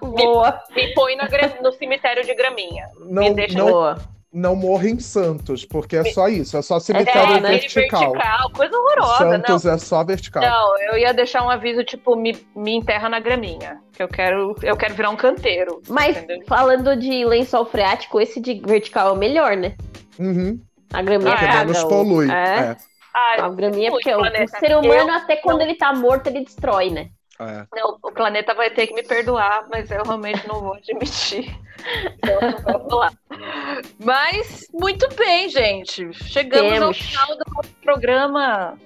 [SPEAKER 1] Boa.
[SPEAKER 2] me põe na gra- no cemitério de graminha.
[SPEAKER 3] Não,
[SPEAKER 2] deixa
[SPEAKER 3] não,
[SPEAKER 1] Boa.
[SPEAKER 3] não morra em Santos, porque é só isso. É só cemitério
[SPEAKER 1] É, né?
[SPEAKER 3] vertical.
[SPEAKER 2] coisa horrorosa.
[SPEAKER 3] Santos é só vertical.
[SPEAKER 2] Não, não, eu ia deixar um aviso, tipo, me, me enterra na graminha. Que eu quero, eu quero virar um canteiro.
[SPEAKER 1] Mas
[SPEAKER 2] entendeu?
[SPEAKER 1] falando de lençol freático, esse de vertical é o melhor, né?
[SPEAKER 3] Uhum,
[SPEAKER 1] A graminha
[SPEAKER 3] porque
[SPEAKER 1] caga.
[SPEAKER 3] menos polui.
[SPEAKER 1] É.
[SPEAKER 3] É,
[SPEAKER 2] Ai,
[SPEAKER 1] A graminha,
[SPEAKER 2] muito
[SPEAKER 1] porque o, o ser humano,
[SPEAKER 2] Eu
[SPEAKER 1] até quando
[SPEAKER 2] não-
[SPEAKER 1] ele tá morto, ele destrói, né?
[SPEAKER 3] É.
[SPEAKER 2] Não, o planeta vai ter que me perdoar, mas eu realmente não vou admitir. Então, vamos lá. Mas, muito bem, gente. Chegamos ao
[SPEAKER 1] Temos.
[SPEAKER 2] final do nosso programa.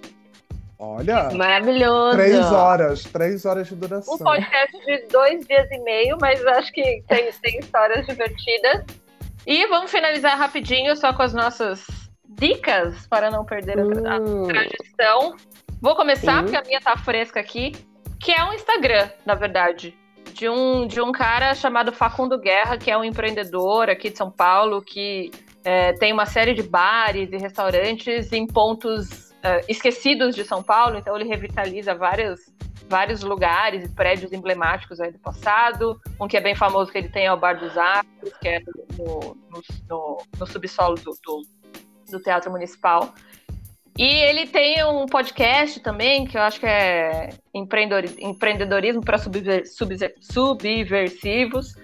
[SPEAKER 3] Olha,
[SPEAKER 1] Maravilhoso.
[SPEAKER 3] três horas. Três horas de duração.
[SPEAKER 2] Um podcast de dois dias e meio, mas acho que tem, tem histórias divertidas. E vamos finalizar rapidinho só com as nossas dicas para não perder a tra- a tradição. Vou começar,
[SPEAKER 1] Sim.
[SPEAKER 2] porque a minha tá fresca aqui, que é um Instagram, na verdade. De um, de um cara chamado Facundo Guerra, que é um empreendedor aqui de São Paulo, que é, tem uma série de bares e restaurantes em pontos é, esquecidos de São Paulo, então ele revitaliza vários, vários lugares e prédios emblemáticos aí do passado. Um que é bem famoso que ele tem é o Bar dos Arcos, que é no, no, no- no subsolo do- do, do Teatro Municipal. E ele tem um podcast também, que eu acho que é empreendedor- empreendedorismo para subversivos.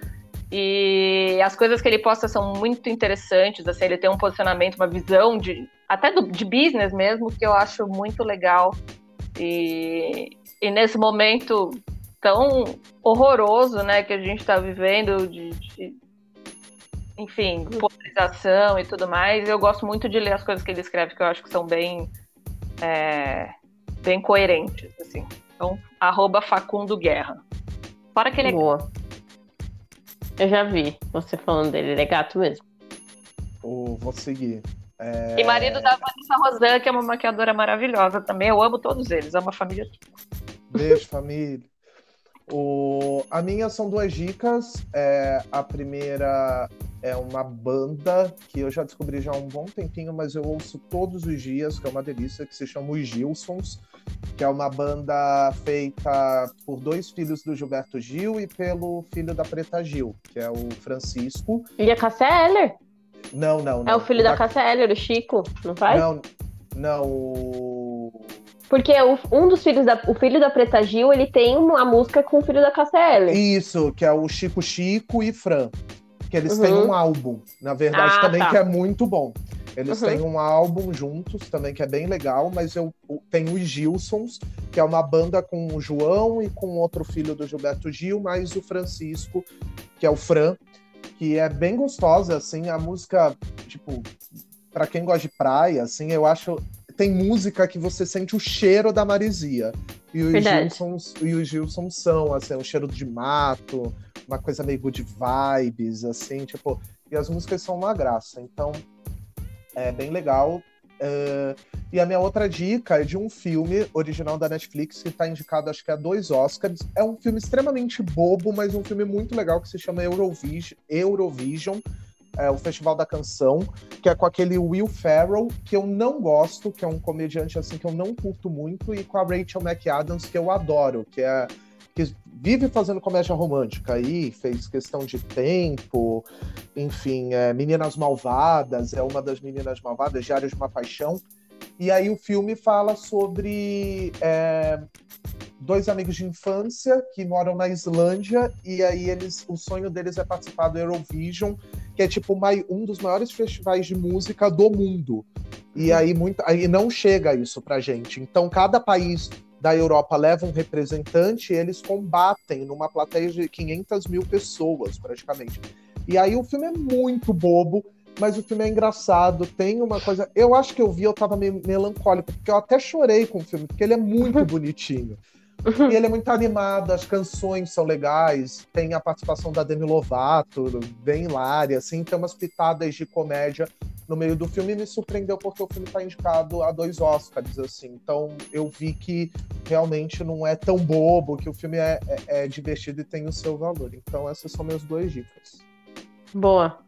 [SPEAKER 2] E as coisas que ele posta são muito interessantes. Assim, ele tem um posicionamento, uma visão de até do- de business mesmo, que eu acho muito legal. E, e nesse momento tão horroroso né, que a gente está vivendo, de, de- enfim, polarização e tudo mais, eu gosto muito de ler as coisas que ele escreve, que eu acho que são bem, é, bem coerentes. Assim. Então, arroba Facundo Guerra. Fora que ele é
[SPEAKER 1] Boa. Eu já vi você falando dele, ele é gato mesmo.
[SPEAKER 3] O- vou seguir. É,
[SPEAKER 2] E marido da Vanessa Rosan, que é uma maquiadora maravilhosa também. Eu amo todos eles, amo a família.
[SPEAKER 3] Beijo, família. O... A minha são duas dicas. É, a primeira é uma banda que eu já descobri já há um bom tempinho, mas eu ouço todos os dias, que é uma delícia, que se chama Os Gilsons, que é uma banda feita por dois filhos do Gilberto Gil e pelo filho da Preta Gil, que é o Francisco.
[SPEAKER 1] E a Cássia Eller?
[SPEAKER 3] Não, não, não.
[SPEAKER 1] É o filho da Cássia Eller, o Chico, não faz?
[SPEAKER 3] Não, não. o-
[SPEAKER 1] Porque o- um dos filhos da. O filho da Preta Gil, ele tem uma música com o filho da Cássia Eller.
[SPEAKER 3] Isso, que é o Chico Chico e Fran. Que eles
[SPEAKER 1] Uhum.
[SPEAKER 3] têm um álbum, na verdade,
[SPEAKER 1] Ah,
[SPEAKER 3] também
[SPEAKER 1] tá.
[SPEAKER 3] que é muito bom. Eles
[SPEAKER 1] Uhum.
[SPEAKER 3] têm um álbum juntos também que é bem legal, mas eu tenho os Gilsons, que é uma banda com o João e com outro filho do Gilberto Gil, mais o Francisco, que é o Fran, que é bem gostosa, assim, a música, tipo, pra quem gosta de praia, assim, eu acho tem música que você sente o cheiro da marisia. E os. Gilsons, e os Gilsons são, assim, o cheiro de mato, uma coisa meio good vibes, assim, tipo, e as músicas são uma graça, então é bem legal. É, e a minha outra dica é de um filme original da Netflix que está indicado, acho que a dois Oscars. É um filme extremamente bobo, mas um filme muito legal que se chama Eurovision, Eurovision é, o Festival da Canção, que é com aquele Will Ferrell, que eu não gosto, que é um comediante assim que eu não curto muito, e com a Rachel McAdams, que eu adoro, que é que vive fazendo comédia romântica aí, fez questão de tempo, enfim, é, Meninas Malvadas, é uma das Meninas Malvadas, Diários de uma Paixão. E aí o filme fala sobre é, dois amigos de infância que moram na Islândia e aí eles, o sonho deles é participar do Eurovision, que é tipo um dos maiores festivais de música do mundo. E aí, muito, aí não chega isso pra gente. Então cada país da Europa leva um representante e eles combatem numa plateia de 500 mil pessoas, praticamente. E aí o filme é muito bobo, mas o filme é engraçado, tem uma coisa... Eu acho que eu vi, eu tava meio melancólico, porque eu até chorei com o filme, porque ele é muito bonitinho. E ele é muito animado, as canções são legais, tem a participação da Demi Lovato, bem hilária, assim, tem umas pitadas de comédia no meio do filme e me surpreendeu porque o filme está indicado a dois Oscars, assim. Então eu vi que realmente não é tão bobo, que o filme é, é, é divertido e tem o seu valor. Então essas são minhas duas dicas.
[SPEAKER 1] Boa.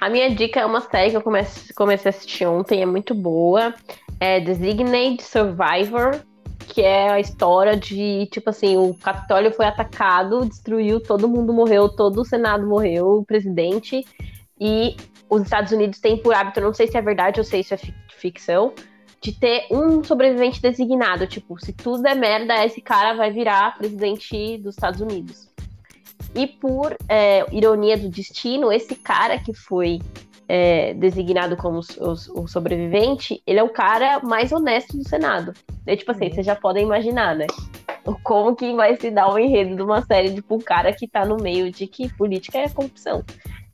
[SPEAKER 1] A minha dica é uma série que eu comecei, a assistir ontem, é muito boa. É Designated Survivor, que é a história de, tipo assim, o Capitólio foi atacado, destruiu, todo mundo morreu, todo o Senado morreu, o presidente, e os Estados Unidos têm por hábito, não sei se é verdade ou se isso é ficção, de ter um sobrevivente designado. Tipo, se tudo é merda, esse cara vai virar presidente dos Estados Unidos. E por é, ironia do destino, esse cara que foi é, designado como o, sobrevivente, ele é o cara mais honesto do Senado. E, tipo assim, uhum. vocês já podem imaginar, né? Como que vai se dar o enredo de uma série de tipo, um cara que tá no meio de que política é corrupção.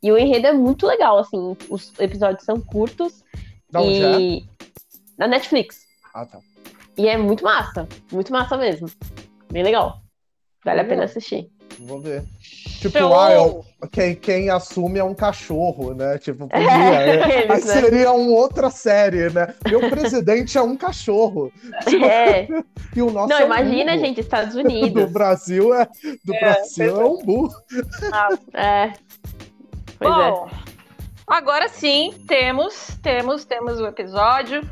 [SPEAKER 1] E o enredo é muito legal, assim, os episódios são curtos.
[SPEAKER 3] Da e...
[SPEAKER 1] É? Na Netflix.
[SPEAKER 3] Ah, tá.
[SPEAKER 1] E é muito massa, muito massa mesmo. Bem legal. Vale a pena assistir.
[SPEAKER 3] Vou ver. Tipo, ah, eu, quem, quem assume é um cachorro, né? Tipo, podia. É, aí né? seria uma outra série, né? Meu presidente é um cachorro.
[SPEAKER 1] É.
[SPEAKER 3] e o nosso
[SPEAKER 1] Não,
[SPEAKER 3] é um
[SPEAKER 1] imagina,
[SPEAKER 3] burro.
[SPEAKER 1] gente, Estados Unidos.
[SPEAKER 3] do Brasil é, do é, Brasil é um burro.
[SPEAKER 1] Ah, é.
[SPEAKER 2] Pois é. Bom, é. agora sim, temos, temos, temos o episódio.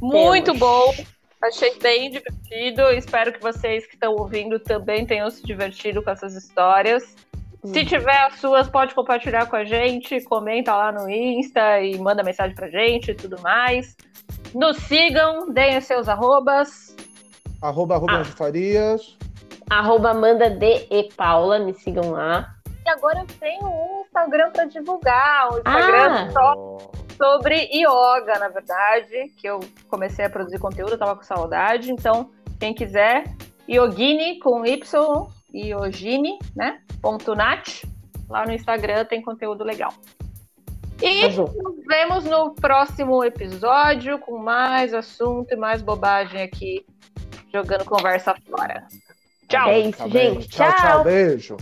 [SPEAKER 2] Muito temos. bom. Achei bem divertido. Espero que vocês que estão ouvindo também tenham se divertido com essas histórias. Hum. Se tiver as suas, pode compartilhar com a gente, comenta lá no Insta e manda mensagem pra gente e tudo mais. Nos sigam, deem os seus arrobas.
[SPEAKER 3] Arroba Rubens ah. Farias.
[SPEAKER 1] Arroba Amanda D. E Paula, me sigam lá
[SPEAKER 2] agora eu tenho um Instagram para divulgar, um Instagram ah. só sobre yoga, na verdade, que eu comecei a produzir conteúdo, eu tava com saudade, então quem quiser, Yogini com Y, Yogini, né? Ponto nat, lá no Instagram tem conteúdo legal. E nos vemos no próximo episódio com mais assunto e mais bobagem aqui, jogando conversa fora. Tchau.
[SPEAKER 1] É isso, gente.
[SPEAKER 3] Tchau, tchau. Beijo.